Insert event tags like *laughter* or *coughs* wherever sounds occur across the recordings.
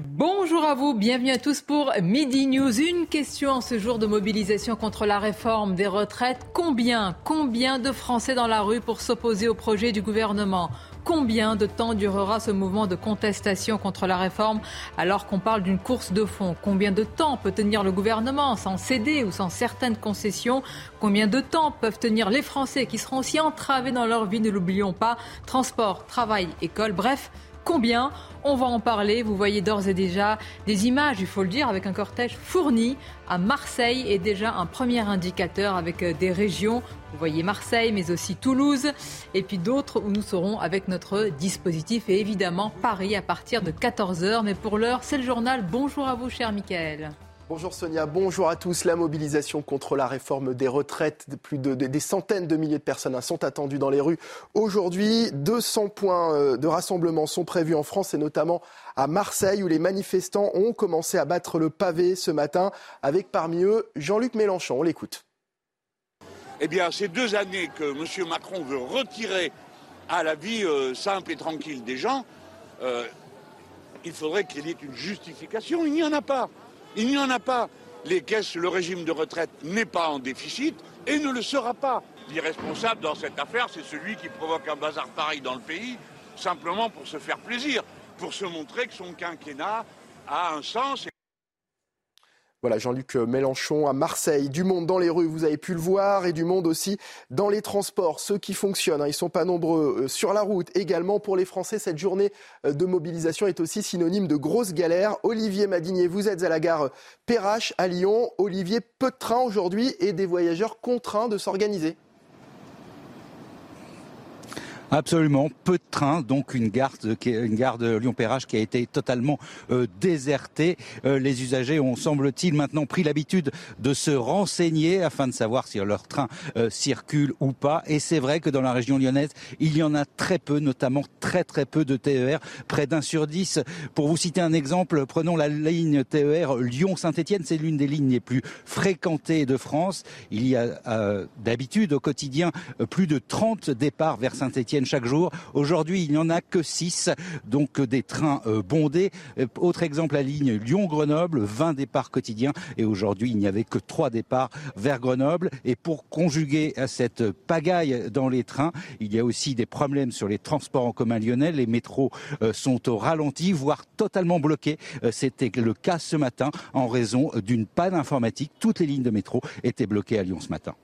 Bonjour à vous, bienvenue à tous pour Midi News. Une question en ce jour de mobilisation contre la réforme des retraites. Combien, combien de Français dans la rue pour s'opposer au projet du gouvernement? Combien de temps durera ce mouvement de contestation contre la réforme alors qu'on parle d'une course de fond? Combien de temps peut tenir le gouvernement sans céder ou sans certaines concessions? Combien de temps peuvent tenir les Français qui seront aussi entravés dans leur vie, ne l'oublions pas? Transport, travail, école, bref, Combien On va en parler. Vous voyez d'ores et déjà des images, il faut le dire, avec un cortège fourni à Marseille et déjà un premier indicateur avec euh, des régions. Vous voyez Marseille, mais aussi Toulouse et puis d'autres où nous serons avec notre dispositif et évidemment Paris à partir de 14h. Mais pour l'heure, c'est le journal. Bonjour à vous, cher Michael. Bonjour Sonia, bonjour à tous. La mobilisation contre la réforme des retraites, plus de, des centaines de milliers de personnes hein, sont attendues dans les rues. Aujourd'hui, 200 points euh, de rassemblement sont prévus en France et notamment à Marseille où les manifestants ont commencé à battre le pavé ce matin avec parmi eux Jean-Luc Mélenchon. On l'écoute. Eh bien, ces deux années que M. Macron veut retirer à la vie euh, simple et tranquille des gens, euh, il faudrait qu'il y ait une justification. Il n'y en a pas. Il n'y en a pas. Les caisses, le régime de retraite n'est pas en déficit et ne le sera pas. L'irresponsable dans cette affaire, c'est celui qui provoque un bazar pareil dans le pays, simplement pour se faire plaisir, pour se montrer que son quinquennat a un sens. Voilà, Jean-Luc Mélenchon à Marseille. Du monde dans les rues, vous avez pu le voir, et du monde aussi dans les transports. Ceux qui fonctionnent, hein, ils ne sont pas nombreux. Euh, sur la route également, pour les Français, cette journée euh, de mobilisation est aussi synonyme de grosses galères. Olivier Madinier, vous êtes à la gare Perrache à Lyon. Olivier, peu de trains aujourd'hui et des voyageurs contraints de s'organiser. Absolument, peu de trains, donc une gare une gare de Lyon-Perrache qui a été totalement euh, désertée. Euh, les usagers ont, semble-t-il, maintenant pris l'habitude de se renseigner afin de savoir si leur train euh, circule ou pas. Et c'est vrai que dans la région lyonnaise, il y en a très peu, notamment très très peu de TER, près d'un sur dix. Pour vous citer un exemple, prenons la ligne TER Lyon-Saint-Etienne, c'est l'une des lignes les plus fréquentées de France. Il y a d'habitude au quotidien plus de 30 départs vers Chaque jour. Aujourd'hui, il n'y en a que 6, donc des trains euh, bondés. Euh, autre exemple, la ligne Lyon-Grenoble, 20 départs quotidiens. Et aujourd'hui, il n'y avait que 3 départs vers Grenoble. Et pour conjuguer à cette pagaille dans les trains, il y a aussi des problèmes sur les transports en commun lyonnais. Les métros euh, sont au ralenti, voire totalement bloqués. C'était le cas ce matin en raison d'une panne informatique. Toutes les lignes de métro étaient bloquées à Lyon ce matin.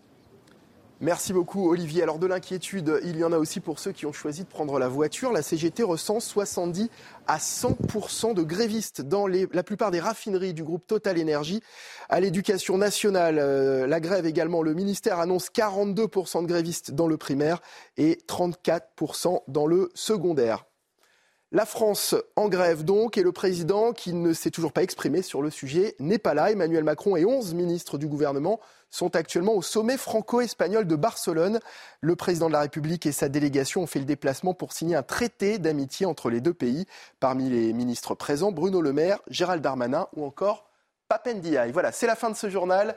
Merci beaucoup Olivier. Alors de l'inquiétude, il y en a aussi pour ceux qui ont choisi de prendre la voiture. La CGT recense 70 à 100% de grévistes dans la plupart des raffineries du groupe Total Énergie. À l'éducation nationale, euh, la grève également, le ministère annonce 42% de grévistes dans le primaire et 34% dans le secondaire. La France en grève donc, et le président, qui ne s'est toujours pas exprimé sur le sujet, n'est pas là. Emmanuel Macron et 11 ministres du gouvernement sont actuellement au sommet franco-espagnol de Barcelone. Le président de la République et sa délégation ont fait le déplacement pour signer un traité d'amitié entre les deux pays. Parmi les ministres présents, Bruno Le Maire, Gérald Darmanin ou encore Papendiaï. Voilà, c'est la fin de ce journal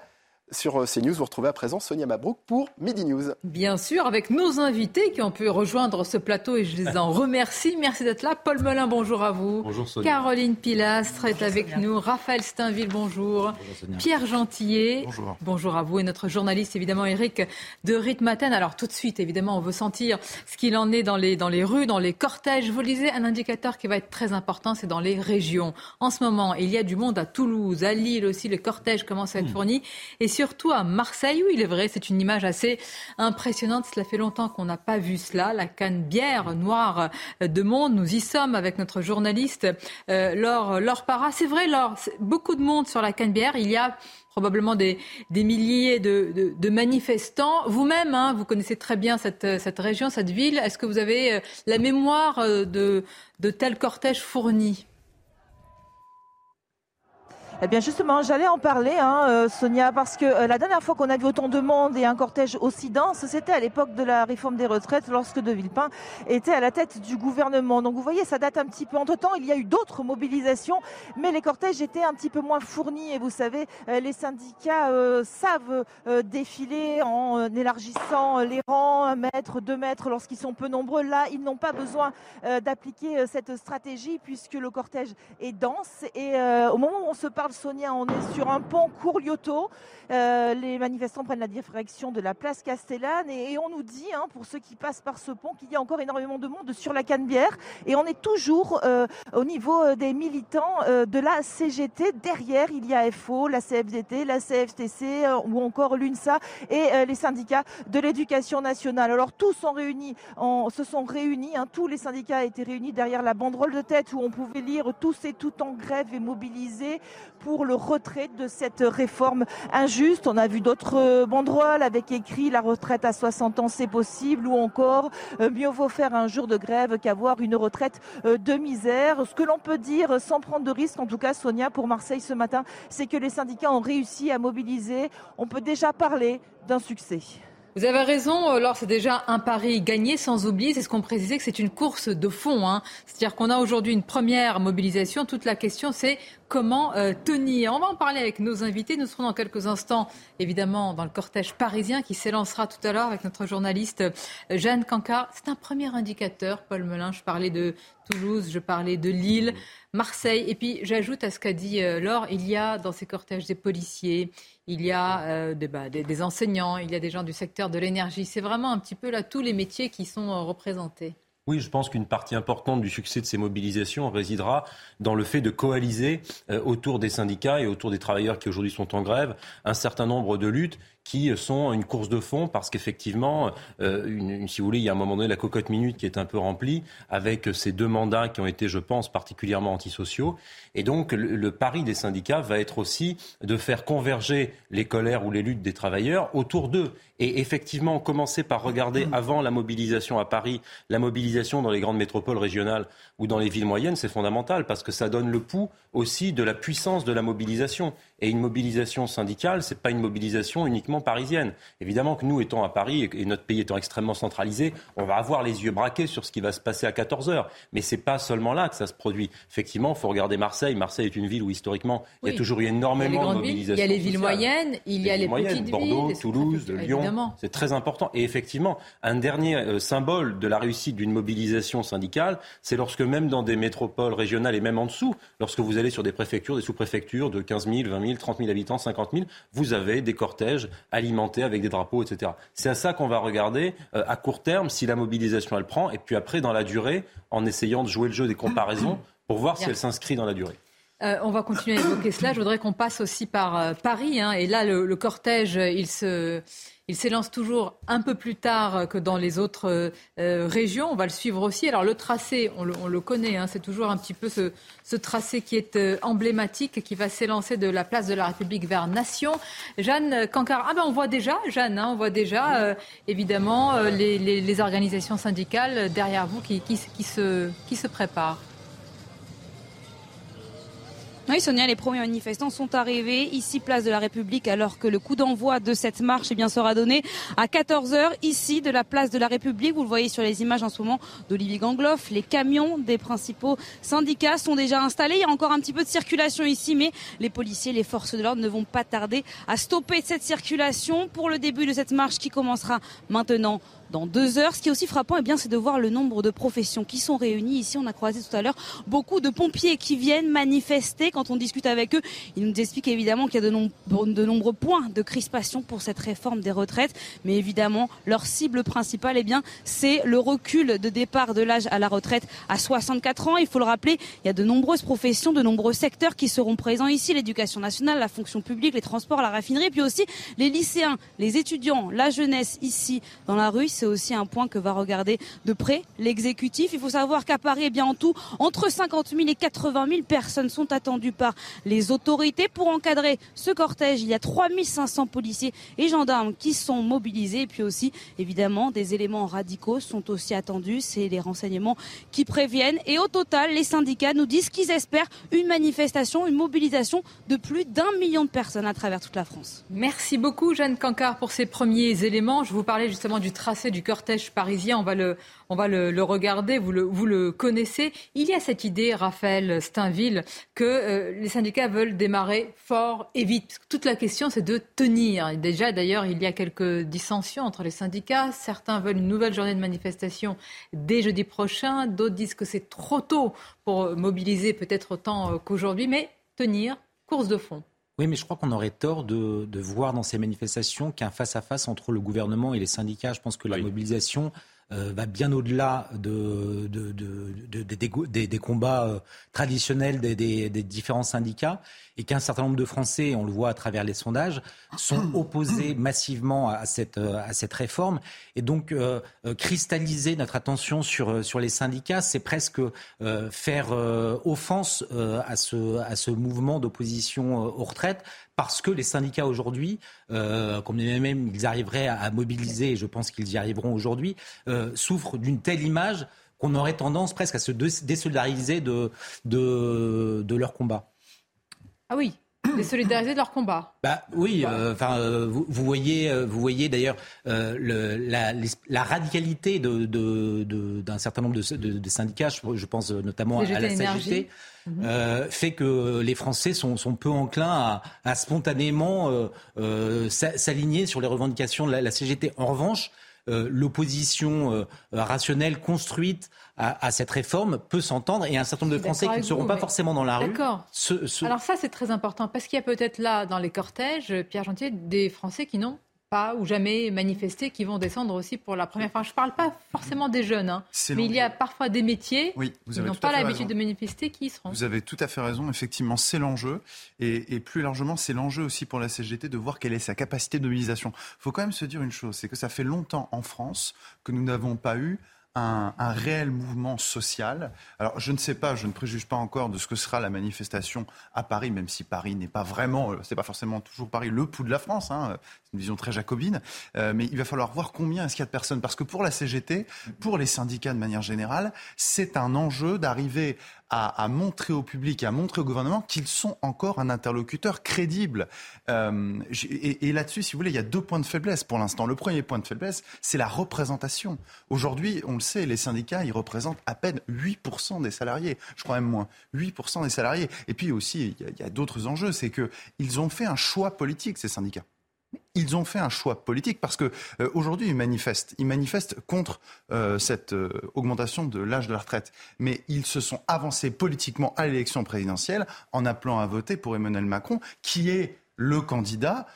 sur euh, CNews. Vous retrouvez à présent Sonia Mabrouk pour Midi News. Bien sûr, avec nos invités qui ont pu rejoindre ce plateau et je les en *laughs* remercie. Merci d'être là. Paul Melun, bonjour à vous. Bonjour Sonia. Caroline Pilastre est avec nous. Raphaël Steinville, bonjour. bonjour Pierre Gentillet. Bonjour. Bonjour à vous et notre journaliste évidemment Eric de Ritmaten. Alors tout de suite, évidemment, on veut sentir ce qu'il en est dans les, dans les rues, dans les cortèges. Vous lisez un indicateur qui va être très important, c'est dans les régions. En ce moment, il y a du monde à Toulouse, à Lille aussi, le cortège commence à être hmm. fourni. Et surtout à Marseille, où il est vrai, c'est une image assez impressionnante. Cela fait longtemps qu'on n'a pas vu cela. La canne bière noire de monde, nous y sommes avec notre journaliste euh, Laure, Laure Para. C'est vrai, Laure, beaucoup de monde sur la canne bière. Il y a probablement des, milliers de, manifestants. Vous-même, hein, vous connaissez très bien cette, cette région, cette ville. Est-ce que vous avez euh, la mémoire euh, de, de tels cortèges fournis? Eh bien justement, j'allais en parler, hein, euh, Sonia, parce que euh, la dernière fois qu'on a vu autant de monde et un cortège aussi dense, c'était à l'époque de la réforme des retraites, lorsque De Villepin était à la tête du gouvernement. Donc vous voyez, ça date un petit peu. Entre-temps, il y a eu d'autres mobilisations, mais les cortèges étaient un petit peu moins fournis. Et vous savez, euh, les syndicats savent défiler en élargissant les rangs, un mètre, deux mètres, lorsqu'ils sont peu nombreux. Là, ils n'ont pas besoin d'appliquer cette stratégie, puisque le cortège est dense. Et au moment où on se parle, Sonia, on est sur un pont Courlioto. Euh, les manifestants prennent la direction de la place Castellane et, on nous dit, hein, pour ceux qui passent par ce pont, qu'il y a encore énormément de monde sur la Canebière. Et on est toujours euh, au niveau euh, des militants de la CGT. Derrière, il y a FO, la CFDT, la CFTC ou encore l'UNSA et les syndicats de l'éducation nationale. Alors tous se sont réunis, hein, tous les syndicats été réunis derrière la banderole de tête où on pouvait lire tous et tout en grève et mobilisés pour le retrait de cette réforme injuste. On a vu d'autres banderoles avec écrit la retraite à 60 ans c'est possible ou encore euh, mieux vaut faire un jour de grève qu'avoir une retraite euh, de misère. Ce que l'on peut dire sans prendre de risque, en tout cas Sonia pour Marseille ce matin, c'est que les syndicats ont réussi à mobiliser. On peut déjà parler d'un succès. Vous avez raison, alors c'est déjà un pari gagné, sans oublier, c'est ce qu'on précisait, que c'est une course de fond. Hein. C'est-à-dire qu'on a aujourd'hui une première mobilisation. Toute la question, c'est comment euh, tenir. On va en parler avec nos invités. Nous serons dans quelques instants, évidemment, dans le cortège parisien qui s'élancera tout à l'heure avec notre journaliste euh, Jeanne Cancard. C'est un premier indicateur, Paul Melun. Je parlais de Toulouse, je parlais de Lille, Marseille. Et puis, j'ajoute à ce qu'a dit euh, Laure, il y a dans ces cortèges des policiers, il y a euh, bah, des, enseignants, il y a des gens du secteur de l'énergie. C'est vraiment un petit peu là tous les métiers qui sont euh, représentés. Oui, je pense qu'une partie importante du succès de ces mobilisations résidera dans le fait de coaliser euh, autour des syndicats et autour des travailleurs qui aujourd'hui sont en grève un certain nombre de luttes qui sont une course de fond parce qu'effectivement, euh, si vous voulez, il y a un moment donné la cocotte minute qui est un peu remplie avec ces deux mandats qui ont été, je pense, particulièrement antisociaux. Et donc, le, pari des syndicats va être aussi de faire converger les colères ou les luttes des travailleurs autour d'eux. Et effectivement, commencer par regarder mmh. avant la mobilisation à Paris, la mobilisation dans les grandes métropoles régionales ou dans les villes moyennes, c'est fondamental parce que ça donne le pouls aussi de la puissance de la mobilisation. Et une mobilisation syndicale, c'est pas une mobilisation uniquement parisienne. Évidemment que nous, étant à Paris et notre pays étant extrêmement centralisé, on va avoir les yeux braqués sur ce qui va se passer à 14 heures. Mais c'est pas seulement là que ça se produit. Effectivement, il faut regarder Marseille. Marseille est une ville où historiquement il y a toujours eu énormément de mobilisation. Il y a les villes moyennes, il y a les, petites Bordeaux, villes, Toulouse, Lyon. C'est très important. Et effectivement, un dernier euh, symbole de la réussite d'une mobilisation syndicale, c'est lorsque même dans des métropoles régionales et même en dessous, lorsque vous allez sur des préfectures, des sous-préfectures de 15 000, 20 000 30 000 habitants, 50 000, vous avez des cortèges alimentés avec des drapeaux, etc. C'est à ça qu'on va regarder euh, à court terme si la mobilisation elle prend, et puis après dans la durée, en essayant de jouer le jeu des comparaisons pour voir si elle s'inscrit dans la durée. Euh, on va continuer à évoquer cela. Je voudrais qu'on passe aussi par euh, Paris. Hein. et là, le, cortège, il se, il s'élance toujours un peu plus tard que dans les autres euh, régions. On va le suivre aussi. Alors le tracé, on le, connaît, hein, c'est toujours un petit peu ce, tracé qui est euh, emblématique, qui va s'élancer de la place de la République vers Nation. Jeanne ah ben on voit déjà, Jeanne, hein, on voit déjà euh, évidemment les, organisations syndicales derrière vous qui, se, qui se préparent. Oui, Sonia, les premiers manifestants sont arrivés ici, place de la République, alors que le coup d'envoi de cette marche eh bien, sera donné à 14h, ici, de la place de la République. Vous le voyez sur les images en ce moment d'Olivier Gangloff. Les camions des principaux syndicats sont déjà installés. Il y a encore un petit peu de circulation ici, mais les policiers, les forces de l'ordre ne vont pas tarder à stopper cette circulation pour le début de cette marche qui commencera maintenant dans deux heures. Ce qui est aussi frappant, eh bien, c'est de voir le nombre de professions qui sont réunies. Ici, on a croisé tout à l'heure beaucoup de pompiers qui viennent manifester Quand on discute avec eux, ils nous expliquent évidemment qu'il y a de, nombreux points de crispation pour cette réforme des retraites. Mais évidemment, leur cible principale, eh bien, c'est le recul de départ de l'âge à la retraite à 64 ans. Il faut le rappeler, il y a de nombreuses professions, de nombreux secteurs qui seront présents ici. L'éducation nationale, la fonction publique, les transports, la raffinerie, puis aussi les lycéens, les étudiants, la jeunesse ici dans la rue. C'est aussi un point que va regarder de près l'exécutif. Il faut savoir qu'à Paris, eh bien, en tout, entre 50 000 et 80 000 personnes sont attendues par les autorités. Pour encadrer ce cortège, il y a 3500 policiers et gendarmes qui sont mobilisés. Et puis aussi, évidemment, des éléments radicaux sont aussi attendus. C'est les renseignements qui préviennent. Et au total, les syndicats nous disent qu'ils espèrent une manifestation, une mobilisation de plus d'un million de personnes à travers toute la France. Merci beaucoup, Jeanne Cancard, pour ces premiers éléments. Je vous parlais justement du tracé du cortège parisien. On va le, on va le, regarder, vous le, vous le connaissez. Il y a cette idée, Raphaël Steinville, que euh, les syndicats veulent démarrer fort et vite. Toute la question, c'est de tenir. Déjà, d'ailleurs, il y a quelques dissensions entre les syndicats. Certains veulent une nouvelle journée de manifestation dès jeudi prochain. D'autres disent que c'est trop tôt pour mobiliser peut-être autant euh, qu'aujourd'hui. Mais tenir, course de fond. Oui, mais je crois qu'on aurait tort de, de, voir dans ces manifestations qu'un face-à-face entre le gouvernement et les syndicats. Je pense que la mobilisation euh, va bien au-delà de, de, de, des, des, combats euh, traditionnels des, différents syndicats et qu'un certain nombre de Français, on le voit à travers les sondages, sont opposés massivement à cette, euh, à cette réforme. Et donc, cristalliser notre attention sur, sur les syndicats, c'est presque faire offense à, ce, à ce mouvement d'opposition aux retraites parce que les syndicats aujourd'hui, euh, comme même ils arriveraient à, mobiliser, et je pense qu'ils y arriveront aujourd'hui, euh, souffrent d'une telle image qu'on aurait tendance presque à se désolidariser de, de, de leur combat. Ah oui, désolidariser *clears throat* de leur combat. Bah oui, euh, enfin euh, vous, vous, voyez, euh, vous voyez d'ailleurs la, la, radicalité de, d'un certain nombre de, syndicats, je, pense notamment à la CGT, mhm. fait que les Français sont, sont peu enclins à, spontanément s'aligner sur les revendications de la CGT. En revanche, l'opposition rationnelle construite à, cette réforme peut s'entendre et un certain nombre de Français qui ne seront pas forcément dans la rue. D'accord. Alors ça, c'est très important parce qu'il y a peut-être là, dans les cortèges, Pierre Gentier, des Français qui n'ont pas ou jamais manifesté qui vont descendre aussi pour la première fois. Je ne parle pas forcément des jeunes, hein, mais il y a parfois des métiers qui n'ont pas l'habitude de manifester qui y seront. Vous avez tout à fait raison. Effectivement, c'est l'enjeu. Et, plus largement, c'est l'enjeu aussi pour la CGT de voir quelle est sa capacité de mobilisation. Il faut quand même se dire une chose, c'est que ça fait longtemps en France que nous n'avons pas eu un, réel mouvement social. Alors, je ne sais pas, je ne préjuge pas encore de ce que sera la manifestation à Paris, même si Paris n'est pas vraiment, euh, c'est pas forcément toujours Paris le pouls de la France. Hein, c'est une vision très jacobine. Euh, mais il va falloir voir combien est-ce qu'il y a de personnes, parce que pour la CGT, pour les syndicats de manière générale, c'est un enjeu d'arriver à, montrer au public, à montrer au gouvernement qu'ils sont encore un interlocuteur crédible. Euh, et, là-dessus, si vous voulez, il y a deux points de faiblesse pour l'instant. Le premier point de faiblesse, c'est la représentation. Aujourd'hui, on le sait, les syndicats, ils représentent à peine 8% des salariés. Je crois même moins. 8% des salariés. Et puis aussi, il y a, a d'autres enjeux. C'est qu'ils ont fait un choix politique, ces syndicats. Ils ont fait un choix politique parce que euh, aujourd'hui ils manifestent, ils manifestent contre euh, cette euh, augmentation de l'âge de la retraite, mais ils se sont avancés politiquement à l'élection présidentielle en appelant à voter pour Emmanuel Macron, qui est le candidat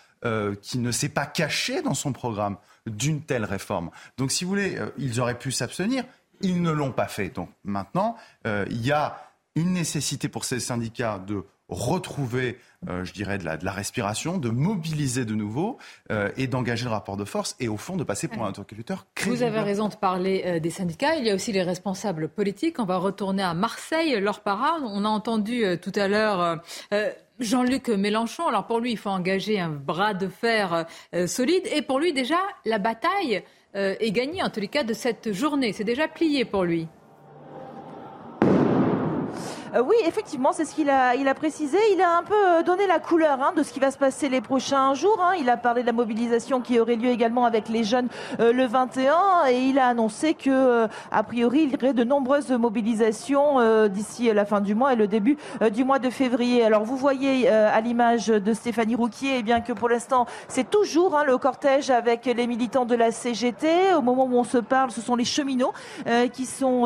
qui ne s'est pas caché dans son programme d'une telle réforme. Donc si vous voulez, ils auraient pu s'abstenir, ils ne l'ont pas fait. Donc maintenant, il y a une nécessité pour ces syndicats de retrouver, euh, je dirais, de la, de la, respiration, de mobiliser de nouveau euh, et d'engager le rapport de force et au fond de passer pour un interlocuteur crédible. Vous avez raison de parler euh, des syndicats. Il y a aussi les responsables politiques. On va retourner à Marseille, leur parade. On a entendu tout à l'heure. Jean-Luc Mélenchon, alors pour lui, il faut engager un bras de fer solide. Et pour lui, déjà, la bataille est gagnée, en tous les cas, de cette journée. C'est déjà plié pour lui. Euh, oui, effectivement, c'est ce qu'il a, il a précisé. Il a un peu euh, donné la couleur hein, de ce qui va se passer les prochains jours. Hein. Il a parlé de la mobilisation qui aurait lieu également avec les jeunes euh, le 21 et il a annoncé que, a priori, il y aurait de nombreuses mobilisations d'ici la fin du mois et le début du mois de février. Alors, vous voyez à l'image de Stéphanie Rouquier, eh bien que pour l'instant, c'est toujours hein, le cortège avec les militants de la CGT. Au moment où on se parle, ce sont les cheminots qui sont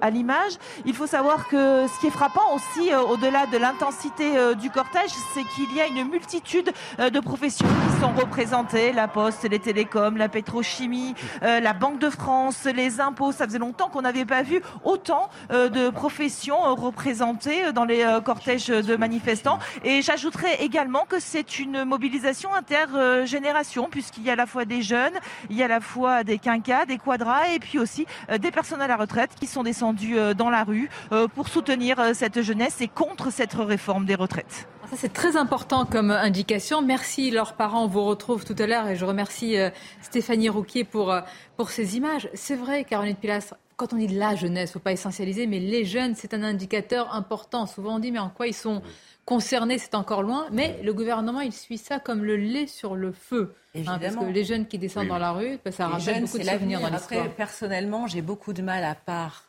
à l'image. Il faut savoir que euh, ce qui est frappant aussi, euh, au-delà de l'intensité euh, du cortège, c'est qu'il y a une multitude de professions qui sont représentées la poste, les télécoms, la pétrochimie, la Banque de France, les impôts. Ça faisait longtemps qu'on n'avait pas vu autant de professions représentées dans les cortèges de manifestants. Et j'ajouterais également que c'est une mobilisation intergénération, puisqu'il y a à la fois des jeunes, il y a à la fois des quinquas, des quadras, et puis aussi des personnes à la retraite qui sont descendues dans la rue pour soutenir euh, cette jeunesse et contre cette réforme des retraites. Ça, c'est très important comme indication. Merci, leurs parents. On vous retrouve tout à l'heure et je remercie euh, Stéphanie Rouquier pour, pour ces images. C'est vrai, Caroline Pilastre, quand on dit de la jeunesse, il ne faut pas essentialiser, mais les jeunes, c'est un indicateur important. Souvent, on dit, mais en quoi ils sont concernés, c'est encore loin. Mais le gouvernement, il suit ça comme le lait sur le feu. Hein, parce que les jeunes qui descendent dans la rue, ça rappelle beaucoup de souvenirs dans l'histoire. Personnellement, j'ai beaucoup de mal à part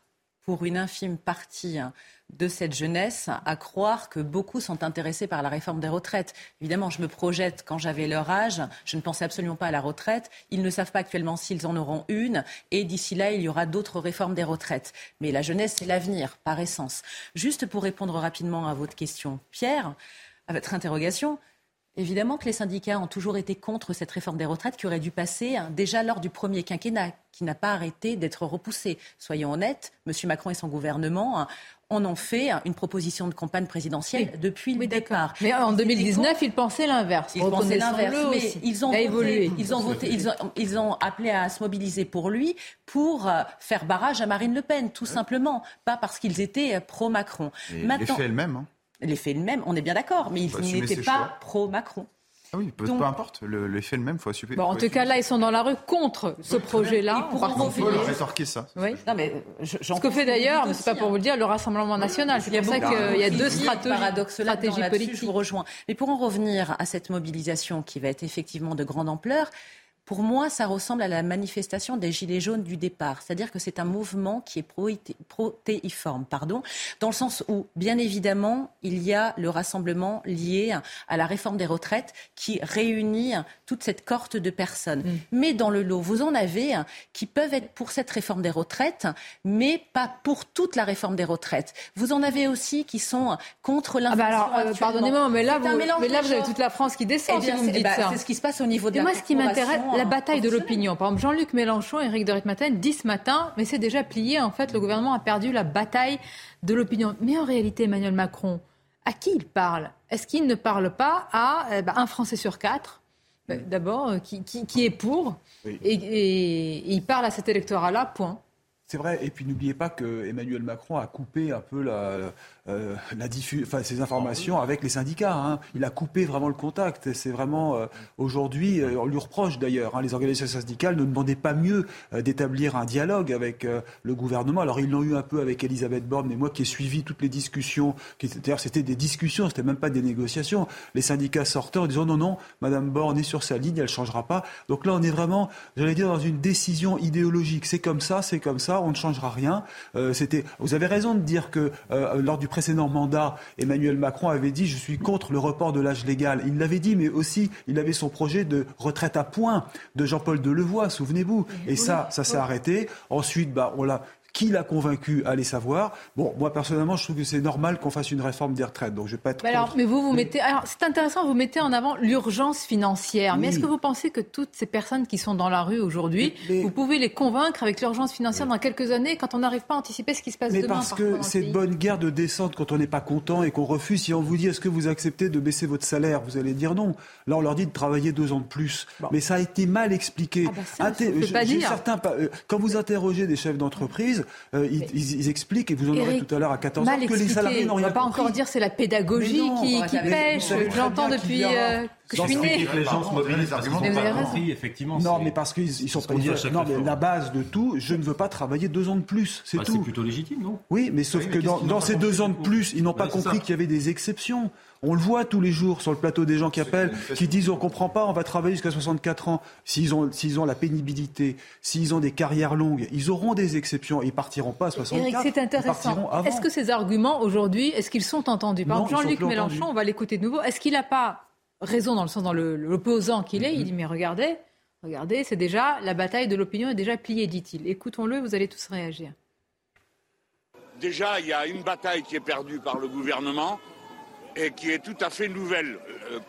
pour une infime partie hein, de cette jeunesse à croire que beaucoup sont intéressés par la réforme des retraites. Évidemment, je me projette quand j'avais leur âge, je ne pensais absolument pas à la retraite. Ils ne savent pas actuellement s'ils en auront une et d'ici là, il y aura d'autres réformes des retraites. Mais la jeunesse, c'est l'avenir, par essence. Juste pour répondre rapidement à votre question, Pierre, à votre interrogation, Évidemment que les syndicats ont toujours été contre cette réforme des retraites qui aurait dû passer hein, déjà lors du premier quinquennat, qui n'a pas arrêté d'être repoussé. Soyons honnêtes, M. Macron et son gouvernement hein, en ont fait hein, une proposition de campagne présidentielle depuis le départ. Mais en 2019, ils pensaient l'inverse. Ils pensaient l'inverse, mais ils ont, voté, ils ont voté, ils ont, ils ont appelé à se mobiliser pour lui, pour euh, faire barrage à Marine Le Pen, tout simplement, pas parce qu'ils étaient euh, pro-Macron. Maintenant, l'effet est le même. Hein l'effet le même, on est bien d'accord, mais ils n'étaient pas pro-Macron. Ah oui, peu, importe, l'effet le, même, il faut assumer. Bon, en tout cas, là, ils sont dans la rue contre ce projet-là. On peut rétorquer ça. Oui. Non, mais ce que fait d'ailleurs, mais c'est pas pour vous le dire, le Rassemblement national. C'est pour ça qu'il y a deux stratégies, stratégies politiques. Je vous rejoins. Mais pour en revenir à cette mobilisation qui va être effectivement de grande ampleur, pour moi, ça ressemble à la manifestation des Gilets jaunes du départ. C'est-à-dire que c'est un mouvement qui est protéiforme, pardon, dans le sens où, bien évidemment, il y a le rassemblement lié à la réforme des retraites qui réunit toute cette cohorte de personnes. Mm. Mais dans le lot, vous en avez qui peuvent être pour cette réforme des retraites, mais pas pour toute la réforme des retraites. Vous en avez aussi qui sont contre l'inflation. Ah bah alors, euh, pardonnez-moi, mais là, vous, mais là, vous avez toute la France qui descend. Eh eh ben, c'est ce qui se passe au niveau de et la moi, ce qui m'intéresse, la bataille de l'opinion. Par exemple, Jean-Luc Mélenchon Éric de Ritmaten disent ce matin, mais c'est déjà plié, en fait, le gouvernement a perdu la bataille de l'opinion. Mais en réalité, Emmanuel Macron, à qui il parle? Est-ce qu'il ne parle pas à eh ben, un Français sur quatre ben, D'abord, euh, qui, qui, est pour, et il parle à cet électorat-là, point. C'est vrai, et puis n'oubliez pas que Emmanuel Macron a coupé un peu la, euh, ces informations avec les syndicats. Hein. Il a coupé vraiment le contact. C'est vraiment euh, aujourd'hui, euh, on lui reproche d'ailleurs. Hein, les organisations syndicales ne demandaient pas mieux d'établir un dialogue avec le gouvernement. Alors ils l'ont eu un peu avec Elisabeth Borne, mais moi qui ai suivi toutes les discussions, d'ailleurs c'était des discussions, c'était même pas des négociations. Les syndicats sortaient en disant non non, Madame Borne est sur sa ligne, elle changera pas. Donc là on est vraiment, j'allais dire, dans une décision idéologique. C'est comme ça, c'est comme ça on ne changera rien. C'était, vous avez raison de dire que lors du précédent mandat, Emmanuel Macron avait dit je suis contre le report de l'âge légal. Il l'avait dit, mais aussi il avait son projet de retraite à point de Jean-Paul Delevoye, souvenez-vous. Et ça, ça s'est arrêté. Ensuite, bah, on l'a qui l'a convaincu Allez savoir. Bon, moi personnellement, je trouve que c'est normal qu'on fasse une réforme des retraites. Donc je vais pas être. Mais, alors, mais vous, vous mettez. Alors c'est intéressant, vous mettez en avant l'urgence financière. Mais est-ce que vous pensez que toutes ces personnes qui sont dans la rue aujourd'hui, vous pouvez les convaincre avec l'urgence financière dans quelques années quand on n'arrive pas à anticiper ce qui se passe mais demain parce que c'est bonne guerre de descente quand on n'est pas content et qu'on refuse. Si on vous dit est-ce que vous acceptez de baisser votre salaire, vous allez dire non. Là, on leur dit de travailler deux ans de plus. Mais ça a été mal expliqué. Ah bah certains, euh, quand vous interrogez des chefs d'entreprise, euh, ils ils, expliquent, et vous en aurez tout à l'heure à 14 ans, que les salariés n'ont rien On ne va pas encore dire c'est la pédagogie qui, pêche. J'entends depuis que je suis né. les gens se mobilisent parce qu'ils pas compris, effectivement. Non, mais parce qu'ils sont pas... Non, mais la base de tout, je ne veux pas travailler deux ans de plus, c'est bah, tout. C'est plutôt légitime, non? Oui, mais sauf que dans ces deux ans de plus, ils n'ont pas compris qu'il y avait des exceptions. On le voit tous les jours sur le plateau des gens qui appellent, qui disent on comprend pas, on va travailler jusqu'à 64 ans. S'ils ont, s'ils ont la pénibilité, s'ils ont des carrières longues, ils auront des exceptions. Ils partiront pas à 64. c'est intéressant. Est-ce que ces arguments aujourd'hui, est-ce qu'ils sont entendus? Par exemple, Jean-Luc Mélenchon, on va l'écouter de nouveau. Est-ce qu'il n'a pas raison dans le sens dans l'opposant qu'il est Il dit mais regardez, regardez, c'est déjà la bataille de l'opinion est déjà pliée, dit-il. Écoutons-le, vous allez tous réagir. déjà, il y a une bataille qui est perdue par le gouvernement et qui est tout à fait nouvelle euh,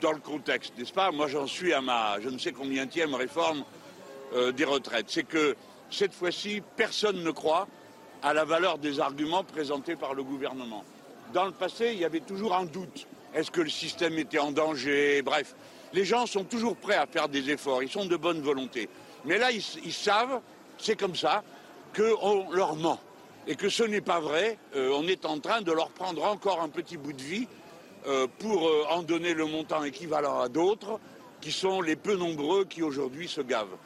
dans le contexte, n'est-ce pas? Moi, j'en suis à ma je ne sais combienième réforme euh, des retraites. C'est que cette fois-ci, personne ne croit à la valeur des arguments présentés par le gouvernement. Dans le passé, il y avait toujours un doute. Est-ce que le système était en danger? Bref, les gens sont toujours prêts à faire des efforts, ils sont de bonne volonté. Mais là, ils, savent, c'est comme ça, qu'on leur ment. Et que ce n'est pas vrai, euh, on est en train de leur prendre encore un petit bout de vie euh, pour euh, en donner le montant équivalent à d'autres, qui sont les peu nombreux qui aujourd'hui se gavent.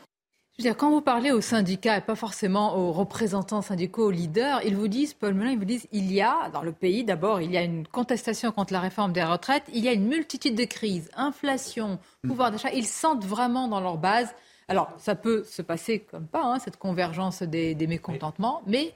Je veux dire, quand vous parlez aux syndicats et pas forcément aux représentants syndicaux, aux leaders, ils vous disent, Paul Melun, ils vous disent, il y a dans le pays, d'abord, il y a une contestation contre la réforme des retraites, il y a une multitude de crises, inflation, pouvoir d'achat, ils sentent vraiment dans leur base. Alors, ça peut se passer comme pas, hein, cette convergence des, mécontentements, mais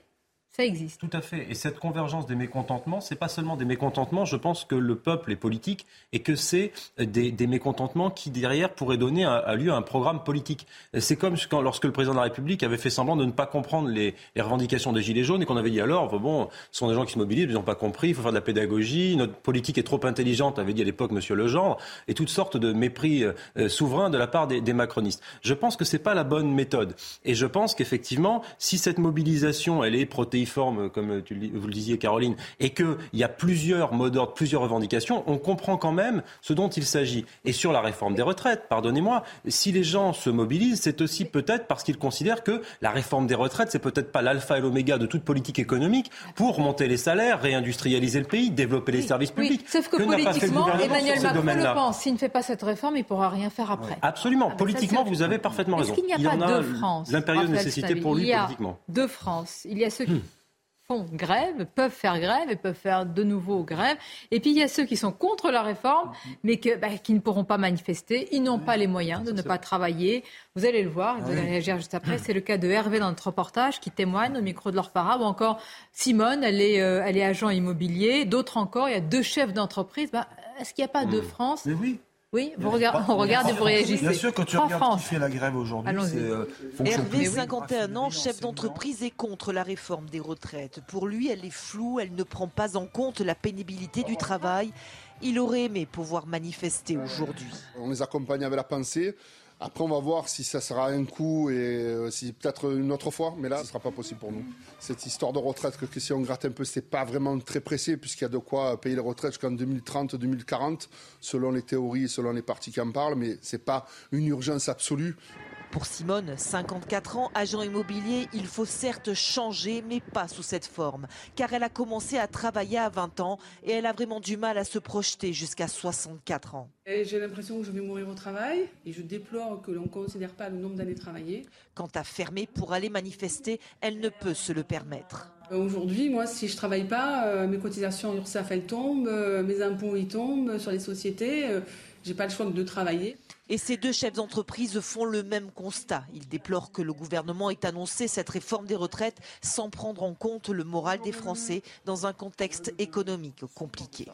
ça existe. Tout à fait. Et cette convergence des mécontentements, c'est pas seulement des mécontentements. Je pense que le peuple est politique et que c'est des, mécontentements qui derrière pourraient donner à, lieu à un programme politique. C'est comme lorsque le président de la République avait fait semblant de ne pas comprendre les, revendications des gilets jaunes et qu'on avait dit alors bon, ce sont des gens qui se mobilisent, ils n'ont pas compris, il faut faire de la pédagogie, notre politique est trop intelligente, avait dit à l'époque Monsieur Legendre, et toutes sortes de mépris euh, souverains de la part des, macronistes. Je pense que c'est pas la bonne méthode. Et je pense qu'effectivement, si cette mobilisation elle est protéinée comme vous le disiez, Caroline, et qu'il y a plusieurs mots d'ordre, plusieurs revendications, on comprend quand même ce dont il s'agit. Et sur la réforme des retraites, pardonnez-moi, si les gens se mobilisent, c'est aussi peut-être parce qu'ils considèrent que la réforme des retraites, c'est peut-être pas l'alpha et l'oméga de toute politique économique pour monter les salaires, réindustrialiser le pays, développer les services publics. sauf que, politiquement, Emmanuel Macron le pense. S'il ne fait pas cette réforme, il ne pourra rien faire après. Absolument. Ah, politiquement, vous avez parfaitement raison. il n'y a pas deux France L'impérieuse nécessité pour lui politiquement. Il y a deux France. Il y a ceux qui hmm font grève, peuvent faire grève et peuvent faire de nouveau grève. Et puis il y a ceux qui sont contre la réforme, mais que, bah, qui ne pourront pas manifester. Ils n'ont pas les moyens de ne pas travailler. Vous allez le voir, vous allez réagir juste après. C'est le cas de Hervé dans notre reportage qui témoigne au micro de leur para, ou encore Simone, elle est, euh, elle est agent immobilier. D'autres encore, il y a deux chefs d'entreprise. Bah, Est-ce qu'il n'y a pas de France mais oui. Oui, vous on regarde et vous réagissez. Bien sûr, quand tu regardes qui fait la grève aujourd'hui, c'est euh, Hervé, 51 ans, chef d'entreprise, est contre la réforme des retraites. Pour lui, elle est floue, elle ne prend pas en compte la pénibilité du travail. Il aurait aimé pouvoir manifester aujourd'hui. On les accompagne avec la pensée. Après, on va voir si ça sera un coup et euh, si peut-être une autre fois, mais là, ce ne sera pas possible pour nous. Cette histoire de retraite, que, si on gratte un peu, c'est pas vraiment très pressé, puisqu'il y a de quoi payer les retraites jusqu'en 2030-2040, selon les théories et selon les partis qui en parlent, mais ce n'est pas une urgence absolue. Pour Simone, 54 ans, agent immobilier, il faut certes changer, mais pas sous cette forme. Car elle a commencé à travailler à 20 ans et elle a vraiment du mal à se projeter jusqu'à 64 ans. J'ai l'impression que je vais mourir au travail et je déplore que l'on ne considère pas le nombre d'années travaillées. Quant à fermer pour aller manifester, elle ne peut se le permettre. Euh, aujourd'hui, moi, si je travaille pas, euh, mes cotisations URSAF, elles tombent, euh, mes impôts, ils tombent sur les sociétés. J'ai pas le choix de travailler. Et ces deux chefs d'entreprise font le même constat. Ils déplorent que le gouvernement ait annoncé cette réforme des retraites sans prendre en compte le moral des Français dans un contexte économique compliqué.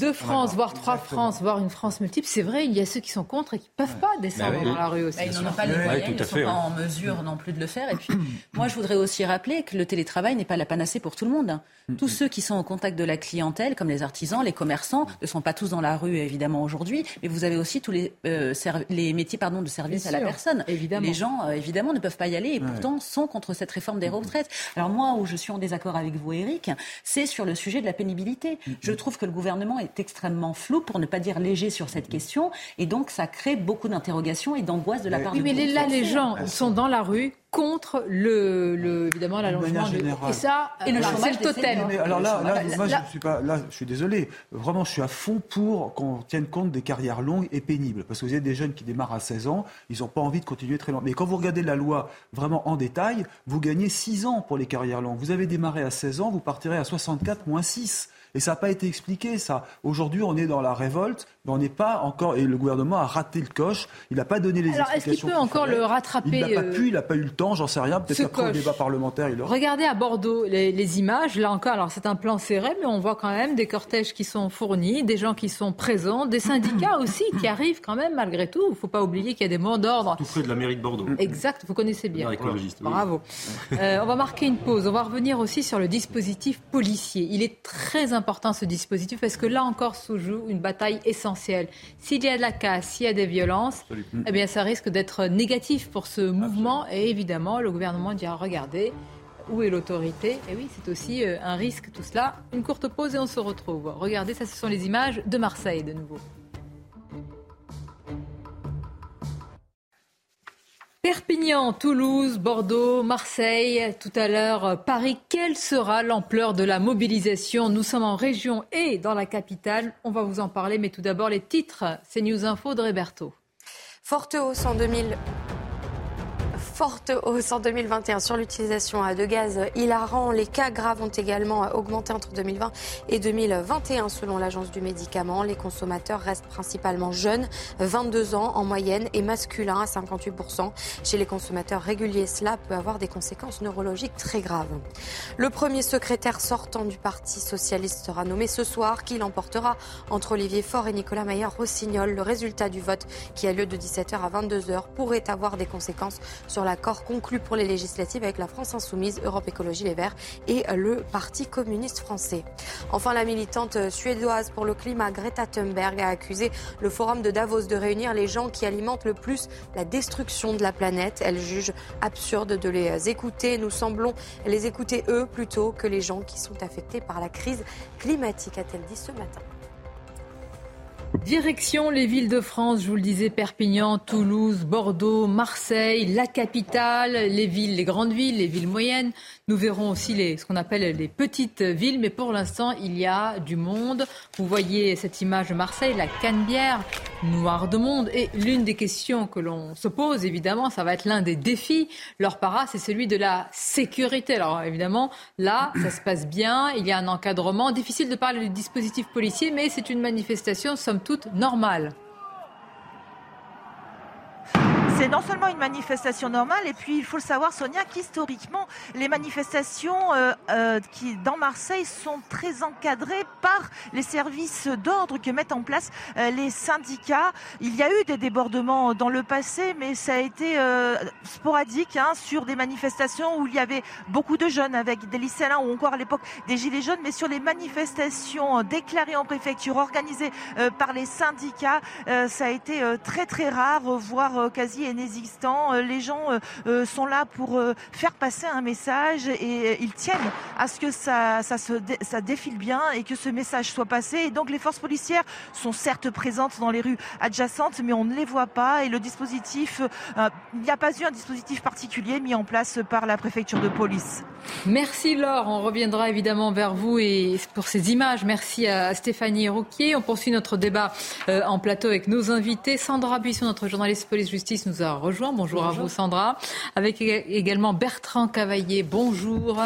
Deux France, voire trois France, voire une France multiple, c'est vrai, il y a ceux qui sont contre et qui ne peuvent pas descendre bah dans la rue aussi. Bah, ils n'en ont pas les moyens, ils ne sont pas en mesure non plus de le faire. Et puis, *clears throat* moi, je voudrais aussi rappeler que le télétravail n'est pas la panacée pour tout le monde. Tous ceux qui sont au contact de la clientèle, comme les artisans, les commerçants, ne sont pas tous dans la rue, évidemment, aujourd'hui, mais vous avez aussi tous les euh, les métiers pardon, de service à la personne. Évidemment. Les gens, euh, évidemment, ne peuvent pas y aller et pourtant sont contre cette réforme des retraites. Alors moi, où je suis en désaccord avec vous, Eric, c'est sur le sujet de la pénibilité. Je trouve que le gouvernement est extrêmement flou, pour ne pas dire léger, sur cette question. Et donc, ça crée beaucoup d'interrogations et d'angoisse de la part oui, mais là, les gens sont dans la rue contre le, le évidemment l'allongement du et ça et le chômage total. alors là, là, moi je suis pas là, je suis désolé. Vraiment, je suis à fond pour qu'on tienne compte des carrières longues et pénibles parce que vous avez des jeunes qui démarrent à 16 ans, ils n'ont pas envie de continuer très longtemps. Mais quand vous regardez la loi vraiment en détail, vous gagnez 6 ans pour les carrières longues. Vous avez démarré à 16 ans, vous partirez à 64 moins 6. Et ça n'a pas été expliqué, ça. Aujourd'hui, on est dans la révolte, mais on n'est pas encore. Et le gouvernement a raté le coche. Il n'a pas donné les Alors, explications. est-ce qu'il peut encore le rattraper Il n'a pas euh, pu, il n'a pas eu le temps j'en sais rien. Peut-être après le débat parlementaire, il aura. Regardez à Bordeaux les, images. Là encore, alors c'est un plan serré, mais on voit quand même des cortèges qui sont fournis, des gens qui sont présents, des syndicats *coughs* aussi qui arrivent quand même malgré tout. Il ne faut pas oublier qu'il y a des mots d'ordre. Tout près de la mairie de Bordeaux. Exact, vous connaissez bien. Bravo. *laughs* Euh, on va marquer une pause. On va revenir aussi sur le dispositif policier. Il est très important ce dispositif parce que là encore se joue une bataille essentielle. S'il y a de la casse, s'il y a des violences, eh bien ça risque d'être négatif pour ce mouvement. Et évidemment, le gouvernement dira regardez, où est l'autorité Et oui, c'est aussi euh, un risque tout cela. Une courte pause et on se retrouve. Regardez, ça ce sont les images de Marseille de nouveau. Perpignan, Toulouse, Bordeaux, Marseille, tout à l'heure Paris. Quelle sera l'ampleur de la mobilisation? Nous sommes en région et dans la capitale. On va vous en parler, mais tout d'abord les titres. C'est News Info de Réberto. Forte hausse en 2000 forte hausse en 2021 sur l'utilisation de gaz hilarant. Les cas graves ont également augmenté entre 2020 et 2021 selon l'agence du médicament. Les consommateurs restent principalement jeunes, 22 ans en moyenne et masculins à 58%. Chez les consommateurs réguliers, cela peut avoir des conséquences neurologiques très graves. Le premier secrétaire sortant du Parti socialiste sera nommé ce soir. Qui l'emportera entre Olivier Faure et Nicolas Maillard-Rossignol Le résultat du vote qui a lieu de 17h à 22h pourrait avoir des conséquences sur la l'accord conclu pour les législatives avec la France Insoumise, Europe Écologie Les Verts et le Parti communiste français. Enfin, la militante suédoise pour le climat Greta Thunberg a accusé le Forum de Davos de réunir les gens qui alimentent le plus la destruction de la planète. Elle juge absurde de les écouter. Nous semblons les écouter eux plutôt que les gens qui sont affectés par la crise climatique, a-t-elle dit ce matin. Direction les villes de France, je vous le disais, Perpignan, Toulouse, Bordeaux, Marseille, la capitale, les villes, les grandes villes, les villes moyennes. Nous verrons aussi les, ce qu'on appelle les petites villes, mais pour l'instant, il y a du monde. Vous voyez cette image de Marseille, la Canebière, noire de monde. Et l'une des questions que l'on se pose, évidemment, ça va être l'un des défis. Leur para, c'est celui de la sécurité. Alors évidemment, là, ça se passe bien, il y a un encadrement. Difficile de parler du dispositif policier, mais c'est une manifestation, somme toute normale. C'est non seulement une manifestation normale, et puis il faut le savoir, Sonia, qu'historiquement, les manifestations euh, euh, qui, dans Marseille sont très encadrées par les services d'ordre que mettent en place euh, les syndicats. Il y a eu des débordements dans le passé, mais ça a été sporadique hein, sur des manifestations où il y avait beaucoup de jeunes avec des lycéens ou encore à l'époque des gilets jaunes, mais sur les manifestations déclarées en préfecture, organisées par les syndicats, ça a été très très rare, voire quasi Euh, les gens euh, euh, sont là pour faire passer un message et ils tiennent à ce que ça, ça défile bien et que ce message soit passé. Et donc les forces policières sont certes présentes dans les rues adjacentes, mais on ne les voit pas. Et le dispositif, il n'y a pas eu un dispositif particulier mis en place par la préfecture de police. Merci Laure. On reviendra évidemment vers vous et pour ces images. Merci à Stéphanie Rouquier. On poursuit notre débat en plateau avec nos invités. Sandra Buisson, notre journaliste police-justice, nous a rejoint. Bonjour, à vous Sandra. Avec également Bertrand Cavaillé. Bonjour.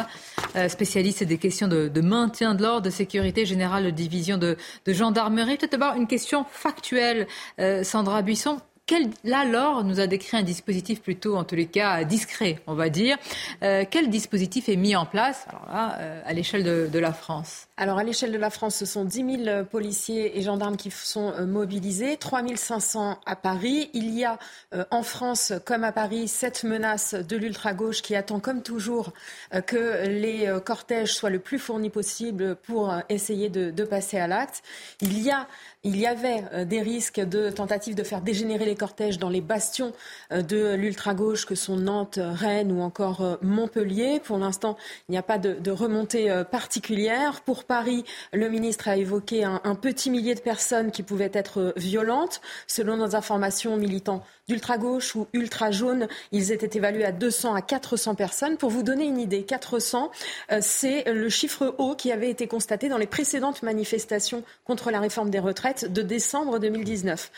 Euh, spécialiste des questions de, maintien de l'ordre, de sécurité générale de division de, gendarmerie. Tout d'abord, une question factuelle. Euh, Sandra Buisson, quel, là, Laure nous a décrit un dispositif plutôt, en tous les cas, discret, on va dire. Euh, quel dispositif est mis en place alors là, euh, à l'échelle de, la France Alors, à l'échelle de la France, ce sont 10 000 policiers et gendarmes qui sont euh, mobilisés, 3 500 à Paris. Il y a en France, comme à Paris, cette menace de l'ultra-gauche qui attend, comme toujours, que les cortèges soient le plus fournis possible pour essayer de, de passer à l'acte. Il y a il y avait euh, des risques de tentatives de faire dégénérer les cortèges dans les bastions euh, de l'ultra-gauche que sont Nantes, Rennes ou encore euh, Montpellier. Pour l'instant, il n'y a pas de, remontée particulière. Pour Paris, le ministre a évoqué un, un petit millier de personnes qui pouvaient être violentes. Selon nos informations, militants d'ultra-gauche ou ultra-jaune, ils étaient évalués à 200 à 400 personnes. Pour vous donner une idée, 400, euh, c'est le chiffre haut qui avait été constaté dans les précédentes manifestations contre la réforme des retraites de décembre 2019.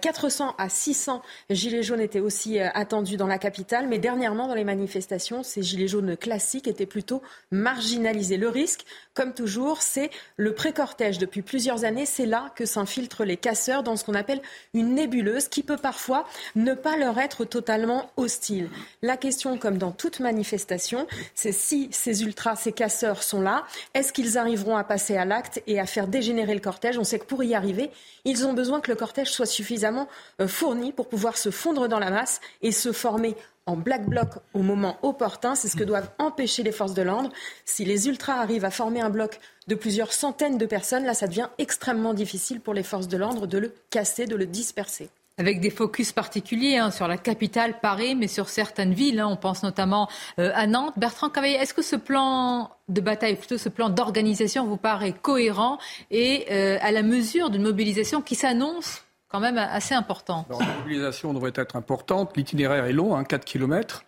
400 euh, à 600 gilets jaunes étaient aussi euh, attendus dans la capitale, mais dernièrement, dans les manifestations, ces gilets jaunes classiques étaient plutôt marginalisés. Le risque, comme toujours, c'est le pré-cortège. Depuis plusieurs années, c'est là que s'infiltrent les casseurs dans ce qu'on appelle une nébuleuse qui peut parfois ne pas leur être totalement hostile. La question, comme dans toute manifestation, c'est si ces ultras, ces casseurs sont là, est-ce qu'ils arriveront à passer à l'acte et à faire dégénérer le cortège? On sait que pour y arriver, ils ont besoin que le cortège soit suffisamment euh, fourni pour pouvoir se fondre dans la masse et se former en black bloc au moment opportun. C'est ce que doivent empêcher les forces de l'ordre. Si les ultras arrivent à former un bloc de plusieurs centaines de personnes, là, ça devient extrêmement difficile pour les forces de l'ordre de le casser, de le disperser. Avec des focus particuliers hein, sur la capitale, Paris, mais sur certaines villes. Hein. on pense notamment euh, à Nantes. Bertrand Cavaillé, est-ce que ce plan de bataille, plutôt ce plan d'organisation, vous paraît cohérent et euh, à la mesure d'une mobilisation qui s'annonce quand même assez important. la mobilisation devrait être importante. L'itinéraire est long, hein, 4 km.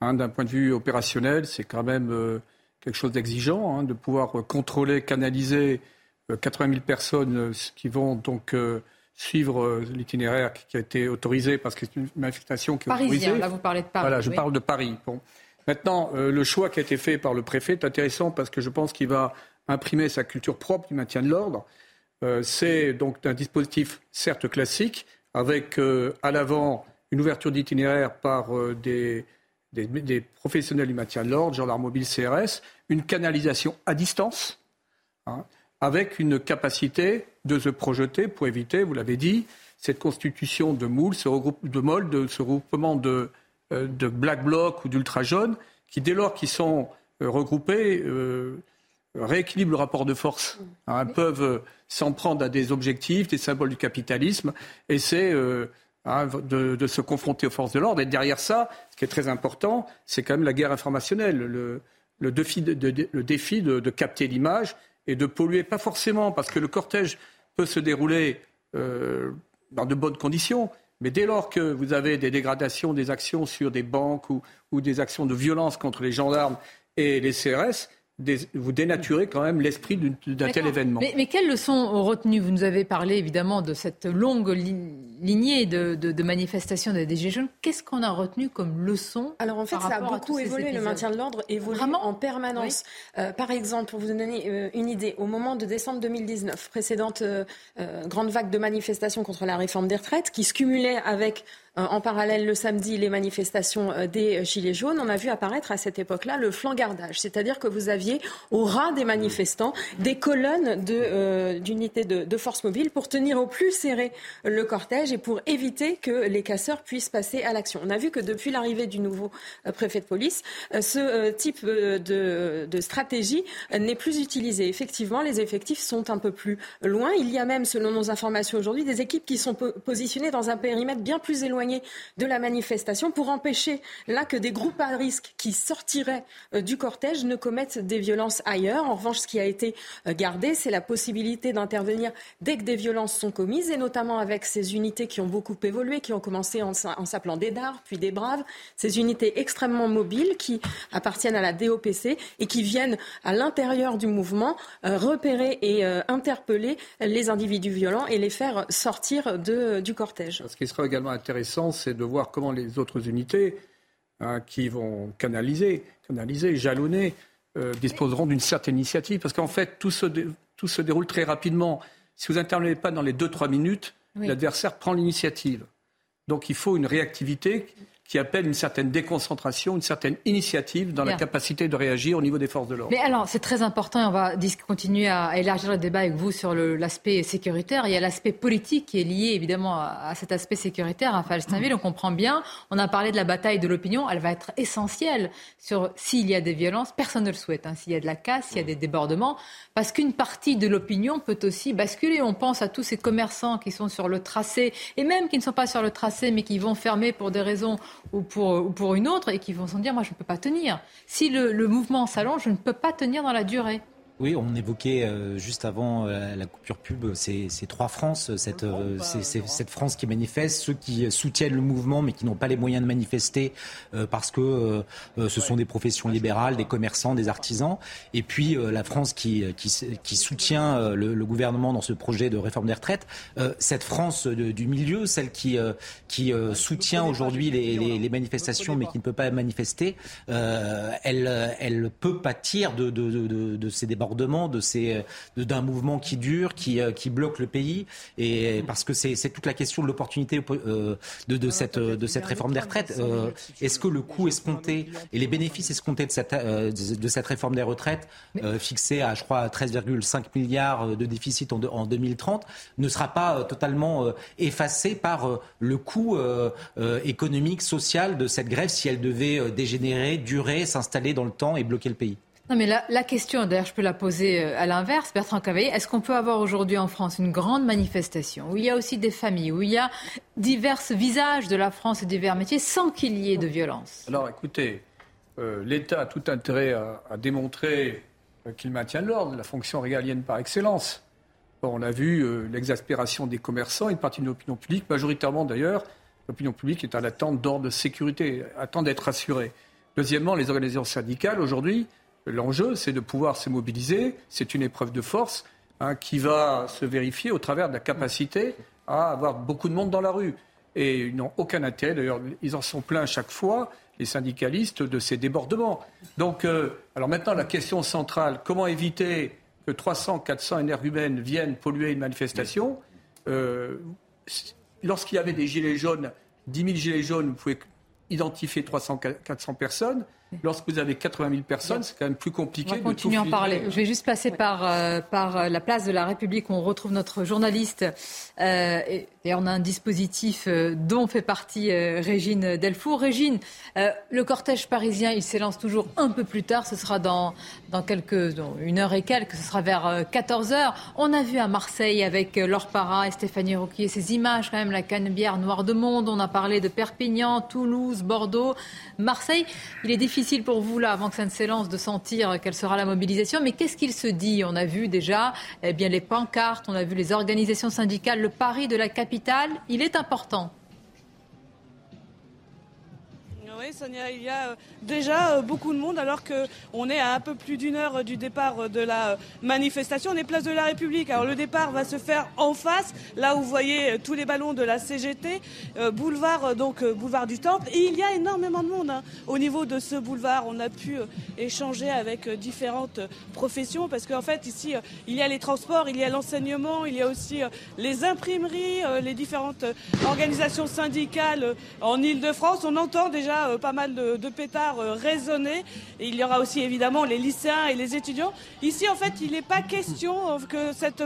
Hein, D'un point de vue opérationnel, c'est quand même euh, quelque chose d'exigeant hein, de pouvoir contrôler, canaliser 80 euh, 000 personnes euh, qui vont donc suivre l'itinéraire qui a été autorisé parce que c'est une manifestation qui est Parisien, autorisée. là vous parlez de Paris. Voilà, je parle de Paris. Bon. Maintenant, le choix qui a été fait par le préfet est intéressant parce que je pense qu'il va imprimer sa culture propre du maintien de l'ordre. Euh, c'est donc un dispositif certes classique, avec euh, à l'avant une ouverture d'itinéraire par euh, des, professionnels du maintien de l'ordre, gendarmes mobile CRS, une canalisation à distance, hein, avec une capacité de se projeter pour éviter, vous l'avez dit, cette constitution de moules, ce de molles, ce regroupement de, de black blocs ou d'ultra jaunes, qui dès lors qu'ils sont regroupés, rééquilibrent le rapport de force. Hein, peuvent s'en prendre à des objectifs, des symboles du capitalisme, et c'est euh, hein, de, se confronter aux forces de l'ordre. Et derrière ça, ce qui est très important, c'est quand même la guerre informationnelle, le, défi, de, capter l'image et de polluer, pas forcément, parce que le cortège peut se dérouler euh, dans de bonnes conditions, mais dès lors que vous avez des dégradations, des actions sur des banques ou des actions de violence contre les gendarmes et les CRS, vous dénaturez quand même l'esprit d'un tel événement. Mais, quelles leçons ont retenu Vous nous avez parlé évidemment de cette longue lignée de, manifestations des DG jeunes. Qu'est-ce qu'on a retenu comme leçon Alors en fait, ça a beaucoup évolué. Le maintien de l'ordre évolue en permanence. Euh, par exemple, pour vous donner euh, une idée, au moment de décembre 2019, précédente euh, grande vague de manifestations contre la réforme des retraites, qui se cumulait avec en parallèle, le samedi, les manifestations euh, des Gilets jaunes, on a vu apparaître à cette époque-là le flangardage. C'est-à-dire que vous aviez au ras des manifestants des colonnes euh, d'unités de, de, forces mobiles pour tenir au plus serré le cortège et pour éviter que les casseurs puissent passer à l'action. On a vu que depuis l'arrivée du nouveau préfet de police, ce type de, de stratégie n'est plus utilisé. Effectivement, les effectifs sont un peu plus loin. Il y a même, selon nos informations aujourd'hui, des équipes qui sont positionnées dans un périmètre bien plus éloigné de la manifestation pour empêcher là que des groupes à risque qui sortiraient euh, du cortège ne commettent des violences ailleurs. En revanche, ce qui a été euh, gardé, c'est la possibilité d'intervenir dès que des violences sont commises et notamment avec ces unités qui ont beaucoup évolué, qui ont commencé en, s'appelant des dards, puis des braves, ces unités extrêmement mobiles qui appartiennent à la DOPC et qui viennent à l'intérieur du mouvement euh, repérer et interpeller les individus violents et les faire sortir de, du cortège. Ce qui sera également intéressant, c'est de voir comment les autres unités hein, qui vont canaliser, canaliser jalonner, euh, disposeront d'une certaine initiative. Parce qu'en fait, tout se, tout se déroule très rapidement. Si vous n'intervenez pas dans les 2-3 minutes, l'adversaire prend l'initiative. Donc il faut une réactivité qui appelle une certaine déconcentration, une certaine initiative dans la capacité de réagir au niveau des forces de l'ordre. Mais alors, c'est très important et on va continuer à élargir le débat avec vous sur l'aspect sécuritaire. Il y a l'aspect politique qui est lié évidemment à, cet aspect sécuritaire à Falstainville. On comprend bien. On a parlé de la bataille de l'opinion. Elle va être essentielle sur s'il y a des violences. Personne ne le souhaite. Hein. S'il y a de la casse, s'il y a des débordements. Parce qu'une partie de l'opinion peut aussi basculer. On pense à tous ces commerçants qui sont sur le tracé et même qui ne sont pas sur le tracé mais qui vont fermer pour des raisons ou pour, pour une autre et qui vont se dire moi je ne peux pas tenir. Si le mouvement s'allonge, je ne peux pas tenir dans la durée. Oui, on évoquait euh, juste avant euh, la coupure pub ces, trois France, cette, euh, cette France qui manifeste, ceux qui soutiennent le mouvement mais qui n'ont pas les moyens de manifester parce que ce sont des professions libérales, des commerçants, des artisans, et puis la France qui, qui, soutient le, gouvernement dans ce projet de réforme des retraites. cette France du milieu, celle qui, qui soutient aujourd'hui les, manifestations mais qui ne peut pas manifester, elle, elle peut pâtir de, de, de ces débats débordements, de ces, d'un mouvement qui dure, qui, qui bloque le pays, et parce que c'est, toute la question de l'opportunité de, de, cette, de cette réforme des retraites. est-ce que le coût escompté et les bénéfices escomptés de cette, de cette réforme des retraites, fixée à, je crois, 13,5 milliards de déficit en, en 2030, ne sera pas totalement effacé par le coût économique, social de cette grève si elle devait dégénérer, durer, s'installer dans le temps et bloquer le pays? Non, mais la, question, d'ailleurs, je peux la poser euh, à l'inverse, Bertrand Cavaillé. Est-ce qu'on peut avoir aujourd'hui en France une grande manifestation où il y a aussi des familles, où il y a divers visages de la France et divers métiers sans qu'il y ait de violence? Alors, écoutez, euh, l'État a tout intérêt à, démontrer euh, qu'il maintient l'ordre, la fonction régalienne par excellence. on a vu l'exaspération des commerçants, une partie de l'opinion publique, majoritairement d'ailleurs, l'opinion publique est en attente d'ordre de sécurité, attend d'être rassurée. Deuxièmement, les organisations syndicales, aujourd'hui, l'enjeu, c'est de pouvoir se mobiliser. C'est une épreuve de force hein, qui va se vérifier au travers de la capacité à avoir beaucoup de monde dans la rue. Et ils n'ont aucun intérêt, d'ailleurs, ils en sont pleins chaque fois, les syndicalistes, de ces débordements. Donc, euh, alors maintenant, la question centrale, comment éviter que 300, 400 énergumènes viennent polluer une manifestation? Euh, lorsqu'il y avait des gilets jaunes, 10 000 gilets jaunes, vous pouvez identifier 300, 400 personnes. Lorsque vous avez 80 000 personnes, c'est quand même plus compliqué. On va continuer à en parler. Je vais juste passer par, euh, par euh, la place de la République où on retrouve notre journaliste. Euh, et, on a un dispositif dont fait partie Régine Delfour. Régine, le cortège parisien, il s'élance toujours un peu plus tard. Ce sera dans, dans quelques, dans une heure et quelques. Ce sera vers 14 heures. On a vu à Marseille avec Laure Parra et Stéphanie Rouquier ces images quand même, la canebière noire de monde. On a parlé de Perpignan, Toulouse, Bordeaux, Marseille. Il est difficile difficile pour vous, là, avant que ça ne s'élance, de sentir quelle sera la mobilisation. Mais qu'est-ce qu'il se dit? On a vu déjà eh bien, les pancartes, on a vu les organisations syndicales. Le pari de la capitale, il est important. Sonia, il y a euh, déjà euh, beaucoup de monde alors qu'on est à un peu plus d'une heure du départ euh, de la manifestation. On est place de la République. Alors le départ va se faire en face, là où vous voyez tous les ballons de la CGT, boulevard donc boulevard du Temple. Et il y a énormément de monde hein. au niveau de ce boulevard. On a pu échanger avec différentes professions parce qu'en fait ici il y a les transports, il y a l'enseignement, il y a aussi les imprimeries, les différentes organisations syndicales en Ile-de-France. On entend déjà pas mal de, pétards euh. Et il y aura aussi évidemment les lycéens et les étudiants. Ici, en fait, il n'est pas question euh, que cette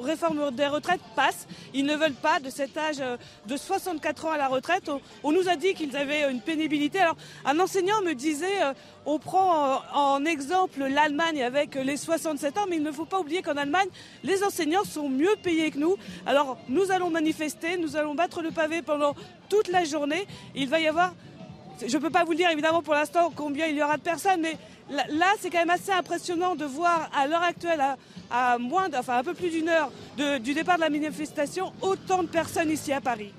réforme des retraites passe. Ils ne veulent pas de cet âge euh, de 64 ans à la retraite. On, nous a dit qu'ils avaient une pénibilité. Alors, un enseignant me disait, on prend en exemple l'Allemagne avec les 67 ans, mais il ne faut pas oublier qu'en Allemagne, les enseignants sont mieux payés que nous. Alors, nous allons manifester, nous allons battre le pavé pendant toute la journée. Il va y avoir je ne peux pas vous dire évidemment pour l'instant combien il y aura de personnes, mais là, c'est quand même assez impressionnant de voir à l'heure actuelle, à, moins, enfin un peu plus d'une heure du départ de la manifestation, autant de personnes ici à Paris.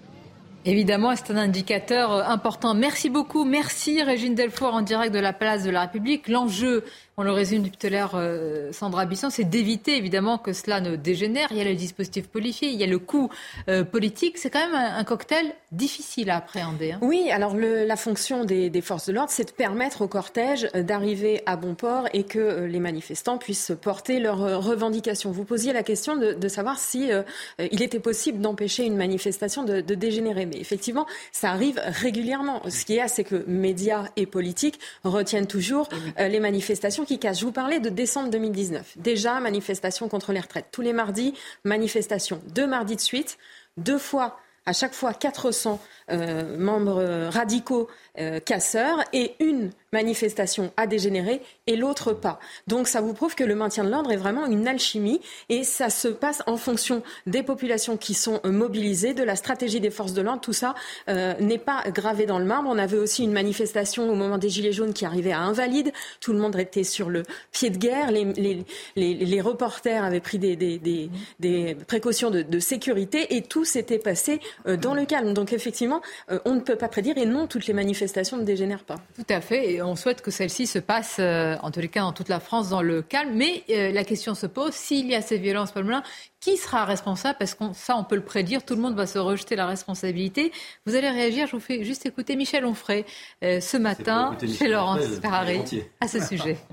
Évidemment, c'est un indicateur euh, important. Merci beaucoup. Merci Régine Delfour en direct de la place de la République. L'enjeu, on le résume à l'heure, euh, Sandra Bisson, c'est d'éviter évidemment que cela ne dégénère. Il y a le dispositif policier, il y a le coût euh, politique. C'est quand même un, cocktail difficile à appréhender. Hein. Oui, alors la fonction des, forces de l'ordre, c'est de permettre au cortège euh, d'arriver à bon port et que les manifestants puissent porter leurs revendications. Vous posiez la question de, savoir si il était possible d'empêcher une manifestation de, de dégénérer. Mais effectivement, ça arrive régulièrement. Ce qui est, c'est que médias et politiques retiennent toujours les manifestations qui casse. Je vous parlais de décembre 2019. Déjà, manifestation contre les retraites. Tous les mardis, manifestation. Deux mardis de suite, deux fois, à chaque fois 400 euh, membres radicaux euh, casseurs et une manifestation a dégénéré et l'autre pas. Donc ça vous prouve que le maintien de l'ordre est vraiment une alchimie et ça se passe en fonction des populations qui sont euh, mobilisées, de la stratégie des forces de l'ordre. Tout ça euh, n'est pas gravé dans le marbre. On avait aussi une manifestation au moment des Gilets jaunes qui arrivait à Invalide. Tout le monde était sur le pied de guerre. Les, reporters avaient pris des, précautions de, sécurité et tout s'était passé euh, dans le calme. Donc effectivement, on ne peut pas prédire et non, toutes les manifestations ne dégénèrent pas. Tout à fait. Et on souhaite que celle-ci se passe, euh, en tous les cas dans toute la France, dans le calme. Mais euh, la question se pose, s'il y a ces violences, Paul qui sera responsable? Parce que ça, on peut le prédire, tout le monde va se rejeter la responsabilité. Vous allez réagir, je vous fais juste écouter Michel Onfray euh, ce matin chez Laurence Ferrari à ce sujet. *laughs*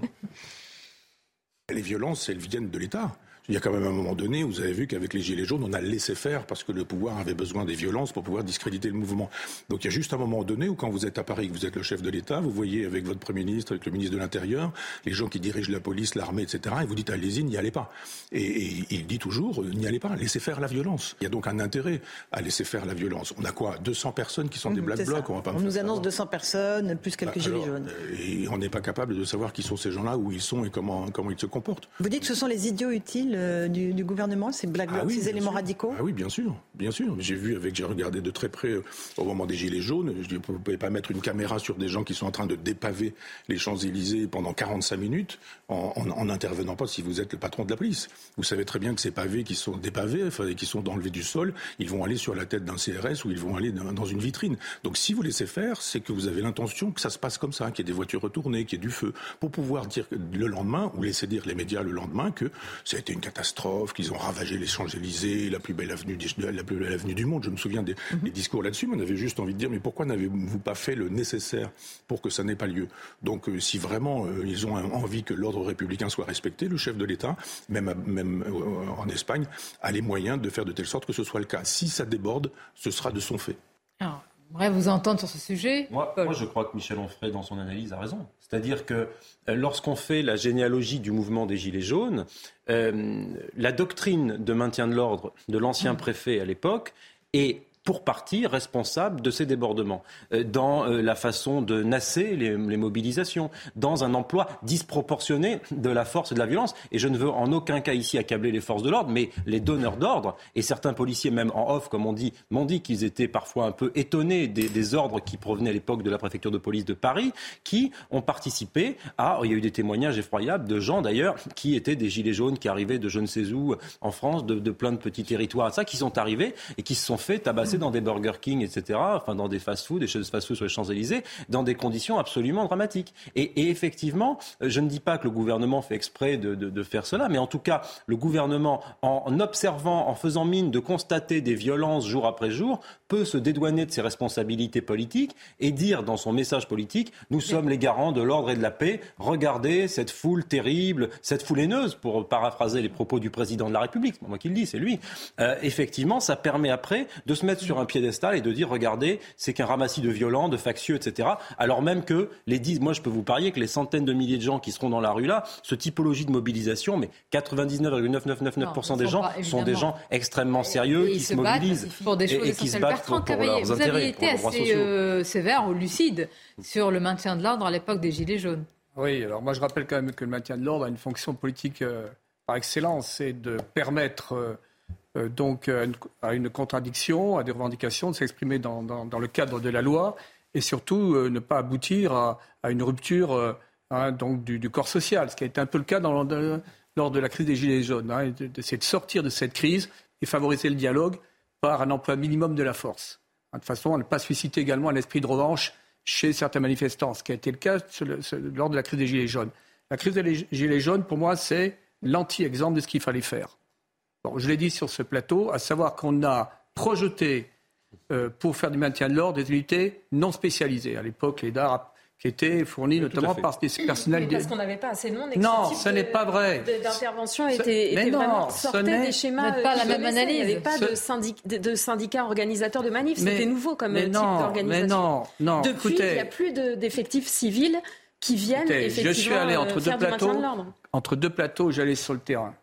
*laughs* Les violences, elles viennent de l'État. Il y a quand même un moment donné vous avez vu qu'avec les Gilets jaunes, on a laissé faire parce que le pouvoir avait besoin des violences pour pouvoir discréditer le mouvement. Donc il y a juste un moment donné où quand vous êtes à Paris, que vous êtes le chef de l'État, vous voyez avec votre Premier ministre, avec le ministre de l'Intérieur, les gens qui dirigent la police, l'armée, etc., et vous dites allez-y, n'y allez pas. Et, il dit toujours n'y allez pas, laissez faire la violence. Il y a donc un intérêt à laisser faire la violence. On a quoi 200 personnes qui sont des mmh, black blocs On, on nous annonce 200 personnes, plus quelques bah, Gilets jaunes. Et on n'est pas capable de savoir qui sont ces gens-là, où ils sont et comment, comment ils se comportent. Vous dites que ce sont les idiots utiles euh, du, du gouvernement ces Black ah ces éléments radicaux Ah oui, bien sûr, bien sûr. J'ai vu avec, j'ai regardé de très près euh, au moment des Gilets jaunes. Je dis, vous ne pouvez pas mettre une caméra sur des gens qui sont en train de dépaver les Champs-Élysées pendant 45 minutes en n'intervenant pas si vous êtes le patron de la police. Vous savez très bien que ces pavés qui sont dépavés, enfin, qui sont enlevés du sol, ils vont aller sur la tête d'un CRS ou ils vont aller dans une vitrine. Donc si vous laissez faire, c'est que vous avez l'intention que ça se passe comme ça, qu'il y ait des voitures retournées, qu'il y ait du feu, pour pouvoir dire le lendemain, ou laisser dire les médias le lendemain que ça a été une catastrophe, qu'ils ont ravagé les Champs-Élysées, la plus belle avenue, la plus belle avenue du monde. Je me souviens des, mhm. discours là-dessus, mais on avait juste envie de dire, mais pourquoi n'avez-vous pas fait le nécessaire pour que ça n'ait pas lieu? Donc, euh, si vraiment euh, ils ont envie que l'ordre républicain soit respecté, le chef de l'État, même, même euh, en Espagne, a les moyens de faire de telle sorte que ce soit le cas. Si ça déborde, ce sera de son fait. Alors, Bref, vous entendre sur ce sujet. Moi, moi, je crois que Michel Onfray, dans son analyse, a raison. C'est-à-dire que euh, lorsqu'on fait la généalogie du mouvement des Gilets jaunes, euh, la doctrine de maintien de l'ordre de l'ancien préfet à l'époque est pour partie responsable de ces débordements, euh, dans euh, la façon de nasser les, mobilisations, dans un emploi disproportionné de la force et de la violence. Et je ne veux en aucun cas ici accabler les forces de l'ordre, mais les donneurs d'ordre, et certains policiers même en off, comme on dit, m'ont dit qu'ils étaient parfois un peu étonnés des, ordres qui provenaient à l'époque de la préfecture de police de Paris, qui ont participé à, il y a eu des témoignages effroyables de gens d'ailleurs qui étaient des gilets jaunes qui arrivaient de je ne sais où en France, de, de plein de petits territoires, ça, qui sont arrivés et qui se sont fait tabasser dans des Burger King, etc., enfin dans des fast-food, des choses fast-food sur les Champs-Élysées, dans des conditions absolument dramatiques. Et, effectivement, je ne dis pas que le gouvernement fait exprès de, de, faire cela, mais en tout cas, le gouvernement, en observant, en faisant mine de constater des violences jour après jour, peut se dédouaner de ses responsabilités politiques et dire dans son message politique, nous sommes les garants de l'ordre et de la paix, regardez cette foule terrible, cette foule haineuse, pour paraphraser les propos du président de la République, c'est moi qui le dis, c'est lui. Euh, effectivement, ça permet après de se mettre sur un piédestal et de dire regardez, c'est qu'un ramassis de violents, de factieux, etc. Alors même que les dix, moi je peux vous parier que les centaines de milliers de gens qui seront dans la rue là, ce typologie de mobilisation, mais 99,9999% des gens sont des gens extrêmement sérieux qui se, mobilisent pour des choses et, qui se battent pour, leurs vous avez été assez euh, sévère ou lucide sur le maintien de l'ordre à l'époque des Gilets jaunes. Oui, alors moi je rappelle quand même que le maintien de l'ordre a une fonction politique euh, par excellence, c'est de permettre euh, donc euh, à une contradiction, à des revendications, de s'exprimer dans, le cadre de la loi et surtout euh, ne pas aboutir à, une rupture hein, donc du, corps social, ce qui a été un peu le cas lors de la crise des Gilets jaunes, hein, d'essayer de sortir de cette crise et favoriser le dialogue par un emploi minimum de la force, hein, de façon à ne pas susciter également un esprit de revanche chez certains manifestants, ce qui a été le cas lors de la crise des Gilets jaunes. La crise des Gilets jaunes, pour moi, c'est l'anti-exemple de ce qu'il fallait faire je l'ai dit sur ce plateau, à savoir qu'on a projeté euh, pour faire du maintien de l'ordre des unités non spécialisées. À l'époque, les DAR qui étaient fournis notamment par des personnels. parce qu'on n'avait pas assez de monde. non, ce n'est pas vrai. D'intervention était, était vraiment sortait des schémas. pas la même analyse. Il n'y avait pas de, syndicats organisateurs de manifs. C'était nouveau comme type d'organisation. Mais non, non. Depuis, il n'y a plus d'effectifs civils qui viennent effectivement je suis allé entre euh, deux plateaux, Entre deux plateaux, j'allais sur le terrain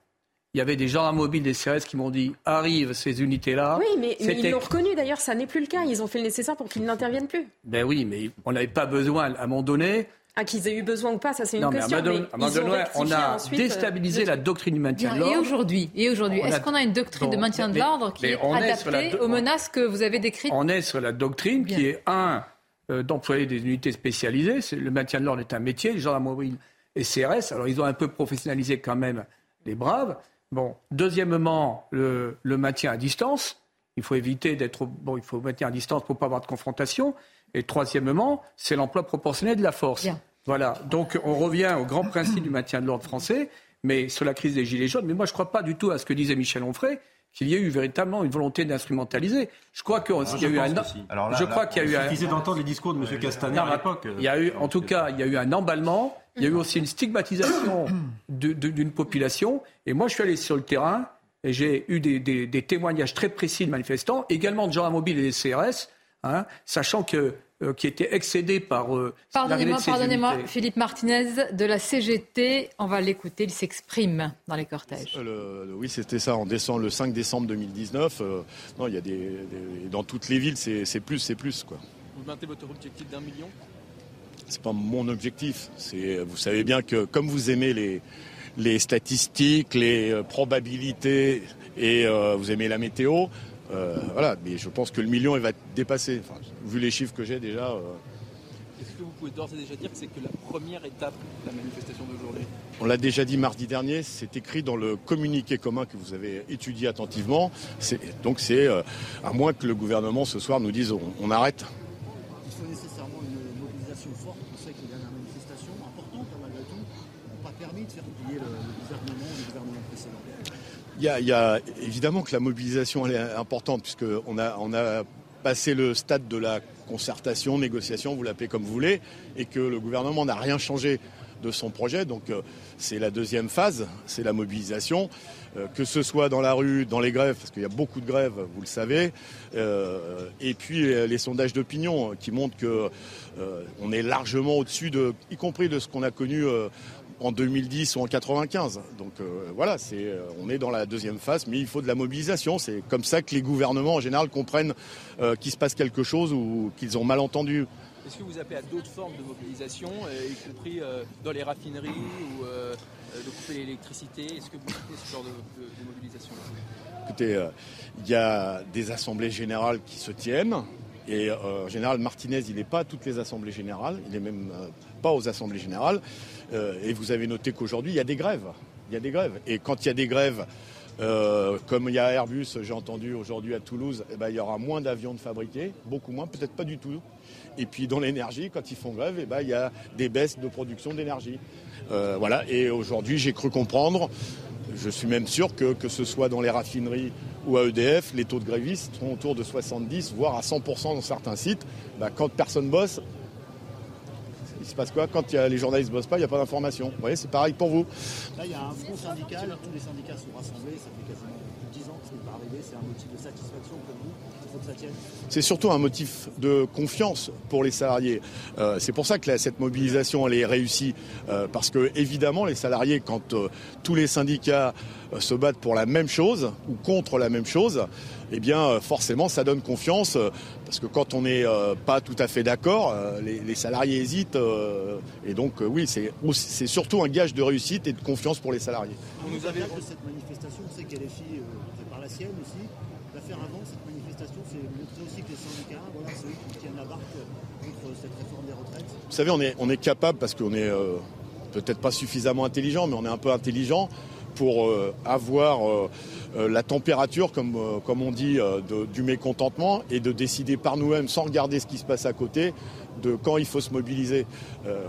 il y avait des gendarmes mobiles des CRS qui m'ont dit arrivent ces unités-là. Oui, mais, ils l'ont reconnu d'ailleurs, ça n'est plus le cas. Ils ont fait le nécessaire pour qu'ils n'interviennent plus. Ben oui, mais on n'avait pas besoin à un moment donné. Ah, qu'ils aient eu besoin ou pas, ça c'est une question. Mais à un moment donné, on a déstabilisé euh, la doctrine du maintien de l'ordre. Et aujourd'hui, et aujourd'hui, est-ce qu'on a une doctrine de maintien de l'ordre qui est adaptée aux menaces que vous avez décrites? On est sur la doctrine qui est un euh, d'employer des unités spécialisées. Le maintien de l'ordre est un métier. Les gendarmes mobiles et CRS, alors ils ont un peu professionnalisé quand même les braves. Bon, deuxièmement, le, maintien à distance. Il faut éviter d'être bon, il faut maintenir à distance pour pas avoir de confrontation. Et troisièmement, c'est l'emploi proportionnel de la force. Voilà. Donc on revient au grand principe du maintien de l'ordre français, mais sur la crise des gilets jaunes. Mais moi, je ne crois pas du tout à ce que disait Michel Onfray qu'il y ait eu véritablement une volonté d'instrumentaliser. Je crois qu'il y a eu un. je crois qu'il y a eu un. d'entendre les discours de M. Castaner à l'époque. Il y a eu, en tout cas, il y a eu un emballement il y a eu aussi une stigmatisation d'une population. Et moi, je suis allé sur le terrain et j'ai eu des, témoignages très précis de manifestants, également de gens à mobile et des CRS, hein, sachant que euh, qui étaient excédés par. Euh, pardonnez-moi, pardonnez-moi, Philippe Martinez de la CGT, on va l'écouter, il s'exprime dans les cortèges. Euh, oui, c'était ça, en décembre, le 5 décembre 2019. non, il y a des, dans toutes les villes, c'est plus, c'est plus. Quoi. Vous maintenez votre objectif d'un million? C'est pas mon objectif. C'est, vous savez bien que comme vous aimez les, les statistiques, les probabilités et vous aimez la météo, euh, voilà, mais je pense que le million, il va dépassé. vu les chiffres que j'ai déjà. Euh. Est-ce que vous pouvez d'ores et déjà dire que c'est que la première étape de la manifestation d'aujourd'hui? On l'a déjà dit mardi dernier, c'est écrit dans le communiqué commun que vous avez étudié attentivement. Donc c'est, euh, à moins que le gouvernement ce soir nous dise on, arrête. Il faut nécessairement une mobilisation forte. On sait que les dernières manifestations importantes, hein, malgré tout, n'ont pas permis de faire oublier le, le gouvernement, le gouvernement précédent. Il y, a, évidemment que la mobilisation est importante puisqu'on a, passé le stade de la concertation, négociation, vous l'appelez comme vous voulez, et que le gouvernement n'a rien changé de son projet. Donc euh, c'est la deuxième phase, c'est la mobilisation, euh, que ce soit dans la rue, dans les grèves, parce qu'il y a beaucoup de grèves, vous le savez, euh, et puis les sondages d'opinion qui montrent que on est largement au-dessus de, y compris de ce qu'on a connu en 2010 ou en 95. Donc euh, voilà, c'est, euh, on est dans la deuxième phase, mais il faut de la mobilisation. C'est comme ça que les gouvernements en général comprennent euh, qu'il se passe quelque chose ou qu'ils ont mal entendu. Est-ce que vous appelez à d'autres formes de mobilisation, y compris dans les raffineries ou de couper l'électricité? Est-ce que vous appelez ce genre de, mobilisation? Écoutez, il y a des assemblées générales qui se tiennent. Et en général, Martinez, il n'est pas à toutes les assemblées générales, il n'est même pas aux assemblées générales. Euh, et vous avez noté qu'aujourd'hui, il y a des grèves. Il y a des grèves. Et quand il y a des grèves, euh, comme il y a Airbus, j'ai entendu aujourd'hui à Toulouse, eh ben, il y aura moins d'avions de fabriqués, beaucoup moins, peut-être pas du tout. Et puis dans l'énergie, quand ils font grève, eh ben, il y a des baisses de production d'énergie. Euh, voilà. Et aujourd'hui, j'ai cru comprendre, je suis même sûr que que ce soit dans les raffineries ou à EDF, les taux de grévistes sont autour de 70, voire à 100% dans certains sites. Ben, quand personne bosse, il se passe quoi? Quand les journalistes ne bossent pas, il n'y a pas d'information. Vous voyez, c'est pareil pour vous. Là, il y a un front syndical, tous les syndicats sont rassemblés, ça fait quasiment plus de 10 ans que ce n'est pas arrivé, c'est un motif de satisfaction pour vous c'est surtout un motif de confiance pour les salariés. Euh, c'est pour ça que cette mobilisation elle est réussie, euh, parce que évidemment les salariés, quand euh, tous les syndicats se battent pour la même chose ou contre la même chose, eh bien forcément ça donne confiance, parce que quand on n'est pas tout à fait d'accord, les, salariés hésitent, et donc oui, c'est surtout un gage de réussite et de confiance pour les salariés. On nous avait que cette manifestation, qu'elle est fille, par la sienne aussi, va faire Vous savez, on est, on est capable, parce qu'on est euh, peut-être pas suffisamment intelligent, mais on est un peu intelligent pour euh, avoir euh, la température, comme, comme on dit, du mécontentement et de décider par nous-mêmes, sans regarder ce qui se passe à côté, de quand il faut se mobiliser.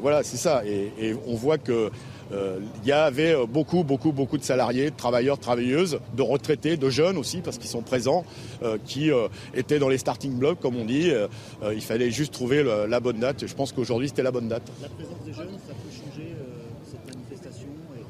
voilà, c'est ça. Et, on voit que euh, il y avait euh, beaucoup, beaucoup, beaucoup de salariés, de travailleurs, travailleuses, de retraités, de jeunes aussi, parce qu'ils sont présents, euh, qui étaient dans les starting blocks, comme on dit. il fallait juste trouver la bonne date. Je pense qu'aujourd'hui, c'était la bonne date changer cette manifestation et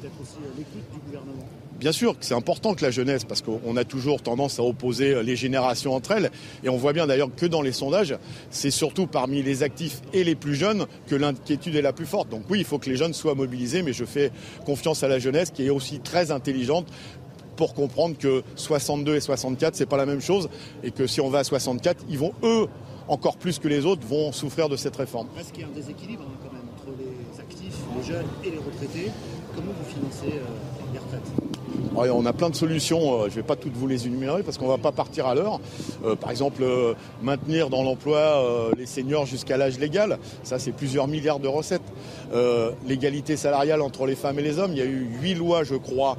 peut-être aussi l'écoute du gouvernement bien sûr que c'est important que la jeunesse, parce qu'on a toujours tendance à opposer les générations entre elles, et on voit bien d'ailleurs que dans les sondages, c'est surtout parmi les actifs et les plus jeunes que l'inquiétude est la plus forte. Donc oui, il faut que les jeunes soient mobilisés, mais je fais confiance à la jeunesse qui est aussi très intelligente pour comprendre que 62 et 64, c'est pas la même chose, et que si on va à 64, ils vont eux encore plus que les autres vont souffrir de cette réforme. Est-ce qu'il y a un déséquilibre hein, quand même entre les actifs, les jeunes et les retraités? Comment vous financez euh, les retraites? On a plein de solutions, euh, je ne vais pas toutes vous les énumérer parce qu'on ne va pas partir à l'heure. Euh, par exemple, euh, maintenir dans l'emploi les seniors jusqu'à l'âge légal, ça c'est plusieurs milliards de recettes. L'égalité salariale entre les femmes et les hommes, il y a eu huit lois je crois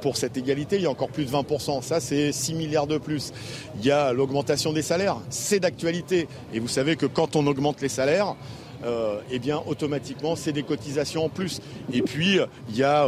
pour cette égalité, il y a encore plus de 20%, ça c'est 6 milliards de plus. Il y a l'augmentation des salaires, c'est d'actualité. Et vous savez que quand on augmente les salaires, eh bien automatiquement c'est des cotisations en plus. Et puis il y a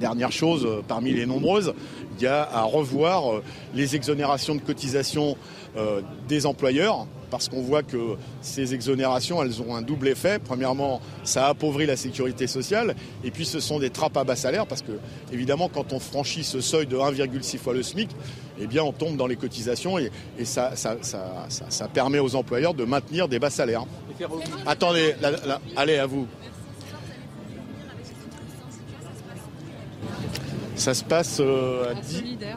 Dernière chose, euh, parmi les nombreuses, il y a à revoir euh, les exonérations de cotisation euh, des employeurs parce qu'on voit que ces exonérations, elles ont un double effet. Premièrement, ça appauvrit la sécurité sociale, et puis ce sont des trappes à bas salaire, parce que évidemment, quand on franchit ce seuil de 1,6 fois le SMIC, eh bien, on tombe dans les cotisations et, ça, permet aux employeurs de maintenir des bas salaires. Attendez, allez à vous. Ça se passe euh,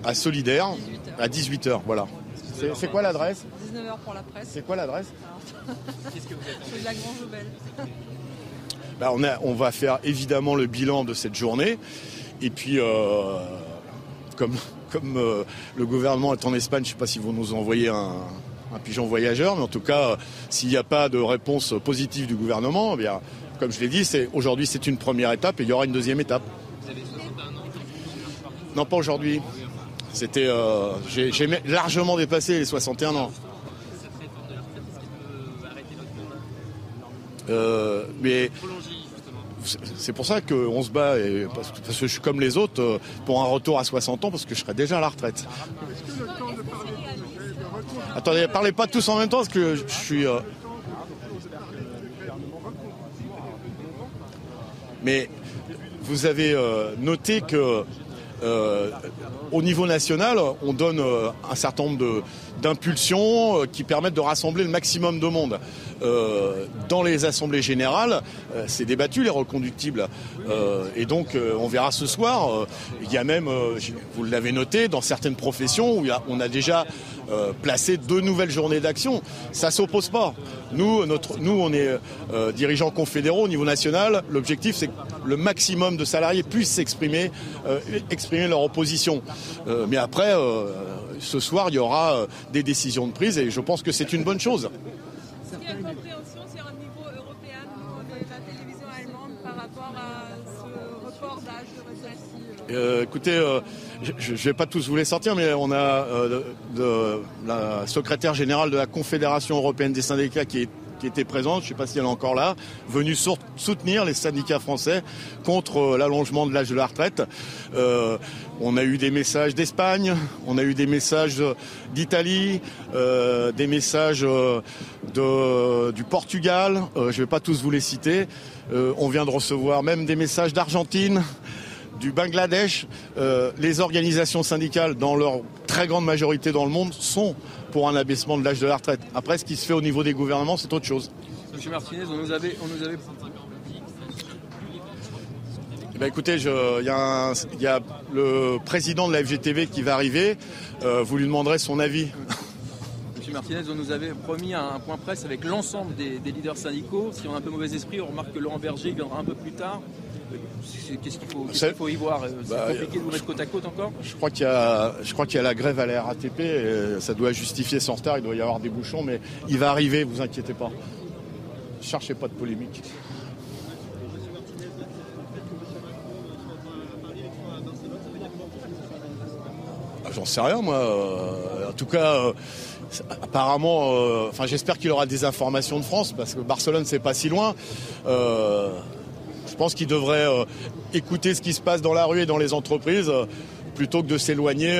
à, Solidaire, à 18h, voilà. C'est quoi l'adresse 19h pour la presse. C'est quoi l'adresse *laughs* Qu'est-ce que vous êtes la Grange *laughs* bah, on, on, va faire évidemment le bilan de cette journée. Et puis, euh, comme, comme euh, le gouvernement est en Espagne, je ne sais pas si vous nous envoyez un, un pigeon voyageur, mais en tout cas, s'il n'y a pas de réponse positive du gouvernement, eh bien, comme je l'ai dit, aujourd'hui c'est une première étape et il y aura une deuxième étape. Non, pas aujourd'hui. C'était, euh, j'ai largement dépassé les 61 ans. Euh, mais c'est pour ça qu'on se bat, et parce, que, je suis comme les autres, euh, pour un retour à 60 ans, parce que je serai déjà à la retraite. Attendez, parlez pas tous en même temps, parce que je suis... Mais vous avez noté que euh, au niveau national, on donne euh, un certain nombre d'impulsions euh, qui permettent de rassembler le maximum de monde. Dans les assemblées générales, c'est débattu les reconductibles. et donc, on verra ce soir. il y a même, vous l'avez noté, dans certaines professions où on a déjà euh, placer deux nouvelles journées d'action. Ça s'oppose pas. Nous, notre, nous, on est euh, dirigeants confédéraux au niveau national. L'objectif, c'est que le maximum de salariés puissent s'exprimer, euh, exprimer leur opposition. mais après, ce soir, il y aura des décisions de prise et je pense que c'est une bonne chose. Écoutez, je ne vais pas tous vous les sortir, mais on a euh, de, la secrétaire générale de la Confédération européenne des syndicats qui, était présente, je ne sais pas si elle est encore là, venue soutenir les syndicats français contre euh, l'allongement de l'âge de la retraite. Euh, on a eu des messages d'Espagne, on a eu des messages d'Italie, des messages du Portugal, je ne vais pas tous vous les citer. on vient de recevoir même des messages d'Argentine du Bangladesh, euh, les organisations syndicales, dans leur très grande majorité dans le monde, sont pour un abaissement de l'âge de la retraite. Après, ce qui se fait au niveau des gouvernements, c'est autre chose. Monsieur Martinez, on nous avait... Eh ben, écoutez, il y, a le président de la FGTV qui va arriver. Euh, vous lui demanderez son avis. *laughs* Monsieur Martinez, on nous avait promis un point presse avec l'ensemble des, des, leaders syndicaux. Si on a un peu mauvais esprit, on remarque que Laurent Berger viendra un peu plus tard. Qu'est-ce qu'il faut, y voir? C'est bah, compliqué de vous mettre côte à côte encore? Je crois qu'il y, y a la grève à la RATP. Et ça doit justifier son retard. Il doit y avoir des bouchons, mais il va arriver. Vous inquiétez pas. Cherchez pas de polémique. J'en sais rien, moi. Euh, en tout cas, euh, apparemment, euh, enfin, j'espère qu'il aura des informations de France parce que Barcelone, c'est pas si loin. Je pense qu'il devrait écouter ce qui se passe dans la rue et dans les entreprises plutôt que de s'éloigner.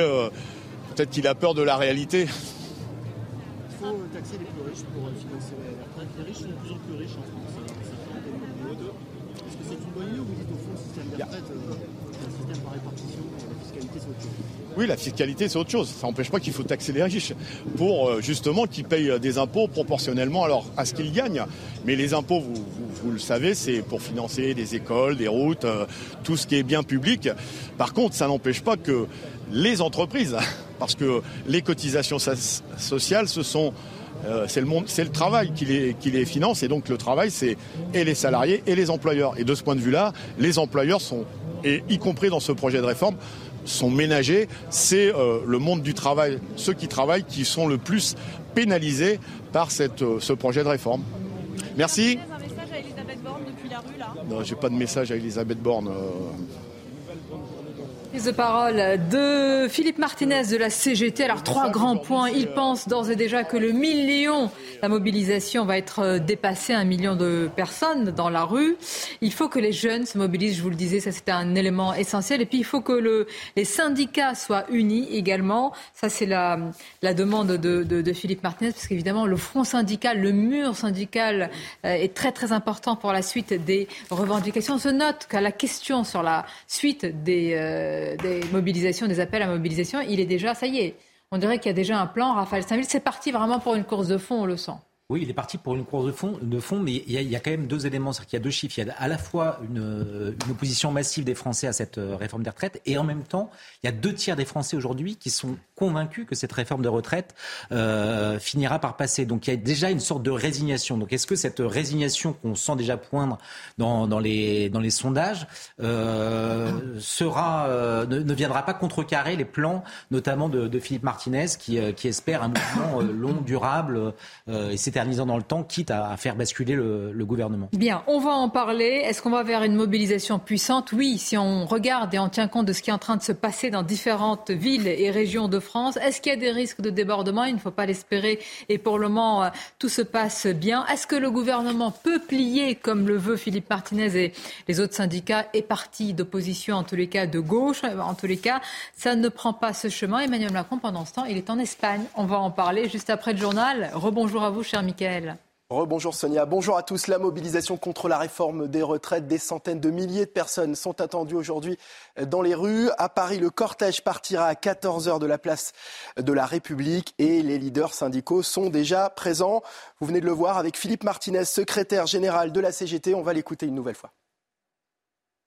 Peut-être qu'il a peur de la réalité. Il faut taxer les plus riches pour financer la retraite. Les riches sont de plus en plus riches en France. Est-ce que c'est une bonne idée ou vous dites au fond le système de retraite, un système par répartition, la fiscalité c'est autre chose oui, la fiscalité, c'est autre chose. Ça n'empêche pas qu'il faut taxer les riches pour justement qu'ils payent des impôts proportionnellement alors, à ce qu'ils gagnent. Mais les impôts, vous, le savez, c'est pour financer des écoles, des routes, euh, tout ce qui est bien public. Par contre, ça n'empêche pas que les entreprises, *laughs* parce que les cotisations sociales, euh, c'est le travail qui les, qui les finance et donc le travail c'est et les salariés et les employeurs. Et de ce point de vue-là, les employeurs sont, et y compris dans ce projet de réforme, sont ménagés. C'est euh, le monde du travail, ceux qui travaillent, qui sont le plus pénalisés par cette, ce projet de réforme. Merci. Non, j'ai pas de message à Elisabeth Borne. Prise de parole de Philippe Martinez de la CGT. Alors, trois grands points. Il pense d'ores et déjà que le million, la mobilisation va être euh, dépassée, un million de personnes dans la rue. Il faut que les jeunes se mobilisent, je vous le disais, ça c'est un élément essentiel. Et puis, il faut que le, les syndicats soient unis également. Ça, c'est la, la demande de, de, de Philippe Martinez, parce qu'évidemment, le front syndical, le mur syndical euh, est très, très important pour la suite des revendications. On se note qu'à la question sur la suite des... Euh, des mobilisations, des appels à mobilisation, il est déjà, ça y est, on dirait qu'il y a déjà un plan. Raphaël Saint-Ville, c'est parti vraiment pour une course de fond, on le sent. Oui, il est parti pour une course de fond, de fond mais il y, a, quand même deux éléments. C'est qu'il y a deux chiffres. Il y a à la fois une, opposition massive des Français à cette euh, réforme des retraites et en même temps, il y a deux tiers des Français aujourd'hui qui sont convaincus que cette réforme de retraite euh, finira par passer. Donc il y a déjà une sorte de résignation. Donc est-ce que cette résignation qu'on sent déjà poindre dans, dans, les, dans les sondages euh, sera, euh, ne, viendra pas contrecarrer les plans, notamment de, Philippe Martinez, qui, qui espère un mouvement long, durable et c'est dans le temps, quitte à, faire basculer le, gouvernement? Bien, on va en parler. Est-ce qu'on va vers une mobilisation puissante? Oui, si on regarde et on tient compte de ce qui est en train de se passer dans différentes villes et régions de France, est-ce qu'il y a des risques de débordement? Il ne faut pas l'espérer. Et pour le moment, euh, tout se passe bien. Est-ce que le gouvernement peut plier, comme le veut Philippe Martinez et les autres syndicats et partis d'opposition, en tous les cas de gauche En tous les cas, ça ne prend pas ce chemin. Emmanuel Macron, pendant ce temps, il est en Espagne. On va en parler juste après le journal. Rebonjour à vous, cher Michael. Rebonjour Sonia, bonjour à tous. La mobilisation contre la réforme des retraites, des centaines de milliers de personnes sont attendues aujourd'hui dans les rues. À Paris, le cortège partira à 14h de la place de la République et les leaders syndicaux sont déjà présents. Vous venez de le voir avec Philippe Martinez, secrétaire général de la CGT. On va l'écouter une nouvelle fois.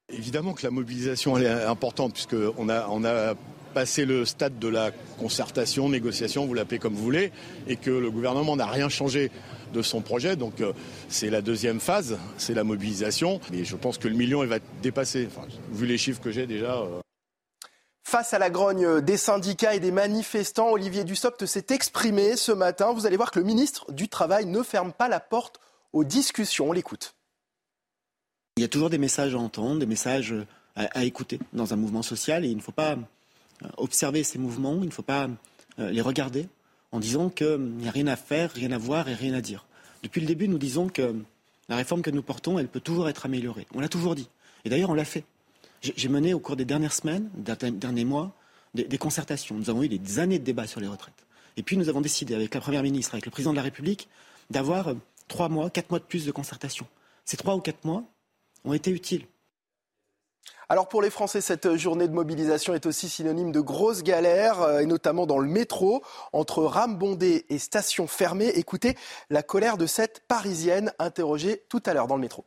Évidemment que la mobilisation est importante puisqu'on a, on a passé le stade de la concertation, négociation, vous l'appelez comme vous voulez, et que le gouvernement n'a rien changé de son projet. Donc euh, c'est la deuxième phase, c'est la mobilisation. Et je pense que le million, il va dépassé. vu les chiffres que j'ai déjà. Euh. Face à la grogne des syndicats et des manifestants, Olivier Dussopt s'est exprimé ce matin. Vous allez voir que le ministre du Travail ne ferme pas la porte aux discussions. On l'écoute. Il y a toujours des messages à entendre, des messages à, écouter dans un mouvement social et il ne faut pas euh, observer ces mouvements, il ne faut pas les regarder en disant qu'il n'y a rien à faire, rien à voir et rien à dire. Depuis le début, nous disons que la réforme que nous portons, elle peut toujours être améliorée. On l'a toujours dit. Et d'ailleurs, on l'a fait. J'ai mené au cours des dernières semaines, des derniers mois, des, concertations. Nous avons eu des années de débats sur les retraites. Et puis nous avons décidé, avec la Première ministre, avec le Président de la République, d'avoir euh, trois mois, quatre mois de plus de concertation. Ces trois ou quatre mois ont été utiles. Alors pour les Français, cette journée de mobilisation est aussi synonyme de grosses galères, euh, et notamment dans le métro, entre rames bondées et stations fermées. Écoutez la colère de cette Parisienne interrogée tout à l'heure dans le métro.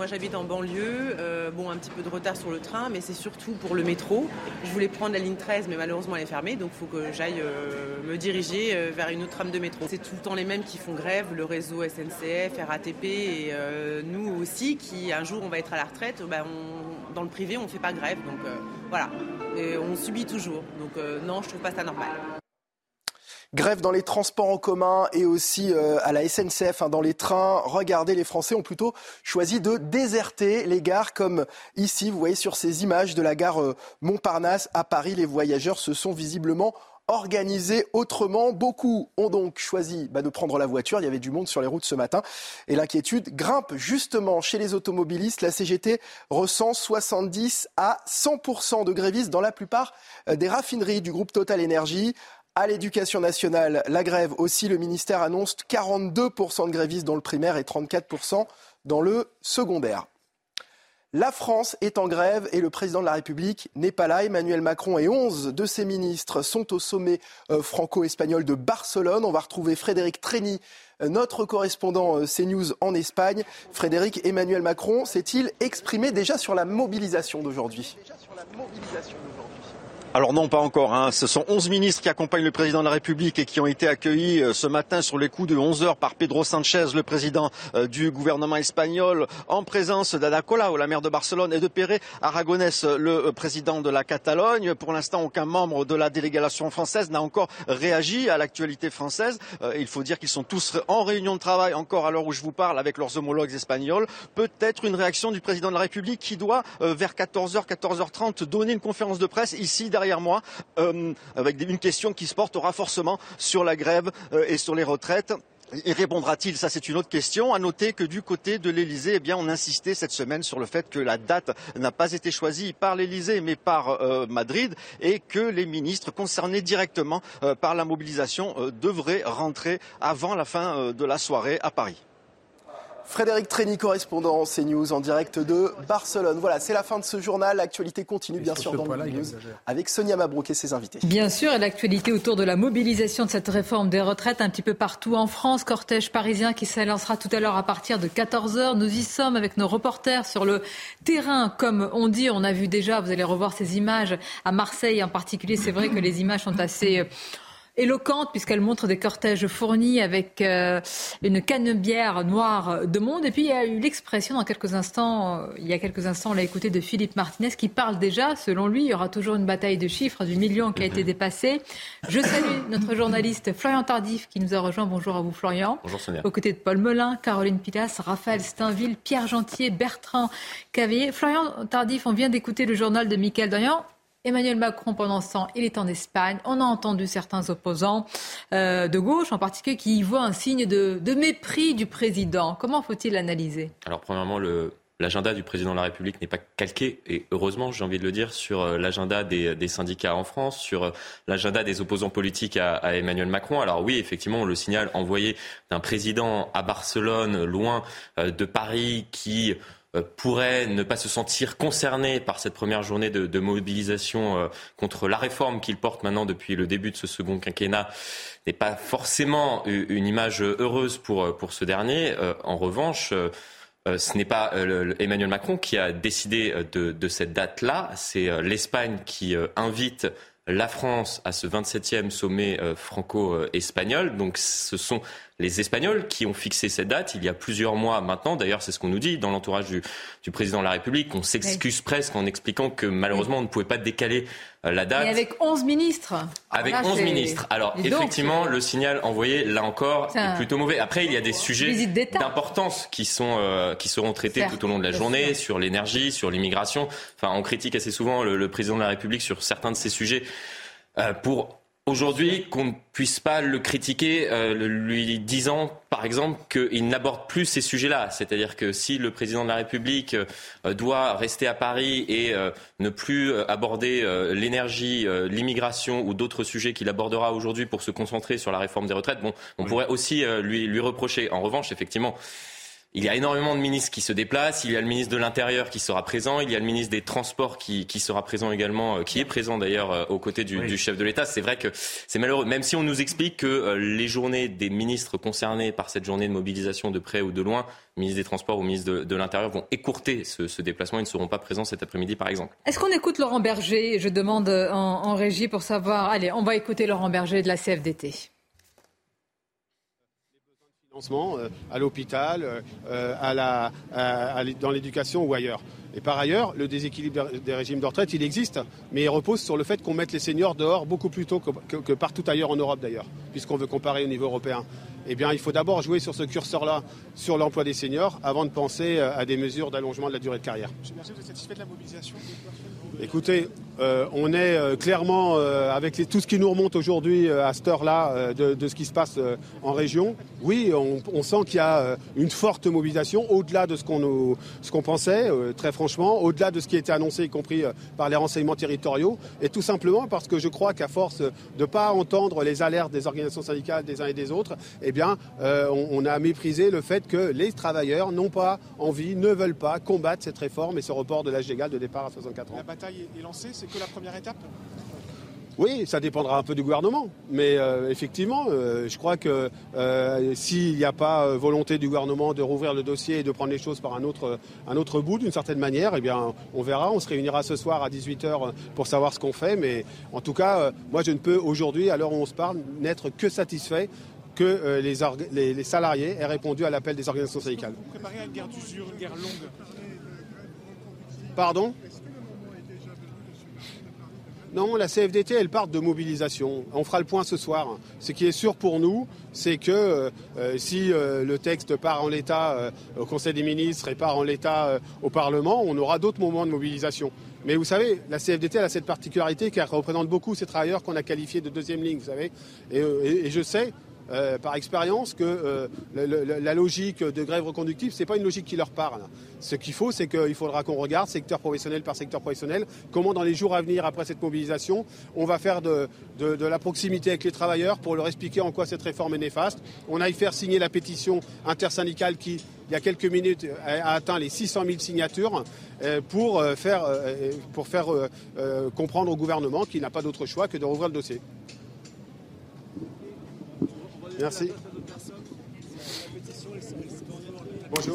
Moi j'habite en banlieue, euh, bon un petit peu de retard sur le train, mais c'est surtout pour le métro. Je voulais prendre la ligne 13, mais malheureusement elle est fermée, donc il faut que j'aille euh, me diriger euh, vers une autre trame de métro. C'est tout le temps les mêmes qui font grève, le réseau SNCF, RATP et nous aussi, qui un jour on va être à la retraite, bah, dans le privé on ne fait pas grève, donc voilà. On subit toujours, donc non je trouve pas ça normal. Grève dans les transports en commun et aussi euh, à la SNCF, hein, dans les trains. Regardez, les Français ont plutôt choisi de déserter les gares comme ici, vous voyez sur ces images de la gare euh, Montparnasse à Paris. Les voyageurs se sont visiblement organisés autrement. Beaucoup ont donc choisi bah, de prendre la voiture. Il y avait du monde sur les routes ce matin. Et l'inquiétude grimpe justement chez les automobilistes. La CGT ressent 70 à 100% de grévistes dans la plupart euh, des raffineries du groupe Total Energy. À l'éducation nationale, la grève aussi, le ministère annonce 42% de grévistes dans le primaire et 34% dans le secondaire. La France est en grève et le président de la République n'est pas là. Emmanuel Macron et 11 de ses ministres sont au sommet euh, franco-espagnol de Barcelone. On va retrouver Frédéric Treni, euh, notre correspondant euh, CNews en Espagne. Frédéric, Emmanuel Macron s'est-il exprimé déjà sur la mobilisation d'aujourd'hui alors non, pas encore. Hein. Ce sont 11 ministres qui accompagnent le président de la République et qui ont été accueillis euh, ce matin sur les coups de 11 heures par Pedro Sanchez, le président euh, du gouvernement espagnol, en présence d'Ada Colau, la maire de Barcelone, et de Pérez Aragonès, le euh, président de la Catalogne. Pour l'instant, aucun membre de la délégation française n'a encore réagi à l'actualité française. Il faut dire qu'ils sont tous en réunion de travail encore à l'heure où je vous parle avec leurs homologues espagnols. Peut-être une réaction du président de la République qui doit, vers 14h, 14h30, donner une conférence de presse ici derrière moi euh, avec une question qui se porte au renforcement sur la grève euh, et sur les retraites. Et répondra-t-il? Ça, c'est une autre question. À noter que du côté de l'Elysée, eh bien, on insistait cette semaine sur le fait que la date n'a pas été choisie par l'Elysée, mais par euh, Madrid, et que les ministres concernés directement par la mobilisation devraient rentrer avant la fin de la soirée à Paris. Frédéric Trény, correspondant CNews en direct de Barcelone. Voilà, c'est la fin de ce journal. L'actualité continue bien sûr dans le News avec Sonia Mabrouk et ses invités. Bien sûr, et l'actualité autour de la mobilisation de cette réforme des retraites un petit peu partout en France. Cortège parisien qui s'élancera tout à l'heure à partir de 14h. Nous y sommes avec nos reporters sur le terrain. Comme on dit, on a vu déjà, vous allez revoir ces images à Marseille en particulier. C'est vrai que les images sont assez éloquente puisqu'elle montre des cortèges fournis avec euh, une canebière noire de monde. Et puis il y a eu l'expression dans quelques instants, euh, il y a quelques instants, on l'a écouté de Philippe Martinez qui parle déjà, selon lui, il y aura toujours une bataille de chiffres du million qui a été dépassé. Je salue notre journaliste Florian Tardif qui nous a rejoint. Bonjour à vous Florian. Bonjour Sonia. Aux côtés de Paul Melun, Caroline Pilas, Raphaël Steinville, Pierre Gentier, Bertrand Cavier. Florian Tardif, on vient d'écouter le journal de Michael Dorian. Emmanuel Macron, pendant ce temps, il est en Espagne. On a entendu certains opposants euh, de gauche, en particulier, qui y voient un signe de, mépris du président. Comment faut-il l'analyser? Alors, premièrement, L'agenda du président de la République n'est pas calqué, et heureusement, j'ai envie de le dire, sur euh, l'agenda des, syndicats en France, sur euh, l'agenda des opposants politiques à, Emmanuel Macron. Alors oui, effectivement, le signal envoyé d'un président à Barcelone, loin de Paris, qui euh, pourrait ne pas se sentir concerné par cette première journée de, mobilisation euh, contre la réforme qu'il porte maintenant depuis le début de ce second quinquennat n'est pas forcément une image heureuse pour, euh, pour ce dernier. En revanche, ce n'est pas Emmanuel Macron qui a décidé de, de cette date-là, c'est l'Espagne qui invite la France à ce 27e sommet franco-espagnol. Donc ce sont les Espagnols qui ont fixé cette date il y a plusieurs mois maintenant. D'ailleurs, c'est ce qu'on nous dit dans l'entourage du, président de la République. On s'excuse presque en expliquant que malheureusement, on ne pouvait pas décaler euh, la date. Et avec 11 ministres. Avec 11 ministres. Alors, effectivement, le signal envoyé, là encore, est plutôt mauvais. Après, il y a des sujets d'importance qui, sont, euh, qui seront traités tout au long de la journée, sur l'énergie, sur l'immigration. Enfin, on critique assez souvent le, président de la République sur certains de ces sujets. Euh, pour aujourd'hui qu'on ne puisse pas le critiquer, euh, lui disant par exemple qu'il n'aborde plus ces sujets-là. C'est-à-dire que si le président de la République euh, doit rester à Paris et euh, ne plus aborder l'énergie, l'immigration ou d'autres sujets qu'il abordera aujourd'hui pour se concentrer sur la réforme des retraites, bon, on pourrait aussi lui, lui reprocher. En revanche, effectivement, il y a énormément de ministres qui se déplacent. Il y a le ministre de l'Intérieur qui sera présent. Il y a le ministre des Transports qui, sera présent également, euh, qui est présent d'ailleurs euh, aux côtés du, chef de l'État. C'est vrai que c'est malheureux. Même si on nous explique que euh, les journées des ministres concernés par cette journée de mobilisation de près ou de loin, ministre des Transports ou ministre de, l'Intérieur, vont écourter ce, déplacement. Ils ne seront pas présents cet après-midi, par exemple. Est-ce qu'on écoute Laurent Berger? Je demande en, en régie pour savoir. Allez, on va écouter Laurent Berger de la CFDT. Euh, à l'hôpital, euh, à la, dans l'éducation ou ailleurs. Et par ailleurs, le déséquilibre des régimes de retraite, il existe, mais il repose sur le fait qu'on mette les seniors dehors beaucoup plus tôt que, partout ailleurs en Europe d'ailleurs, puisqu'on veut comparer au niveau européen. Eh bien, il faut d'abord jouer sur ce curseur-là, sur l'emploi des seniors, avant de penser euh, à des mesures d'allongement de la durée de carrière. Vous êtes satisfait de la mobilisation Écoutez, euh, on est euh, clairement, euh, avec tout ce qui nous remonte aujourd'hui à cette heure-là de, ce qui se passe en région, oui, on, sent qu'il y a une forte mobilisation au-delà de ce qu'on pensait, très franchement, au-delà de ce qui été annoncé, y compris par les renseignements territoriaux, et tout simplement parce que je crois qu'à force de ne pas entendre les alertes des organisations syndicales des uns et des autres, eh bien, on, on, a méprisé le fait que les travailleurs n'ont pas envie, ne veulent pas combattre cette réforme et ce report de l'âge légal de départ à 64 ans est lancée, c'est que la première étape Oui, ça dépendra un peu du gouvernement. Mais euh, effectivement, euh, je crois que euh, s'il n'y a pas volonté du gouvernement de rouvrir le dossier et de prendre les choses par un autre, un autre bout, d'une certaine manière, eh bien, on verra. On se réunira ce soir à 18h pour savoir ce qu'on fait. Mais en tout cas, moi, je ne peux aujourd'hui, à l'heure où on se parle, n'être que satisfait que les, les, salariés aient répondu à l'appel des organisations syndicales. Vous préparez une guerre d'usure, une guerre longue Pardon? Non, la CFDT, elle part de mobilisation. On fera le point ce soir. Ce qui est sûr pour nous, c'est que euh, euh, si euh, le texte part en l'état au Conseil des ministres et part en l'état au Parlement, on aura d'autres moments de mobilisation. Mais vous savez, la CFDT a cette particularité qu'elle représente beaucoup ces travailleurs qu'on a qualifiés de deuxième ligne, vous savez. et je sais euh, par expérience que euh, la logique de grève reconductive, ce n'est pas une logique qui leur parle. Ce qu'il faut, c'est qu'il faudra qu'on regarde secteur professionnel par secteur professionnel, comment dans les jours à venir, après cette mobilisation, on va faire de, la proximité avec les travailleurs pour leur expliquer en quoi cette réforme est néfaste. On aille faire signer la pétition intersyndicale qui, il y a quelques minutes, a atteint les 600 000 signatures euh, pour faire comprendre au gouvernement qu'il n'a pas d'autre choix que de rouvrir le dossier. Merci.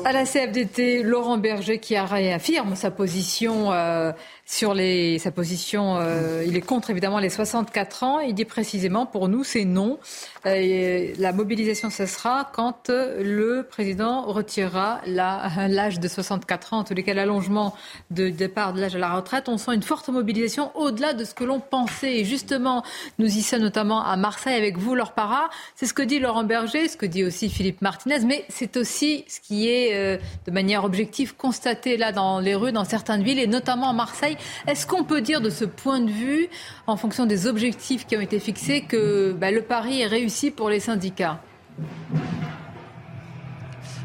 À la CFDT, Laurent Berger qui réaffirme sa position euh, sur les, sa position. Euh, il est contre évidemment les 64 ans. Il dit précisément pour nous c'est non. Euh, la mobilisation cessera quand le président retirera *laughs* l'âge de 64 ans, en tous les cas l'allongement de départ de l'âge à la retraite. On sent une forte mobilisation au-delà de ce que l'on pensait. Et justement, nous y sommes notamment à Marseille avec vous, leur para. C'est ce que dit Laurent Berger, ce que dit aussi Philippe Martinez, mais c'est aussi ce qui est euh, de manière objective constaté là dans les rues, dans certaines villes et notamment à Marseille. Est-ce qu'on peut dire de ce point de vue, en fonction des objectifs qui ont été fixés, que bah, le pari est réussi pour les syndicats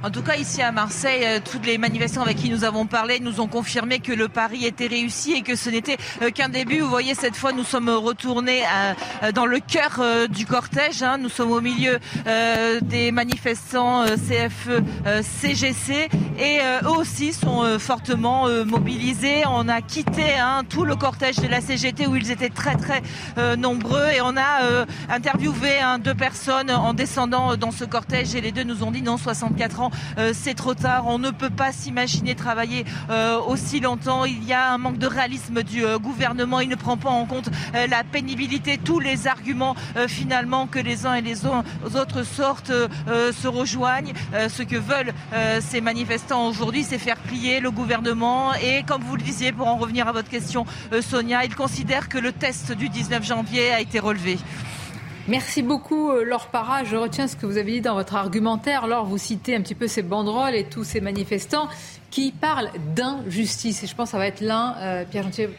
en tout cas, ici à Marseille, euh, toutes les manifestants avec qui nous avons parlé nous ont confirmé que le pari était réussi et que ce n'était euh, qu'un début. Vous voyez, cette fois, nous sommes retournés euh, dans le cœur du cortège. Hein. Nous sommes au milieu des manifestants CFE, CGC et eux aussi sont fortement mobilisés. On a quitté hein, tout le cortège de la CGT où ils étaient très très nombreux et on a interviewé hein, deux personnes en descendant dans ce cortège et les deux nous ont dit non, 64 ans euh, c'est trop tard. On ne peut pas s'imaginer travailler euh, aussi longtemps. Il y a un manque de réalisme du euh, gouvernement. Il ne prend pas en compte la pénibilité, tous les arguments finalement que les uns et les autres sortent se rejoignent. ce que veulent ces manifestants aujourd'hui, c'est faire plier le gouvernement. Et comme vous le disiez, pour en revenir à votre question, Sonia, ils considèrent que le test du 19 janvier a été relevé. Merci beaucoup, euh, Laure Parra. Je retiens ce que vous avez dit dans votre argumentaire. Laure, vous citez un petit peu ces banderoles et tous ces manifestants qui parlent d'injustice. Et je pense que ça va être l'un, euh, Pierre Gentier,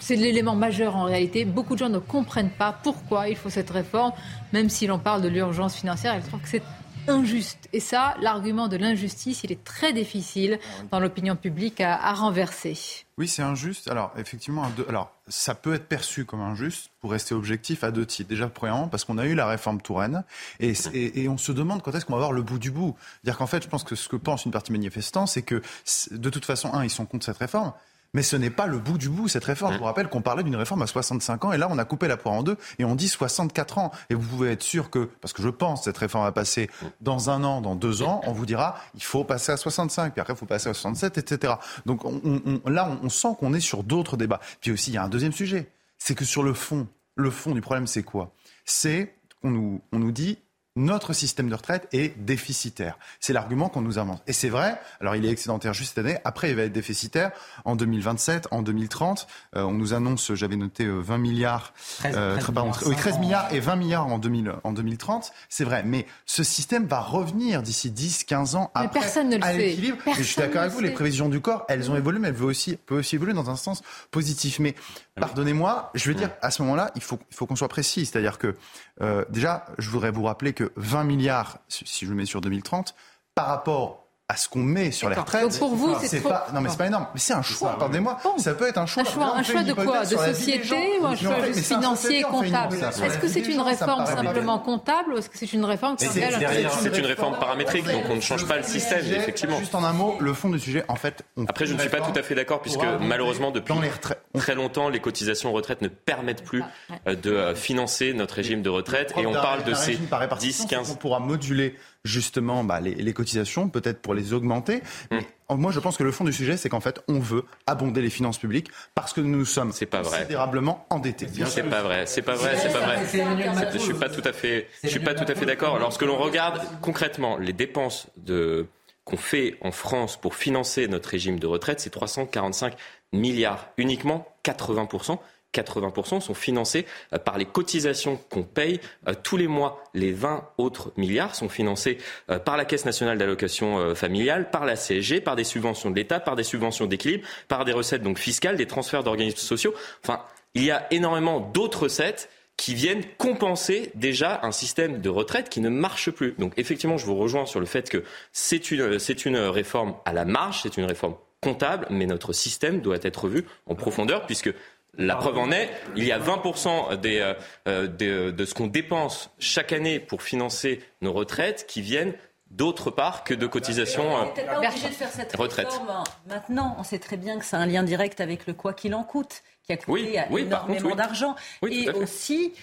c'est l'élément majeur en réalité. Beaucoup de gens ne comprennent pas pourquoi il faut cette réforme, même si l'on parle de l'urgence financière. Ils trouvent que c'est injuste. Et ça, l'argument de l'injustice, il est très difficile dans l'opinion publique à, renverser. Oui, c'est injuste. Alors, effectivement, alors, ça peut être perçu comme injuste pour rester objectif à deux titres. Déjà, premièrement, parce qu'on a eu la réforme Touraine et, on se demande quand est-ce qu'on va avoir le bout du bout. Dire qu'en fait, je pense que ce que pense une partie manifestante, c'est que de toute façon, un, ils sont contre cette réforme. Mais ce n'est pas le bout du bout, cette réforme. Je vous rappelle qu'on parlait d'une réforme à 65 ans, et là, on a coupé la poire en deux, et on dit 64 ans. Et vous pouvez être sûr que, parce que je pense cette réforme va passer dans un an, dans deux ans, on vous dira, il faut passer à 65, puis après, il faut passer à 67, etc. Donc là, on, sent qu'on est sur d'autres débats. Puis aussi, il y a un deuxième sujet. C'est que sur le fond, le fond du problème, c'est quoi? C'est qu'on nous, on nous dit, notre système de retraite est déficitaire. C'est l'argument qu'on nous avance. Et c'est vrai, alors il est excédentaire juste cette année, après il va être déficitaire en 2027, en 2030. Euh, on nous annonce, j'avais noté 20 euh, milliards, 13, euh, oui, 13 milliards et 20 milliards en, 2000, en 2030. C'est vrai, mais ce système va revenir d'ici 10, 15 ans après personne ne le à l'équilibre. je suis d'accord avec vous, les prévisions du corps, elles ont évolué, mais elles peuvent aussi, peuvent aussi évoluer dans un sens positif. Mais pardonnez-moi, je veux dire, à ce moment-là, il faut, il faut qu'on soit précis. C'est-à-dire que, déjà, je voudrais vous rappeler que 20 milliards, si je le mets sur 2030, par rapport à ce qu'on met sur les retraites. Donc pour vous, c'est trop... pas non mais c'est pas énorme, mais c'est un choix. Pardonnez-moi, ça peut être un choix. Un choix, un choix de quoi De société ou un choix juste financier comptable Est-ce que c'est une réforme simplement comptable ou est-ce que c'est une réforme qui C'est une réforme paramétrique, donc on ne change pas le système, effectivement. Juste en un mot, le fond du sujet, en fait. Après, je ne suis pas tout à fait d'accord puisque malheureusement depuis très longtemps, les cotisations retraite ne permettent plus euh, de euh, financer notre régime de retraite et on parle de ces 10, 15. On pourra moduler justement bah, les, cotisations, peut-être pour les augmenter. Hmm. Mais moi, je pense que le fond du sujet, c'est qu'en fait, on veut abonder les finances publiques parce que nous sommes pas considérablement endettés. C'est pas vrai, c'est pas vrai, c'est pas vrai. Je suis pas tout à fait, je suis pas tout à fait d'accord. Lorsque l'on regarde concrètement les dépenses de qu'on fait en France pour financer notre régime de retraite, c'est 345 milliards. Uniquement 80 80% sont financés euh, par les cotisations qu'on paye euh, tous les mois. Les 20 autres milliards sont financés euh, par la Caisse nationale d'allocation familiale, par la CSG, par des subventions de l'État, par des subventions d'équilibre, par des recettes donc fiscales, des transferts d'organismes sociaux. Enfin, il y a énormément d'autres recettes qui viennent compenser déjà un système de retraite qui ne marche plus. Donc effectivement, je vous rejoins sur le fait que c'est une, réforme à la marge, c'est une réforme comptable, mais notre système doit être revu en profondeur puisque la preuve en est, il y a 20% des, euh, euh, de ce qu'on dépense chaque année pour financer nos retraites qui viennent d'autre part que de cotisations euh, de faire cette retraite. Maintenant, on sait très bien que c'est un lien direct avec le quoi qu'il en coûte, qui a coûté énormément d'argent. et aussi,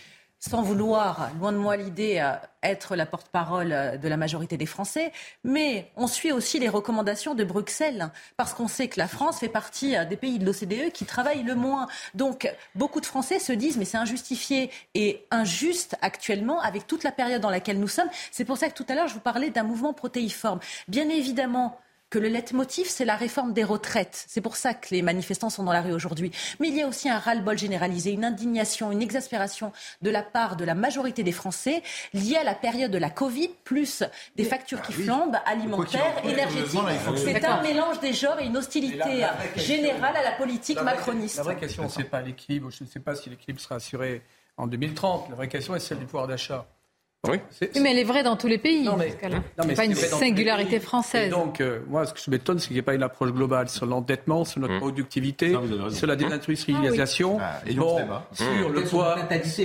sans vouloir, loin de moi l'idée, euh, être la porte-parole euh, de la majorité des Français, mais on suit aussi les recommandations de Bruxelles, parce qu'on sait que la France fait partie euh, des pays de l'OCDE qui travaillent le moins. Donc beaucoup de Français se disent, mais c'est injustifié et injuste actuellement avec toute la période dans laquelle nous sommes. C'est pour ça que tout à l'heure, je vous parlais d'un mouvement protéiforme. Bien évidemment, que le leitmotiv, c'est la réforme des retraites. C'est pour ça que les manifestants sont dans la rue aujourd'hui. Mais il y a aussi un ras-le-bol généralisé, une indignation, une exaspération de la part de la majorité des Français liée à la période de la Covid, plus des factures qui ah flambent, alimentaires, énergétiques. C'est un mélange des genres et une hostilité générale à la politique macroniste. La vraie question, ce n'est pas l'équilibre. Je ne sais pas si l'équilibre sera assuré en 2030. La vraie question est celle du pouvoir d'achat. Oui. mais elle est vraie dans tous les pays. Non, mais, n'est pas une singularité française. donc, euh, moi, ce que je m'étonne, c'est qu'il n'y ait pas une approche globale sur l'endettement, sur notre mmh. productivité, sur la désindustrialisation, ah bon, sur le poids,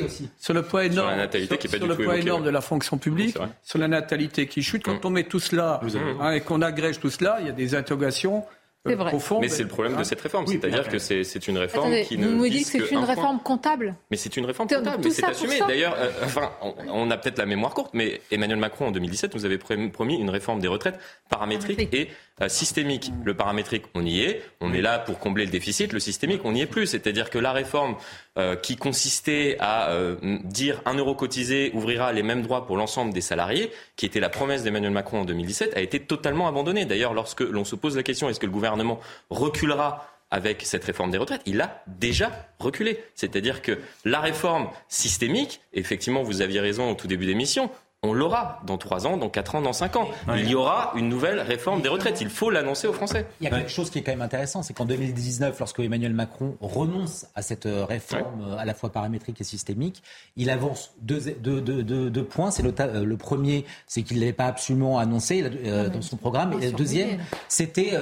aussi. sur le poids énorme, sur, le poids énorme de la fonction publique, sur la natalité qui chute. Quand mmh. on met tout cela hein, et qu'on agrège tout cela, il y a des interrogations c'est vrai. mais c'est le problème de cette réforme, c'est-à-dire que c'est une réforme qui ne. Vous me dites que c'est une réforme comptable. Mais c'est une réforme comptable, mais c'est assumé. D'ailleurs, euh, enfin, on, a peut-être la mémoire courte, mais Emmanuel Macron en 2017 nous avait promis une réforme des retraites paramétrique et euh, systémique. Le paramétrique, on y est, on est là pour combler le déficit. Le systémique, on n'y est plus. C'est-à-dire que la réforme euh, qui consistait à dire un euro cotisé ouvrira les mêmes droits pour l'ensemble des salariés, qui était la promesse d'Emmanuel Macron en 2017, a été totalement abandonnée. D'ailleurs, lorsque l'on se pose la question est-ce que le gouvernement gouvernement reculera avec cette réforme des retraites, il a déjà reculé. C'est-à-dire que la réforme systémique, effectivement, vous aviez raison au tout début d'émission, on l'aura dans 3 ans, dans 4 ans, dans 5 ans. Il y aura une nouvelle réforme des retraites. Il faut l'annoncer aux Français. Il y a quelque chose qui est quand même intéressant, c'est qu'en 2019, lorsque Emmanuel Macron renonce à cette euh, réforme euh, à la fois paramétrique et systémique, il avance deux, deux, deux, deux points. C'est le, euh, le, premier, c'est qu'il ne l'avait pas absolument annoncé dans son programme. Et le deuxième, c'était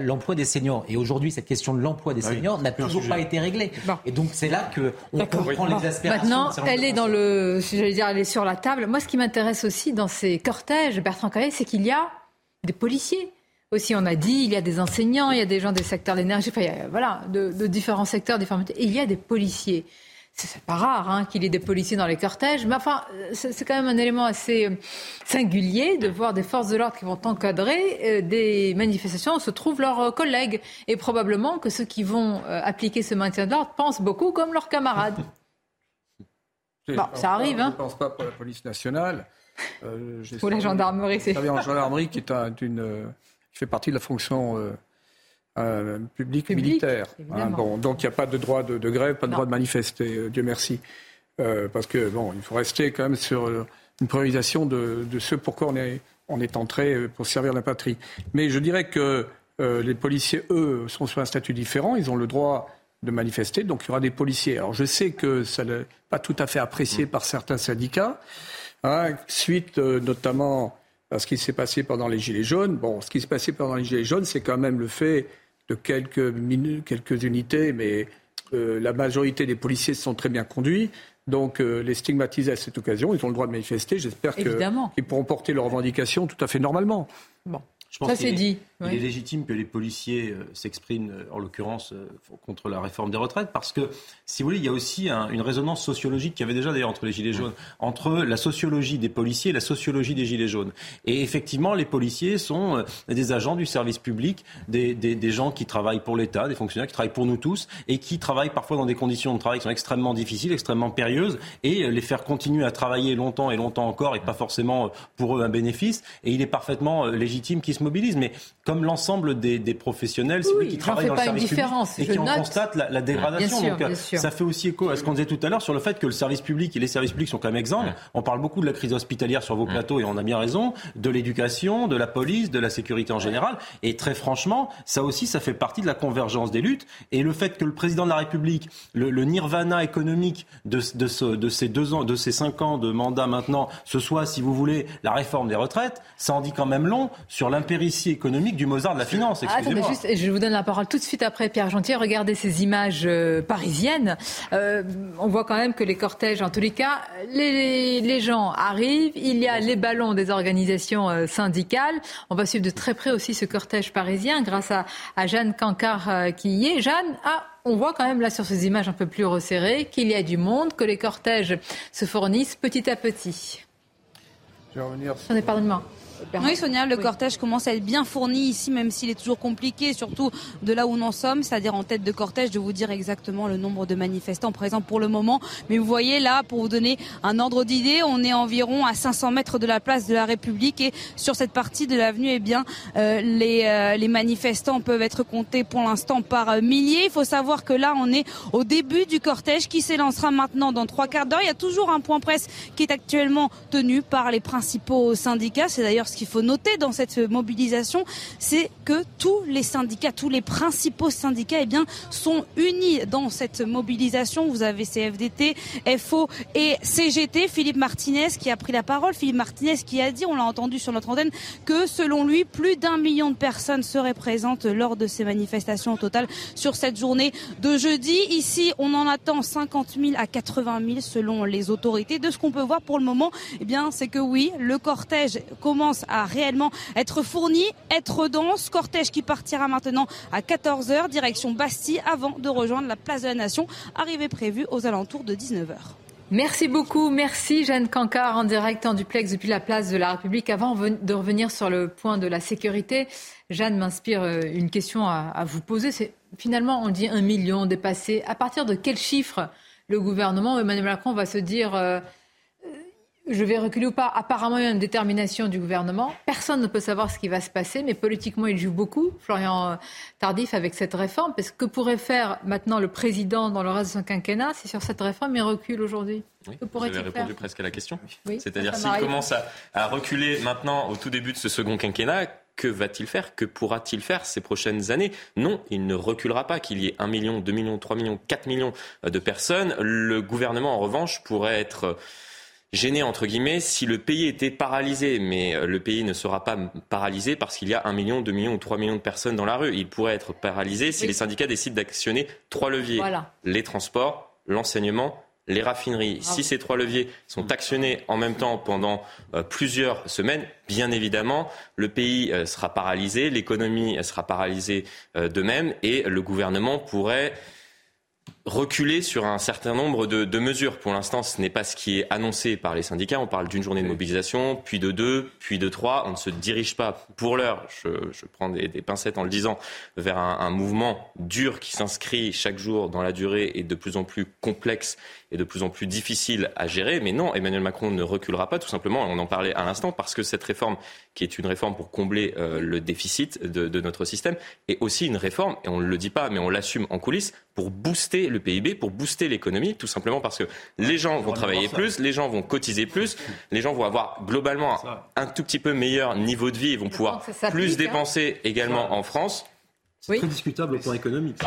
l'emploi des seniors. Et aujourd'hui, cette question de l'emploi des seniors n'a toujours pas été réglée. Et donc c'est là qu'on comprend l'exaspération. Maintenant, elle est dans le, j'allais dire, elle est sur la table. Moi, ce qui m'intéresse m'intéresse aussi dans ces cortèges, Bertrand Carré, c'est qu'il y a des policiers. Aussi, on a dit, il y a des enseignants, il y a des gens des secteurs de l'énergie, enfin, voilà, de, différents secteurs, différents et il y a des policiers. C'est pas rare hein, qu'il y ait des policiers dans les cortèges, mais enfin, c'est quand même un élément assez euh, singulier de voir des forces de l'ordre qui vont encadrer euh, des manifestations où se trouvent leurs euh, collègues. Et probablement que ceux qui vont appliquer ce maintien de l'ordre pensent beaucoup comme leurs camarades. Bon, ça arrive. Hein. Je ne pense pas pour la police nationale. Euh, *laughs* Ou la gendarmerie, c'est. en *laughs* gendarmerie qui, est une, euh, qui fait partie de la fonction euh, euh publique, militaire. Hein, bon, donc il n'y a pas de droit de, grève, pas de droit de manifester, Dieu merci. parce que bon, il faut rester quand même sur une priorisation de, de ce pourquoi on est, on est entré pour servir la patrie. Mais je dirais que les policiers, eux, sont sur un statut différent. Ils ont le droit de manifester. Donc il y aura des policiers. Alors je sais que ça n'est pas tout à fait apprécié mm. par certains syndicats, hein, suite euh, notamment ce qui s'est passé pendant les Gilets jaunes. Bon, ce qui s'est passé pendant les Gilets jaunes, c'est quand même le fait de quelques, minutes, quelques unités, mais euh, la majorité des policiers se sont très bien conduits. Donc, euh, les stigmatiser à cette occasion, ils ont le droit de manifester. J'espère qu'ils pourront porter leurs revendications tout à fait normalement. Bon. Je pense Ça c'est dit. Il est légitime que les policiers euh, s'expriment, euh, en l'occurrence, euh, contre la réforme des retraites, parce que, si vous voulez, il y a aussi une résonance sociologique qui avait déjà d'ailleurs entre les Gilets jaunes, entre la sociologie des policiers et la sociologie des Gilets jaunes. Et effectivement, les policiers sont des agents du service public, des, des gens qui travaillent pour l'État, des fonctionnaires qui travaillent pour nous tous, et qui travaillent parfois dans des conditions de travail qui sont extrêmement difficiles, extrêmement périlleuses, et les faire continuer à travailler longtemps et longtemps encore, et pas forcément pour eux un bénéfice. Et il est parfaitement légitime qu'ils se mobilisent. Mais comme l'ensemble des, professionnels, qui travaillent dans le service public et qui en constatent la, dégradation. Donc, euh, ça fait aussi écho à ce qu'on disait tout à l'heure sur le fait que le service public et les services publics sont quand même exemples. On parle beaucoup de la crise hospitalière sur vos plateaux et on a bien raison, de l'éducation, de la police, de la sécurité en général. Et très franchement, ça aussi, ça fait partie de la convergence des luttes. Et le fait que le président de la République, le, nirvana économique de, de, de ces deux ans, de ces cinq ans de mandat maintenant, ce soit, si vous voulez, la réforme des retraites, ça en dit quand même long sur l'impéritie économique du Mozart de la finance. Ah, juste, je vous donne la parole tout de suite après Pierre Gentier. Regardez ces images euh, parisiennes. Euh, on voit quand même que les cortèges, en tous les cas, les, les gens arrivent. Il y a les ballons des organisations euh, syndicales. On va suivre de très près aussi ce cortège parisien grâce à, à Jeanne Cancard qui y est. Jeanne, ah, on voit quand même là sur ces images un peu plus resserrées qu'il y a du monde, que les cortèges se fournissent petit à petit. Je vais revenir. Oui, Sonia, le cortège commence à être bien fourni ici, même s'il est toujours compliqué, surtout de là où nous en sommes, c'est-à-dire en tête de cortège, de vous dire exactement le nombre de manifestants présents pour le moment. Mais vous voyez là, pour vous donner un ordre d'idée, on est environ à 500 mètres de la place de la République et sur cette partie de l'avenue, eh bien, euh, les, euh, les manifestants peuvent être comptés pour l'instant par euh, milliers. Il faut savoir que là, on est au début du cortège qui s'élancera maintenant dans trois quarts d'heure. Il y a toujours un point presse qui est actuellement tenu par les principaux syndicats. C'est d'ailleurs ce qu'il faut noter dans cette mobilisation, c'est que tous les syndicats, tous les principaux syndicats, eh bien, sont unis dans cette mobilisation. Vous avez CFDT, FO et CGT. Philippe Martinez qui a pris la parole. Philippe Martinez qui a dit, on l'a entendu sur notre antenne, que selon lui, plus d'un million de personnes seraient présentes lors de ces manifestations au total sur cette journée de jeudi. Ici, on en attend 50 000 à 80 000 selon les autorités. De ce qu'on peut voir pour le moment, eh bien, c'est que oui, le cortège commence à réellement être fourni, être dense. Cortège qui partira maintenant à 14h, direction Bastille, avant de rejoindre la place de la Nation, arrivée prévue aux alentours de 19h. Merci beaucoup. Merci Jeanne Cancard en direct en duplex depuis la place de la République. Avant de revenir sur le point de la sécurité, Jeanne m'inspire euh, une question à, vous poser. Finalement, on dit un million dépassé. À partir de quel chiffre le gouvernement, Emmanuel Macron, va se dire euh, je vais reculer ou pas. Apparemment, il y a une détermination du gouvernement. Personne ne peut savoir ce qui va se passer, mais politiquement, il joue beaucoup, Florian euh, Tardif, avec cette réforme. Parce que pourrait faire maintenant le président dans le reste de son quinquennat si sur cette réforme il recule aujourd'hui oui, vous avez répondu presque à la question. C'est-à-dire s'il commence à, reculer maintenant au tout début de ce second quinquennat, que va-t-il faire? Que pourra-t-il faire ces prochaines années? Non, il ne reculera pas qu'il y ait 1 million, 2 millions, 3 millions, 4 millions de personnes. Le gouvernement, en revanche, pourrait être gêné entre guillemets si le pays était paralysé, mais euh, le pays ne sera pas paralysé parce qu'il y a un million, deux millions ou trois millions de personnes dans la rue. Il pourrait être paralysé si les syndicats décident d'actionner trois leviers. Les transports, l'enseignement, les raffineries. Si ces trois leviers sont actionnés en même temps pendant euh, plusieurs semaines, bien évidemment, le pays euh, sera paralysé, l'économie sera paralysée de même, et le gouvernement pourrait reculer sur un certain nombre de, mesures. Pour l'instant, ce n'est pas ce qui est annoncé par les syndicats. On parle d'une journée de mobilisation, puis de deux, puis de trois. On ne se dirige pas, pour l'heure, je, prends des, pincettes en le disant, vers un mouvement dur qui s'inscrit chaque jour dans la durée et de plus en plus complexe est de plus en plus difficile à gérer. Mais non, Emmanuel Macron ne reculera pas, tout simplement, on en parlait à l'instant, parce que cette réforme, qui est une réforme pour combler euh, le déficit de, notre système, est aussi une réforme, et on ne le dit pas, mais on l'assume en coulisses, pour booster le PIB, pour booster l'économie, tout simplement parce que les gens vont travailler plus, les gens vont cotiser plus, les gens vont avoir globalement un tout petit peu meilleur niveau de vie, et vont pouvoir plus hein. dépenser également en France. C'est très discutable au plan économique.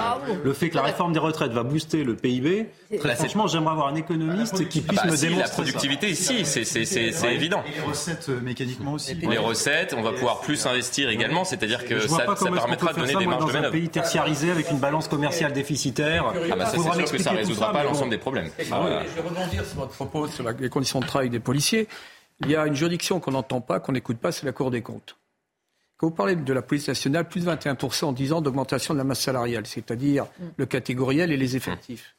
le fait que la réforme des retraites va booster le PIB, très franchement, j'aimerais avoir un économiste qui puisse me démontrer. La productivité, si, c'est évident. Et les recettes euh, mécaniquement aussi. Les recettes, on va pouvoir plus investir également, c'est-à-dire que ça, permettra de donner des marges de manœuvre. Dans un pays tertiarisé avec une balance commerciale déficitaire. Ah bah ça, c'est sûr que ça ne résoudra pas l'ensemble des problèmes. Je vais rebondir sur votre propos sur les conditions de travail des policiers. Il y a une juridiction qu'on n'entend pas, qu'on n'écoute pas, c'est la Cour des comptes. Quand vous parlez de la police nationale, plus de 21% en 10 ans d'augmentation de la masse salariale, c'est-à-dire mm. le catégoriel et les effectifs.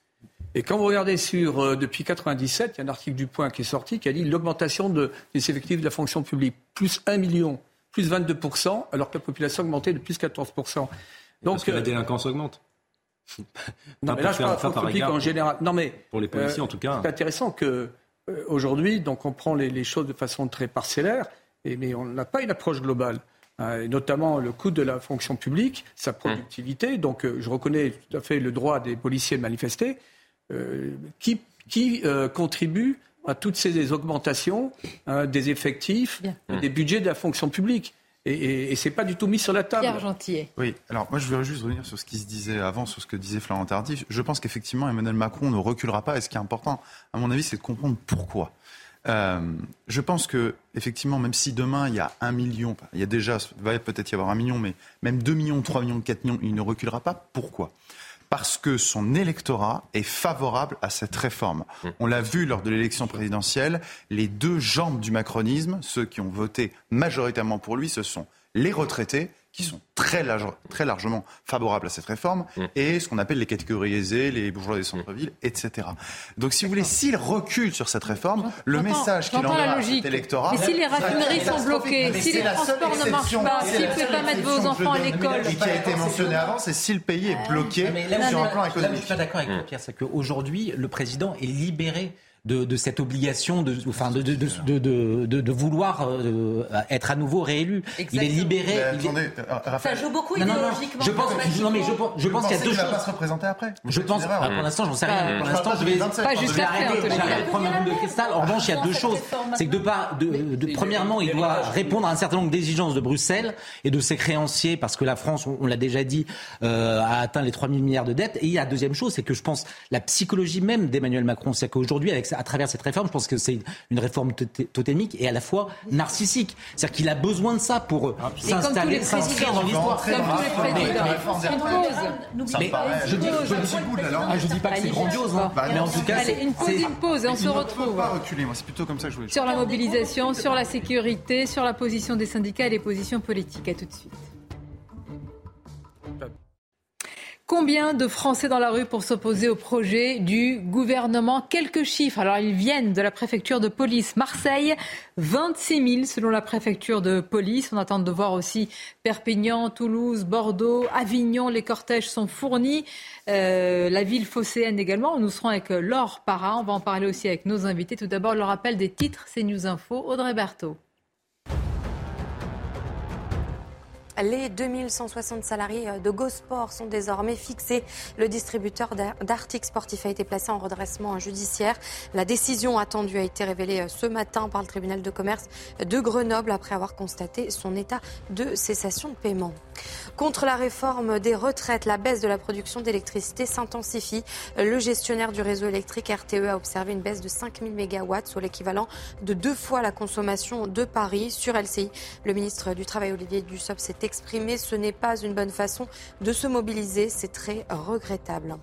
Et quand vous regardez sur, euh, depuis 97, il y a un article du Point qui est sorti qui a dit l'augmentation de, des effectifs de la fonction publique, plus 1 million, plus 22%, alors que la population a augmenté de plus 14%. Donc, Parce que la euh, délinquance augmente. *laughs* non, mais là, je parle public en général. Non, mais. Pour les policiers, euh, en tout cas. C'est intéressant que, aujourd'hui, donc, on prend les, les, choses de façon très parcellaire, et, mais on n'a pas une approche globale. Euh, notamment le coût de la fonction publique, sa productivité. Donc euh, je reconnais tout à fait le droit des policiers de manifester, euh, qui, qui contribue à toutes ces augmentations des effectifs, des budgets de la fonction publique. Et, et, c'est pas du tout mis sur la table. Pierre Gentillet. Oui, alors moi je voudrais juste revenir sur ce qui se disait avant, sur ce que disait Florent Tardif. Je pense qu'effectivement Emmanuel Macron ne reculera pas. Et ce qui est important, à mon avis, c'est de comprendre pourquoi. Euh, je pense que effectivement, même si demain il y a un million, il y a déjà, va peut-être y avoir un million, mais même 2 millions, 3 millions, 4 millions, il ne reculera pas. Pourquoi? Parce que son électorat est favorable à cette réforme. Mmh. On l'a vu lors de l'élection présidentielle, les deux jambes du macronisme, ceux qui ont voté majoritairement pour lui, ce sont les retraités qui sont très, très largement favorables à cette réforme, mm. et ce qu'on appelle les catégories aisées, les bourgeois des centres-villes, etc. Donc, si vous voulez, s'il recule sur cette réforme, le message qu'il envoie à cet électorat... Mais si les raffineries sont bloquées, si les transports ne marchent pas, si vous ne pouvez pas mettre vos enfants à l'école... qui a été mentionné avant, c'est si le pays est bloqué sur un plan économique. Là, je suis pas d'accord avec Pierre, c'est qu'aujourd'hui, le président est libéré de, de, cette obligation de, enfin de, de, de vouloir euh, être à nouveau réélu. Il est libéré. il est... Euh, ça joue beaucoup idéologiquement. Je pense, non, mais je, je pense qu'il y a deux choses. va pas se représenter après. Je pense. pour l'instant, j'en sais rien. Pour l'instant, je vais, pas juste de prendre ma boule de cristal. En revanche, il y a deux choses. C'est que de de, premièrement, il doit répondre à un certain nombre d'exigences de Bruxelles et de ses créanciers, parce que la France, on, l'a déjà dit, euh, a atteint les 3 000 milliards de dettes. Et il y a la deuxième chose, c'est que je pense la psychologie même d'Emmanuel Macron, c'est qu'aujourd'hui, avec à travers cette réforme, je pense que c'est une réforme totémique et à la fois narcissique. C'est-à-dire qu'il a besoin de ça pour s'installer, s'inscrire dans l'histoire. Mais je dis, je dis pas que c'est grandiose, hein. mais en tout cas, Allez, une pause, une pause, et on se retrouve. Pas reculer, moi, c'est plutôt comme ça que je voulais. Sur la mobilisation, sur la sécurité, sur la position des syndicats et les positions politiques. À tout de suite. Combien de Français dans la rue pour s'opposer au projet du gouvernement? Quelques chiffres. Alors, ils viennent de la préfecture de police Marseille, 26 000 selon la préfecture de police. On attend de voir aussi Perpignan, Toulouse, Bordeaux, Avignon. Les cortèges sont fournis. Euh, la ville phocéenne également. Nous serons avec Laure Parra. On va en parler aussi avec nos invités. Tout d'abord, le rappel des titres, c'est News Info. Audrey Berthaud. Les 2160 salariés de GoSport sont désormais fixés. Le distributeur d'articles sportifs a été placé en redressement judiciaire. La décision attendue a été révélée ce matin par le tribunal de commerce de Grenoble après avoir constaté son état de cessation de paiement. Contre la réforme des retraites, la baisse de la production d'électricité s'intensifie. Le gestionnaire du réseau électrique RTE a observé une baisse de 5000 MW, soit l'équivalent de deux fois la consommation de Paris. Sur LCI, le ministre du Travail Olivier Dussopt s'est exprimé. Ce n'est pas une bonne façon de se mobiliser. C'est très regrettable.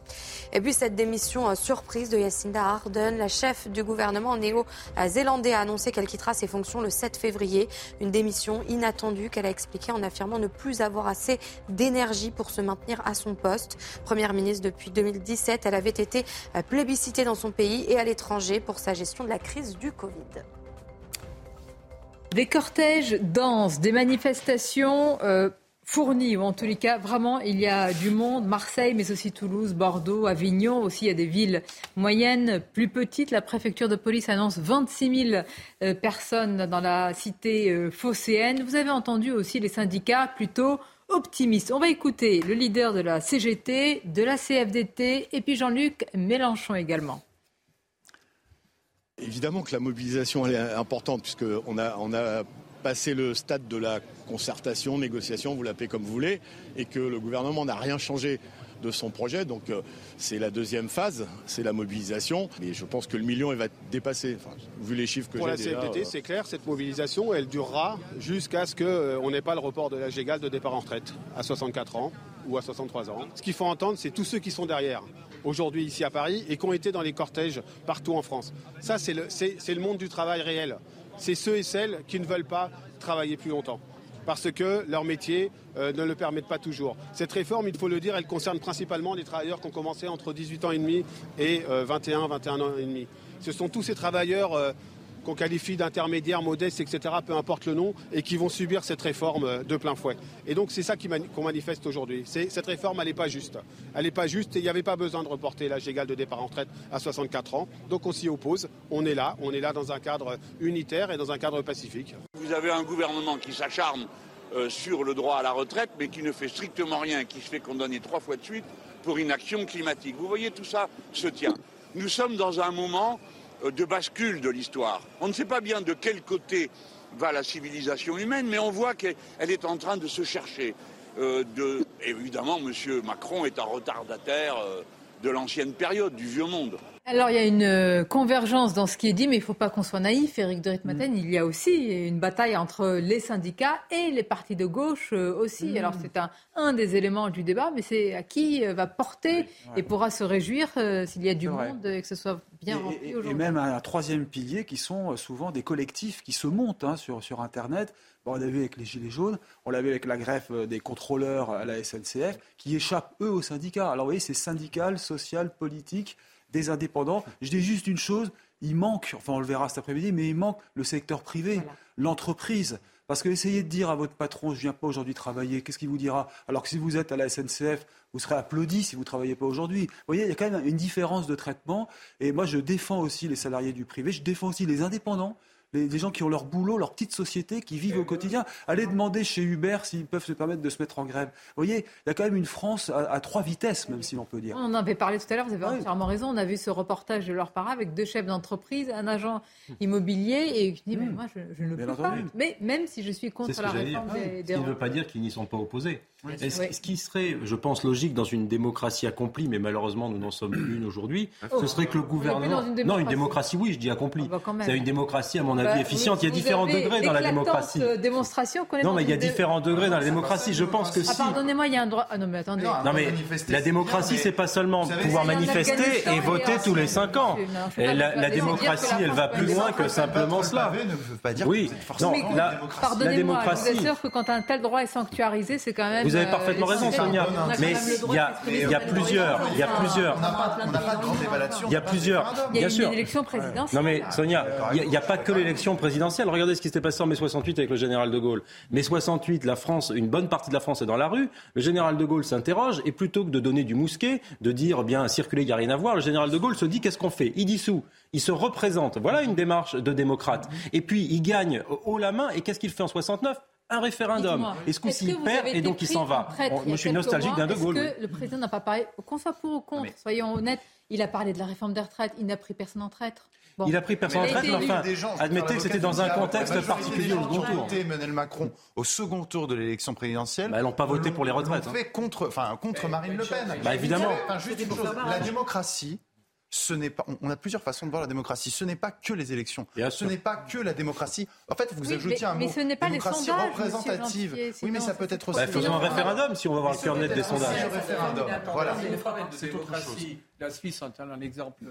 Et puis cette démission euh, surprise de Jacinda Ardern, la chef du gouvernement néo-zélandais, a annoncé qu'elle quittera ses fonctions le 7 février. Une démission inattendue qu'elle a expliquée en affirmant ne plus avoir assez d'énergie pour se maintenir à son poste. Première ministre depuis 2017, elle avait été euh, plébiscitée dans son pays et à l'étranger pour sa gestion de la crise du Covid. Des cortèges denses, des manifestations euh, fournies, ou en tous les cas, vraiment, il y a du monde. Marseille, mais aussi Toulouse, Bordeaux, Avignon. Aussi, il y a des villes moyennes, plus petites. La préfecture de police annonce 26 000 euh, personnes dans la cité euh, phocéenne. Vous avez entendu aussi les syndicats plutôt optimistes. On va écouter le leader de la CGT, de la CFDT et puis Jean-Luc Mélenchon également. Évidemment que la mobilisation est importante puisqu'on on a passé le stade de la concertation, négociation, vous l'appelez comme vous voulez, et que le gouvernement n'a rien changé de son projet. Donc euh, c'est la deuxième phase, c'est la mobilisation. Mais je pense que le million, il va dépassé. vu les chiffres que j'ai Pour la CFDT, c'est clair, cette mobilisation, elle durera jusqu'à ce qu'on n'ait pas le report de l'âge égal de départ en retraite à 64 ans ou à 63 ans. Ce qu'il faut entendre, c'est tous ceux qui sont derrière aujourd'hui ici à Paris et qui ont été dans les cortèges partout en France. Ça, c'est le, le monde du travail réel. C'est ceux et celles qui ne veulent pas travailler plus longtemps parce que leur métier euh, ne le permettent pas toujours. Cette réforme, il faut le dire, elle concerne principalement les travailleurs qui ont commencé entre 18 ans et demi et 21, euh, 21 ans et demi. Ce sont tous ces travailleurs euh, qu'on qualifie d'intermédiaires, modestes, etc., peu importe le nom, et qui vont subir cette réforme de plein fouet. Et donc c'est ça qu'on manifeste aujourd'hui. Cette réforme, elle n'est pas juste. Elle n'est pas juste et il n'y avait pas besoin de reporter l'âge égal de départ en retraite à 64 ans. Donc on s'y oppose. On est là. On est là dans un cadre unitaire et dans un cadre pacifique. Vous avez un gouvernement qui s'acharne euh, sur le droit à la retraite, mais qui ne fait strictement rien, qui se fait condamner trois fois de suite pour inaction climatique. Vous voyez, tout ça se tient. Nous sommes dans un moment euh, de bascule de l'histoire. On ne sait pas bien de quel côté va la civilisation humaine, mais on voit qu'elle est en train de se chercher. Euh, évidemment, M. Macron est un retardataire euh, de l'ancienne période, du vieux monde. Alors, il y a une euh, convergence dans ce qui est dit, mais il ne faut pas qu'on soit naïf, Éric de Ritmaten. Mm. Il y a aussi une bataille entre les syndicats et les partis de gauche euh, aussi. Mm. Alors, c'est un, un, des éléments du débat, mais c'est à qui euh, va porter et pourra se réuir s'il y a du monde et que ce soit bien rempli aujourd'hui. Et même un, troisième pilier qui sont souvent des collectifs qui se montent hein, sur, sur Internet. on l'a vu avec les Gilets jaunes, on l'a vu avec la greffe des contrôleurs à la SNCF, qui échappent, eux, aux syndicats. Alors, vous voyez, c'est syndical, social, politique des indépendants. Je dis juste une chose, il manque, enfin on le verra cet après-midi, mais il manque le secteur privé, l'entreprise. Parce que essayez de dire à votre patron, je viens pas aujourd'hui travailler, qu'est-ce qu'il vous dira? Alors que si vous êtes à la SNCF, vous serez applaudi si vous ne travaillez pas aujourd'hui. Vous voyez, il y a quand même une différence de traitement. Et moi, je défends aussi les salariés du privé, je défends aussi les indépendants des gens qui ont leur boulot, leur petite société, qui vivent au quotidien. Allez demander chez Uber s'ils peuvent se permettre de se mettre en grève. Vous voyez, il y a quand même une France à, trois vitesses, même si l'on peut dire. On en avait parlé tout à l'heure, vous avez entièrement raison. On a vu ce reportage de leur part avec deux chefs d'entreprise, un agent immobilier, et je dis, mais moi, je, ne peux pas. Mais même si je suis contre la réforme des, des... Ce qui ne veut pas dire qu'ils n'y sont pas opposés. Ce qui serait, je pense, logique dans une démocratie accomplie, mais malheureusement nous n'en sommes plus une aujourd'hui, oh. ce serait que le gouvernement. non, une démocratie, oui, je dis accomplie. Ah bah, C'est une démocratie, à mon avis, bah, efficiente. Il y a différents degrés dans la démocratie. Démonstration non, mais il y a différents degrés dans la démocratie. Je pense que ah, si. Pardonnez-moi, il y a un droit. Ah non, mais attendez. Non, mais la démocratie, c'est pas seulement pouvoir manifester et voter tous les cinq ans. La démocratie, elle va plus loin que simplement cela. Oui, non, la démocratie. Je vous assure que quand un tel droit est sanctuarisé, c'est quand même. Vous avez parfaitement euh, raison, Sonia. Mais il y a, il y a plusieurs, il y a plusieurs. On n'a pas de grande Il y a plusieurs, bien sûr. Il y a une élection présidentielle. Non mais Sonia, il n'y a, pas que l'élection présidentielle. Regardez ce qui s'était passé en mai 68 avec le général de Gaulle. Mai 68, la France, une bonne partie de la France est dans la rue. Le général de Gaulle s'interroge et plutôt que de donner du mousquet, de dire bien circuler, il n'y a rien à voir, le général de Gaulle se dit qu'est-ce qu'on fait? Il dissout. Il se représente. Voilà une démarche de démocrate. Et puis il gagne haut la main. Et qu'est-ce qu'il fait en 69 un référendum. Et ce coup-ci, il perd et donc il s'en va. moi, je suis nostalgique d'un De Gaulle. Est-ce que le président n'a pas parlé, qu'on soit pour ou contre, soyons honnêtes, il a parlé de la réforme des retraites, il n'a pris personne en traître. Il a pris personne en retraite, mais enfin, admettez que c'était dans un contexte particulier au second tour. Emmanuel Macron au second tour de l'élection présidentielle. Bah, elles n'ont pas voté pour les retraites. Ils hein. fait contre, enfin, contre Marine Le Pen. Bah, évidemment. juste une chose, la démocratie, ce n'est pas. On a plusieurs façons de voir la démocratie. Ce n'est pas que les élections. ce n'est pas que la démocratie. En fait, vous ajoutez un mot. Mais ce n'est pas démocratie les sondages, représentative. oui, mais ça peut être aussi. Bah, faisons un référendum si on va voir le cœur net des sondages. Un référendum. Voilà. C'est autre chose. La Suisse est un exemple.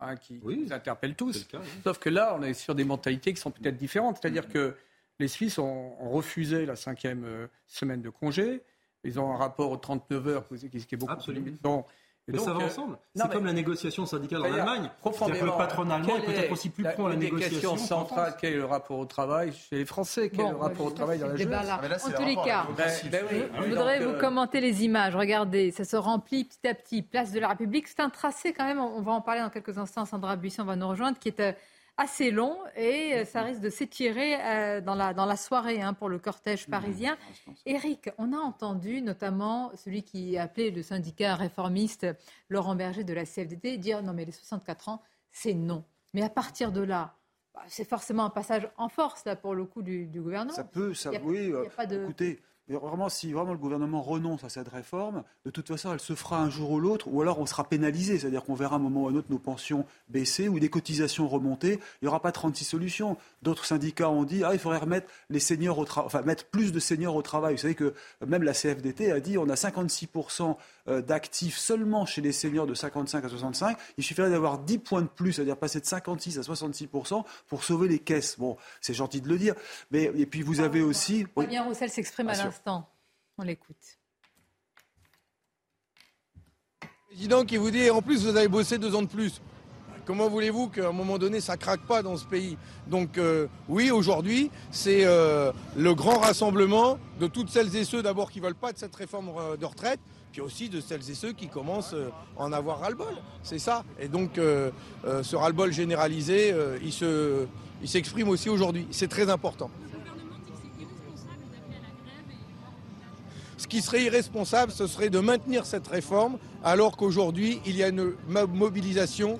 Hein, qui nous interpelle tous. Sauf que là, on est sur des mentalités qui sont peut-être différentes. C'est-à-dire mm-hmm. que les Suisses ont, refusé la cinquième euh, semaine de congé. Ils ont un rapport aux 39 heures qui est beaucoup Absolument. Mais ça va euh, ensemble. C'est comme la négociation syndicale en Allemagne. C'est-à-dire que le patronat allemand est, peut-être aussi plus pro à la négociation. Centrale, quel est le rapport au travail chez les Français? Quel est le rapport au travail dans la jeunesse? ah, En tous les cas, ben, ben je voudrais vous euh, commenter les images. Regardez, ça se remplit petit à petit. Place de la République, c'est un tracé quand même. On va en parler dans quelques instants. Sandra Buisson va nous rejoindre, qui est euh, assez long et euh, ça risque de s'étirer euh, dans, la, dans la soirée hein, pour le cortège mmh, parisien. Éric, on a entendu notamment celui qui appelait le syndicat réformiste Laurent Berger de la CFDT dire non mais les 64 ans, c'est non. Mais à partir de là, bah, c'est forcément un passage en force, là, pour le coup, du, gouvernement. Ça peut, ça, oui. Écoutez, vraiment, si vraiment le gouvernement renonce à cette réforme, de toute façon, elle se fera un jour ou l'autre, ou alors on sera pénalisé. C'est-à-dire qu'on verra un moment ou un autre nos pensions baisser ou des cotisations remonter. Il n'y aura pas 36 solutions. D'autres syndicats ont dit ah, il faudrait remettre les seniors au enfin mettre plus de seniors au travail. Vous savez que même la CFDT a dit on a 56% euh, d'actifs seulement chez les seniors de 55 à 65. Il suffirait d'avoir 10 points de plus, c'est-à-dire passer de 56 à 66% pour sauver les caisses. Bon, c'est gentil de le dire. Mais, et puis vous avez aussi. Fabien Roussel s'exprime à l'instant. On l'écoute. Président qui vous dit en plus vous avez bossé deux ans de plus. Comment voulez-vous qu'à un moment donné, ça craque pas dans ce pays? Donc euh, oui, aujourd'hui, c'est euh, le grand rassemblement de toutes celles et ceux d'abord qui veulent pas de cette réforme de retraite, puis aussi de celles et ceux qui commencent euh, à en avoir ras-le-bol. C'est ça. Et donc, euh, euh, ce ras-le-bol généralisé, il, se, il s'exprime aussi aujourd'hui. C'est très important. Ce qui serait irresponsable, ce serait de maintenir cette réforme alors qu'aujourd'hui, il y a une mobilisation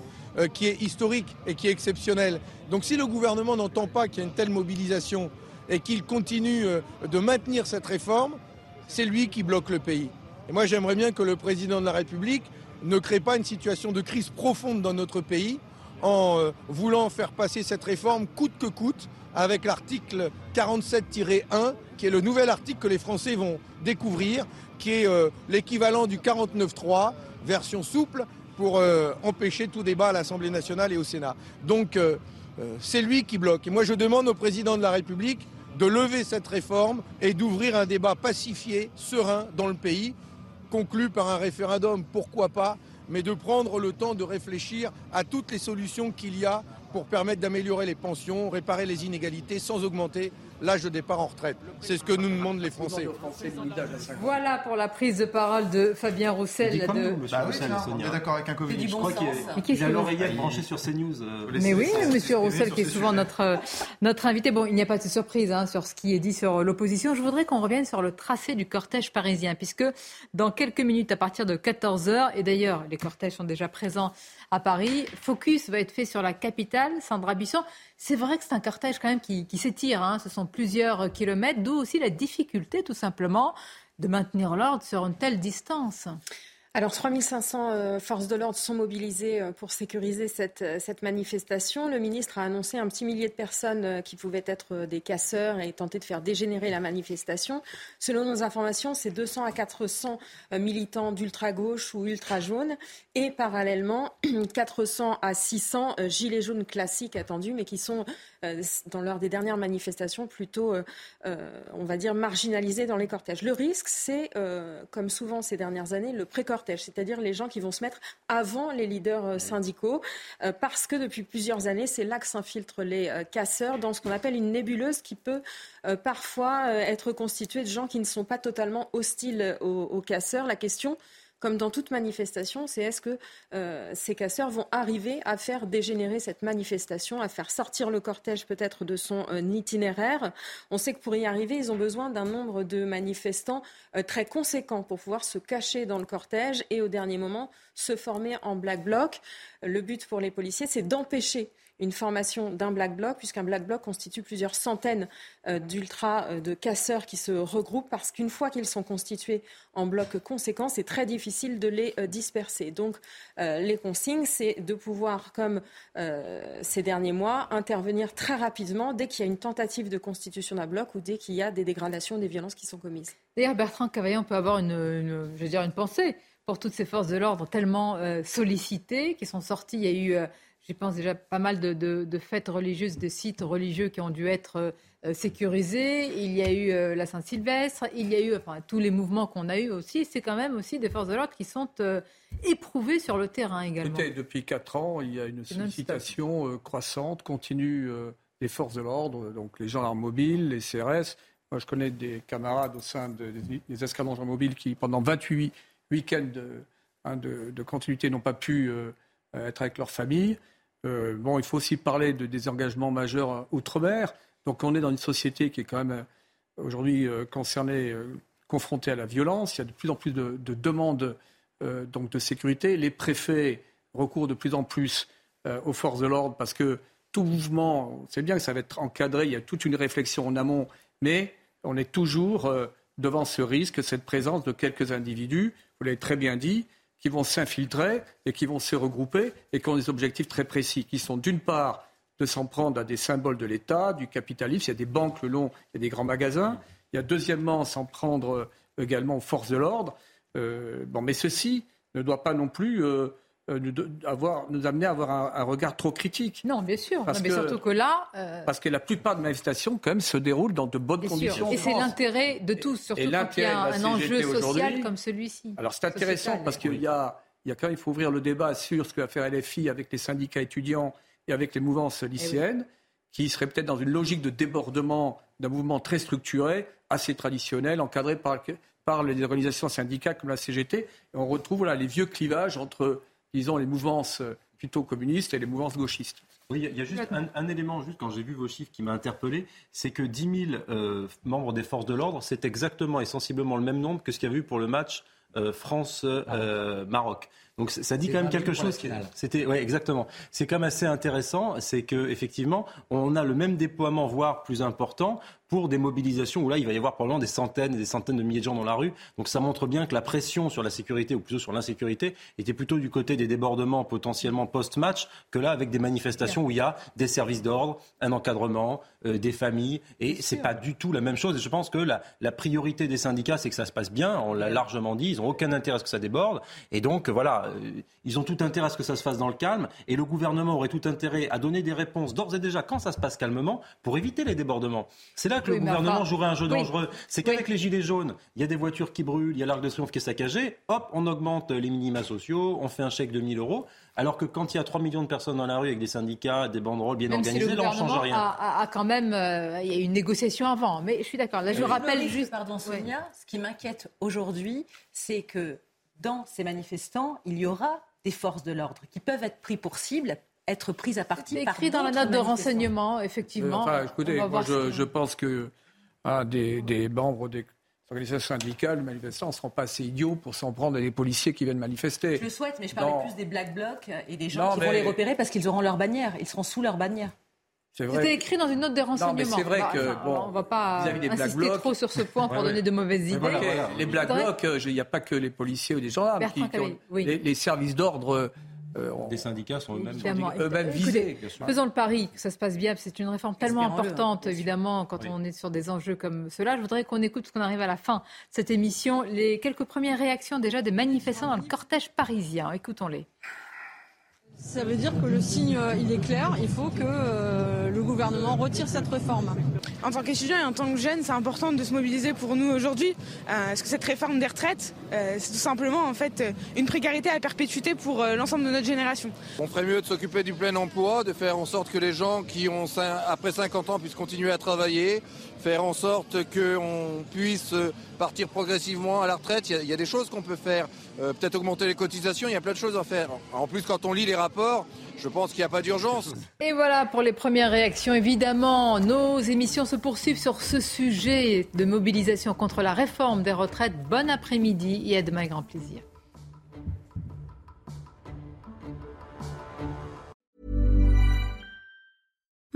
qui est historique et qui est exceptionnelle. Donc si le gouvernement n'entend pas qu'il y a une telle mobilisation et qu'il continue de maintenir cette réforme, c'est lui qui bloque le pays. Et moi, j'aimerais bien que le président de la République ne crée pas une situation de crise profonde dans notre pays en euh, voulant faire passer cette réforme coûte que coûte avec l'article 47-1 qui est le nouvel article que les Français vont découvrir, qui est euh, l'équivalent du 49-3, version souple, pour euh, empêcher tout débat à l'Assemblée nationale et au Sénat. Donc c'est lui qui bloque. Moi je demande au président de la République de lever cette réforme et d'ouvrir un débat pacifié, serein dans le pays conclu par un référendum, pourquoi pas, mais de prendre le temps de réfléchir à toutes les solutions qu'il y a pour permettre d'améliorer les pensions, réparer les inégalités sans augmenter l'âge de départ en retraite. C'est ce que nous demandent les Français. Voilà pour la prise de parole de Fabien Roussel. De... Bah on est d'accord avec un Covid. Je crois qu'il y a l'oreillette branchée sur CNews. Euh, Mais oui, Monsieur Roussel, qui est souvent notre, notre invité. Bon, il n'y a pas de surprise hein, sur ce qui est dit sur l'opposition. Je voudrais qu'on revienne sur le tracé du cortège parisien, puisque dans quelques minutes, à partir de 14h, et d'ailleurs, les cortèges sont déjà présents à Paris, focus va être fait sur la capitale, Sandra Bisson. C'est vrai que c'est un cortège quand même qui, s'étire, hein. ce sont plusieurs kilomètres, d'où aussi la difficulté tout simplement de maintenir l'ordre sur une telle distance. Alors 3500 euh, forces de l'ordre sont mobilisées euh, pour sécuriser cette, euh, cette, manifestation. Le ministre a annoncé un petit millier de personnes qui pouvaient être des casseurs et tenter de faire dégénérer la manifestation. Selon nos informations, c'est 200 à 400 militants d'ultra-gauche ou ultra-jaune et parallèlement *clears throat* 400 à 600 gilets jaunes classiques attendus mais qui sont dans l'heure des dernières manifestations plutôt, on va dire, marginalisés dans les cortèges. Le risque, c'est, comme souvent ces dernières années, le pré-cortège c'est-à-dire les gens qui vont se mettre avant les leaders euh, syndicaux, euh, parce que depuis plusieurs années, c'est là que s'infiltrent les euh, casseurs dans ce qu'on appelle une nébuleuse qui peut parfois être constituée de gens qui ne sont pas totalement hostiles aux casseurs. La question, comme dans toute manifestation, c'est est-ce que euh, ces casseurs vont arriver à faire dégénérer cette manifestation, à faire sortir le cortège peut-être de son euh, itinéraire? On sait que pour y arriver, ils ont besoin d'un nombre de manifestants euh, très conséquent pour pouvoir se cacher dans le cortège et au dernier moment se former en black bloc. Le but pour les policiers, c'est d'empêcher une formation d'un black bloc, puisqu'un black bloc constitue plusieurs centaines euh, d'ultra, euh, de casseurs qui se regroupent, parce qu'une fois qu'ils sont constitués en bloc conséquent, c'est très difficile de les euh, disperser. Donc les consignes, c'est de pouvoir, comme ces derniers mois, intervenir très rapidement dès qu'il y a une tentative de constitution d'un bloc ou dès qu'il y a des dégradations, des violences qui sont commises. D'ailleurs, Bertrand Cavaillon peut avoir une, je veux une pensée pour toutes ces forces de l'ordre tellement sollicitées qui sont sorties. Il y a eu je pense déjà pas mal de, fêtes religieuses, de sites religieux qui ont dû être euh, sécurisés. Il y a eu euh, la Saint-Sylvestre, il y a eu enfin, tous les mouvements qu'on a eus aussi. C'est quand même aussi des forces de l'ordre qui sont euh, éprouvées sur le terrain également. depuis quatre ans, il y a une sollicitation croissante, continue des forces de l'ordre, donc les gendarmes mobiles, les CRS. Moi, je connais des camarades au sein des escadrons mobiles qui, pendant 28 week-ends de, hein, de, continuité, n'ont pas pu être avec leur famille. Euh, bon, il faut aussi parler de désengagements majeurs euh, outre-mer. Donc on est dans une société qui est quand même euh, aujourd'hui concernée, confrontée à la violence. Il y a de plus en plus de, demandes de sécurité. Les préfets recourent de plus en plus aux forces de l'ordre parce que tout mouvement, c'est bien que ça va être encadré, il y a toute une réflexion en amont, mais on est toujours euh, devant ce risque, cette présence de quelques individus, vous l'avez très bien dit, qui vont s'infiltrer et qui vont se regrouper et qui ont des objectifs très précis, qui sont d'une part de s'en prendre à des symboles de l'État, du capitalisme, il y a des banques le long, il y a des grands magasins, il y a deuxièmement s'en prendre euh, également aux forces de l'ordre. Euh, bon, mais ceci ne doit pas non plus euh, nous, amener à avoir un, regard trop critique. Non, bien sûr. mais surtout que là. Euh, parce que la plupart des manifestations, quand même, se déroulent dans de bonnes conditions. Et c'est l'intérêt de tous, surtout quand il y a un enjeu social comme celui-ci. Alors c'est intéressant parce qu'il y a, il y a quand même, il faut ouvrir le débat sur ce que va faire LFI avec les syndicats étudiants et avec les mouvances eh lycéennes, qui seraient peut-être dans une logique de débordement d'un mouvement très structuré, assez traditionnel, encadré par, par les organisations syndicales comme la CGT. Et on retrouve là les vieux clivages entre disons, les mouvances euh, plutôt communistes et les mouvances gauchistes. Oui, il y a juste un, élément, juste quand j'ai vu vos chiffres qui m'a interpellé, c'est que 10 000 euh, membres des forces de l'ordre, c'est exactement et sensiblement le même nombre que ce qu'il y a eu pour le match euh, France-Maroc. Donc ça dit quand même quelque chose. C'était, ouais, exactement. C'est quand même assez intéressant, c'est que effectivement, on a le même déploiement, voire plus important, pour des mobilisations où là, il va y avoir probablement des centaines et des centaines de milliers de gens dans la rue. Donc ça montre bien que la pression sur la sécurité, ou plutôt sur l'insécurité, était plutôt du côté des débordements potentiellement post-match que là, avec des manifestations où il y a des services d'ordre, un encadrement, euh, des familles, et c'est pas du tout la même chose. Et je pense que la, la priorité des syndicats, c'est que ça se passe bien. On l'a largement dit. Ils ont aucun intérêt à ce que ça déborde. Et donc voilà, ils ont tout intérêt à ce que ça se fasse dans le calme. Et le gouvernement aurait tout intérêt à donner des réponses d'ores et déjà quand ça se passe calmement pour éviter les débordements. C'est là que le gouvernement jouerait un jeu dangereux. C'est qu'avec les gilets jaunes, il y a des voitures qui brûlent, il y a l'Arc de Triomphe qui est saccagé, hop, on augmente les minima sociaux, on fait un chèque de 1000 euros. Alors que quand il y a 3 millions de personnes dans la rue avec des syndicats, des banderoles bien organisées, là on ne change rien. A, a, quand même, euh, il y a eu une négociation avant. Mais je suis d'accord. Là, je rappelle juste. Pardon, Sonia, ce qui m'inquiète aujourd'hui, c'est que dans ces manifestants, il y aura des forces de l'ordre qui peuvent être pris pour cible être prises à partie par écrit dans la note de renseignement, effectivement. Euh, écoutez, moi je, pense que ah, des, membres des organisations syndicales, manifestants, ne seront pas assez idiots pour s'en prendre à des policiers qui viennent manifester. Je le souhaite, mais je parlais plus des black blocs et des gens qui vont les repérer parce qu'ils auront leur bannière, ils seront sous leur bannière. C'était écrit dans une note de renseignement. c'est vrai que bon, on va pas insister trop sur ce point pour donner de mauvaises idées. Les black blocs, euh, il n'y a pas que les policiers ou des gendarmes qui, les, services d'ordre. Euh, des syndicats sont eux-mêmes eux visés. faisons le pari que ça se passe bien. C'est une réforme tellement importante, évidemment, quand on est sur des enjeux comme cela. Je voudrais qu'on écoute, parce qu'on arrive à la fin de cette émission, les quelques premières réactions déjà des manifestants dans le cortège parisien. Écoutons-les. Ça veut dire que le signe, euh, il est clair. Il faut que euh, le gouvernement retire cette réforme. En tant qu'étudiant et en tant que jeune, c'est important de se mobiliser pour nous aujourd'hui. Euh, parce que cette réforme des retraites, c'est tout simplement en fait une précarité à perpétuité pour l'ensemble de notre génération? On ferait mieux de s'occuper du plein emploi, de faire en sorte que les gens qui ont après 50 ans puissent continuer à travailler, faire en sorte qu'on puisse partir progressivement à la retraite. Il y a, des choses qu'on peut faire. Euh, peut-être augmenter les cotisations, il y a plein de choses à faire. En plus, quand on lit les rapports, je pense qu'il n'y a pas d'urgence. Et voilà pour les premières réactions. Évidemment, nos émissions se poursuivent sur ce sujet de mobilisation contre la réforme des retraites. Bon après-midi et à demain, grand plaisir.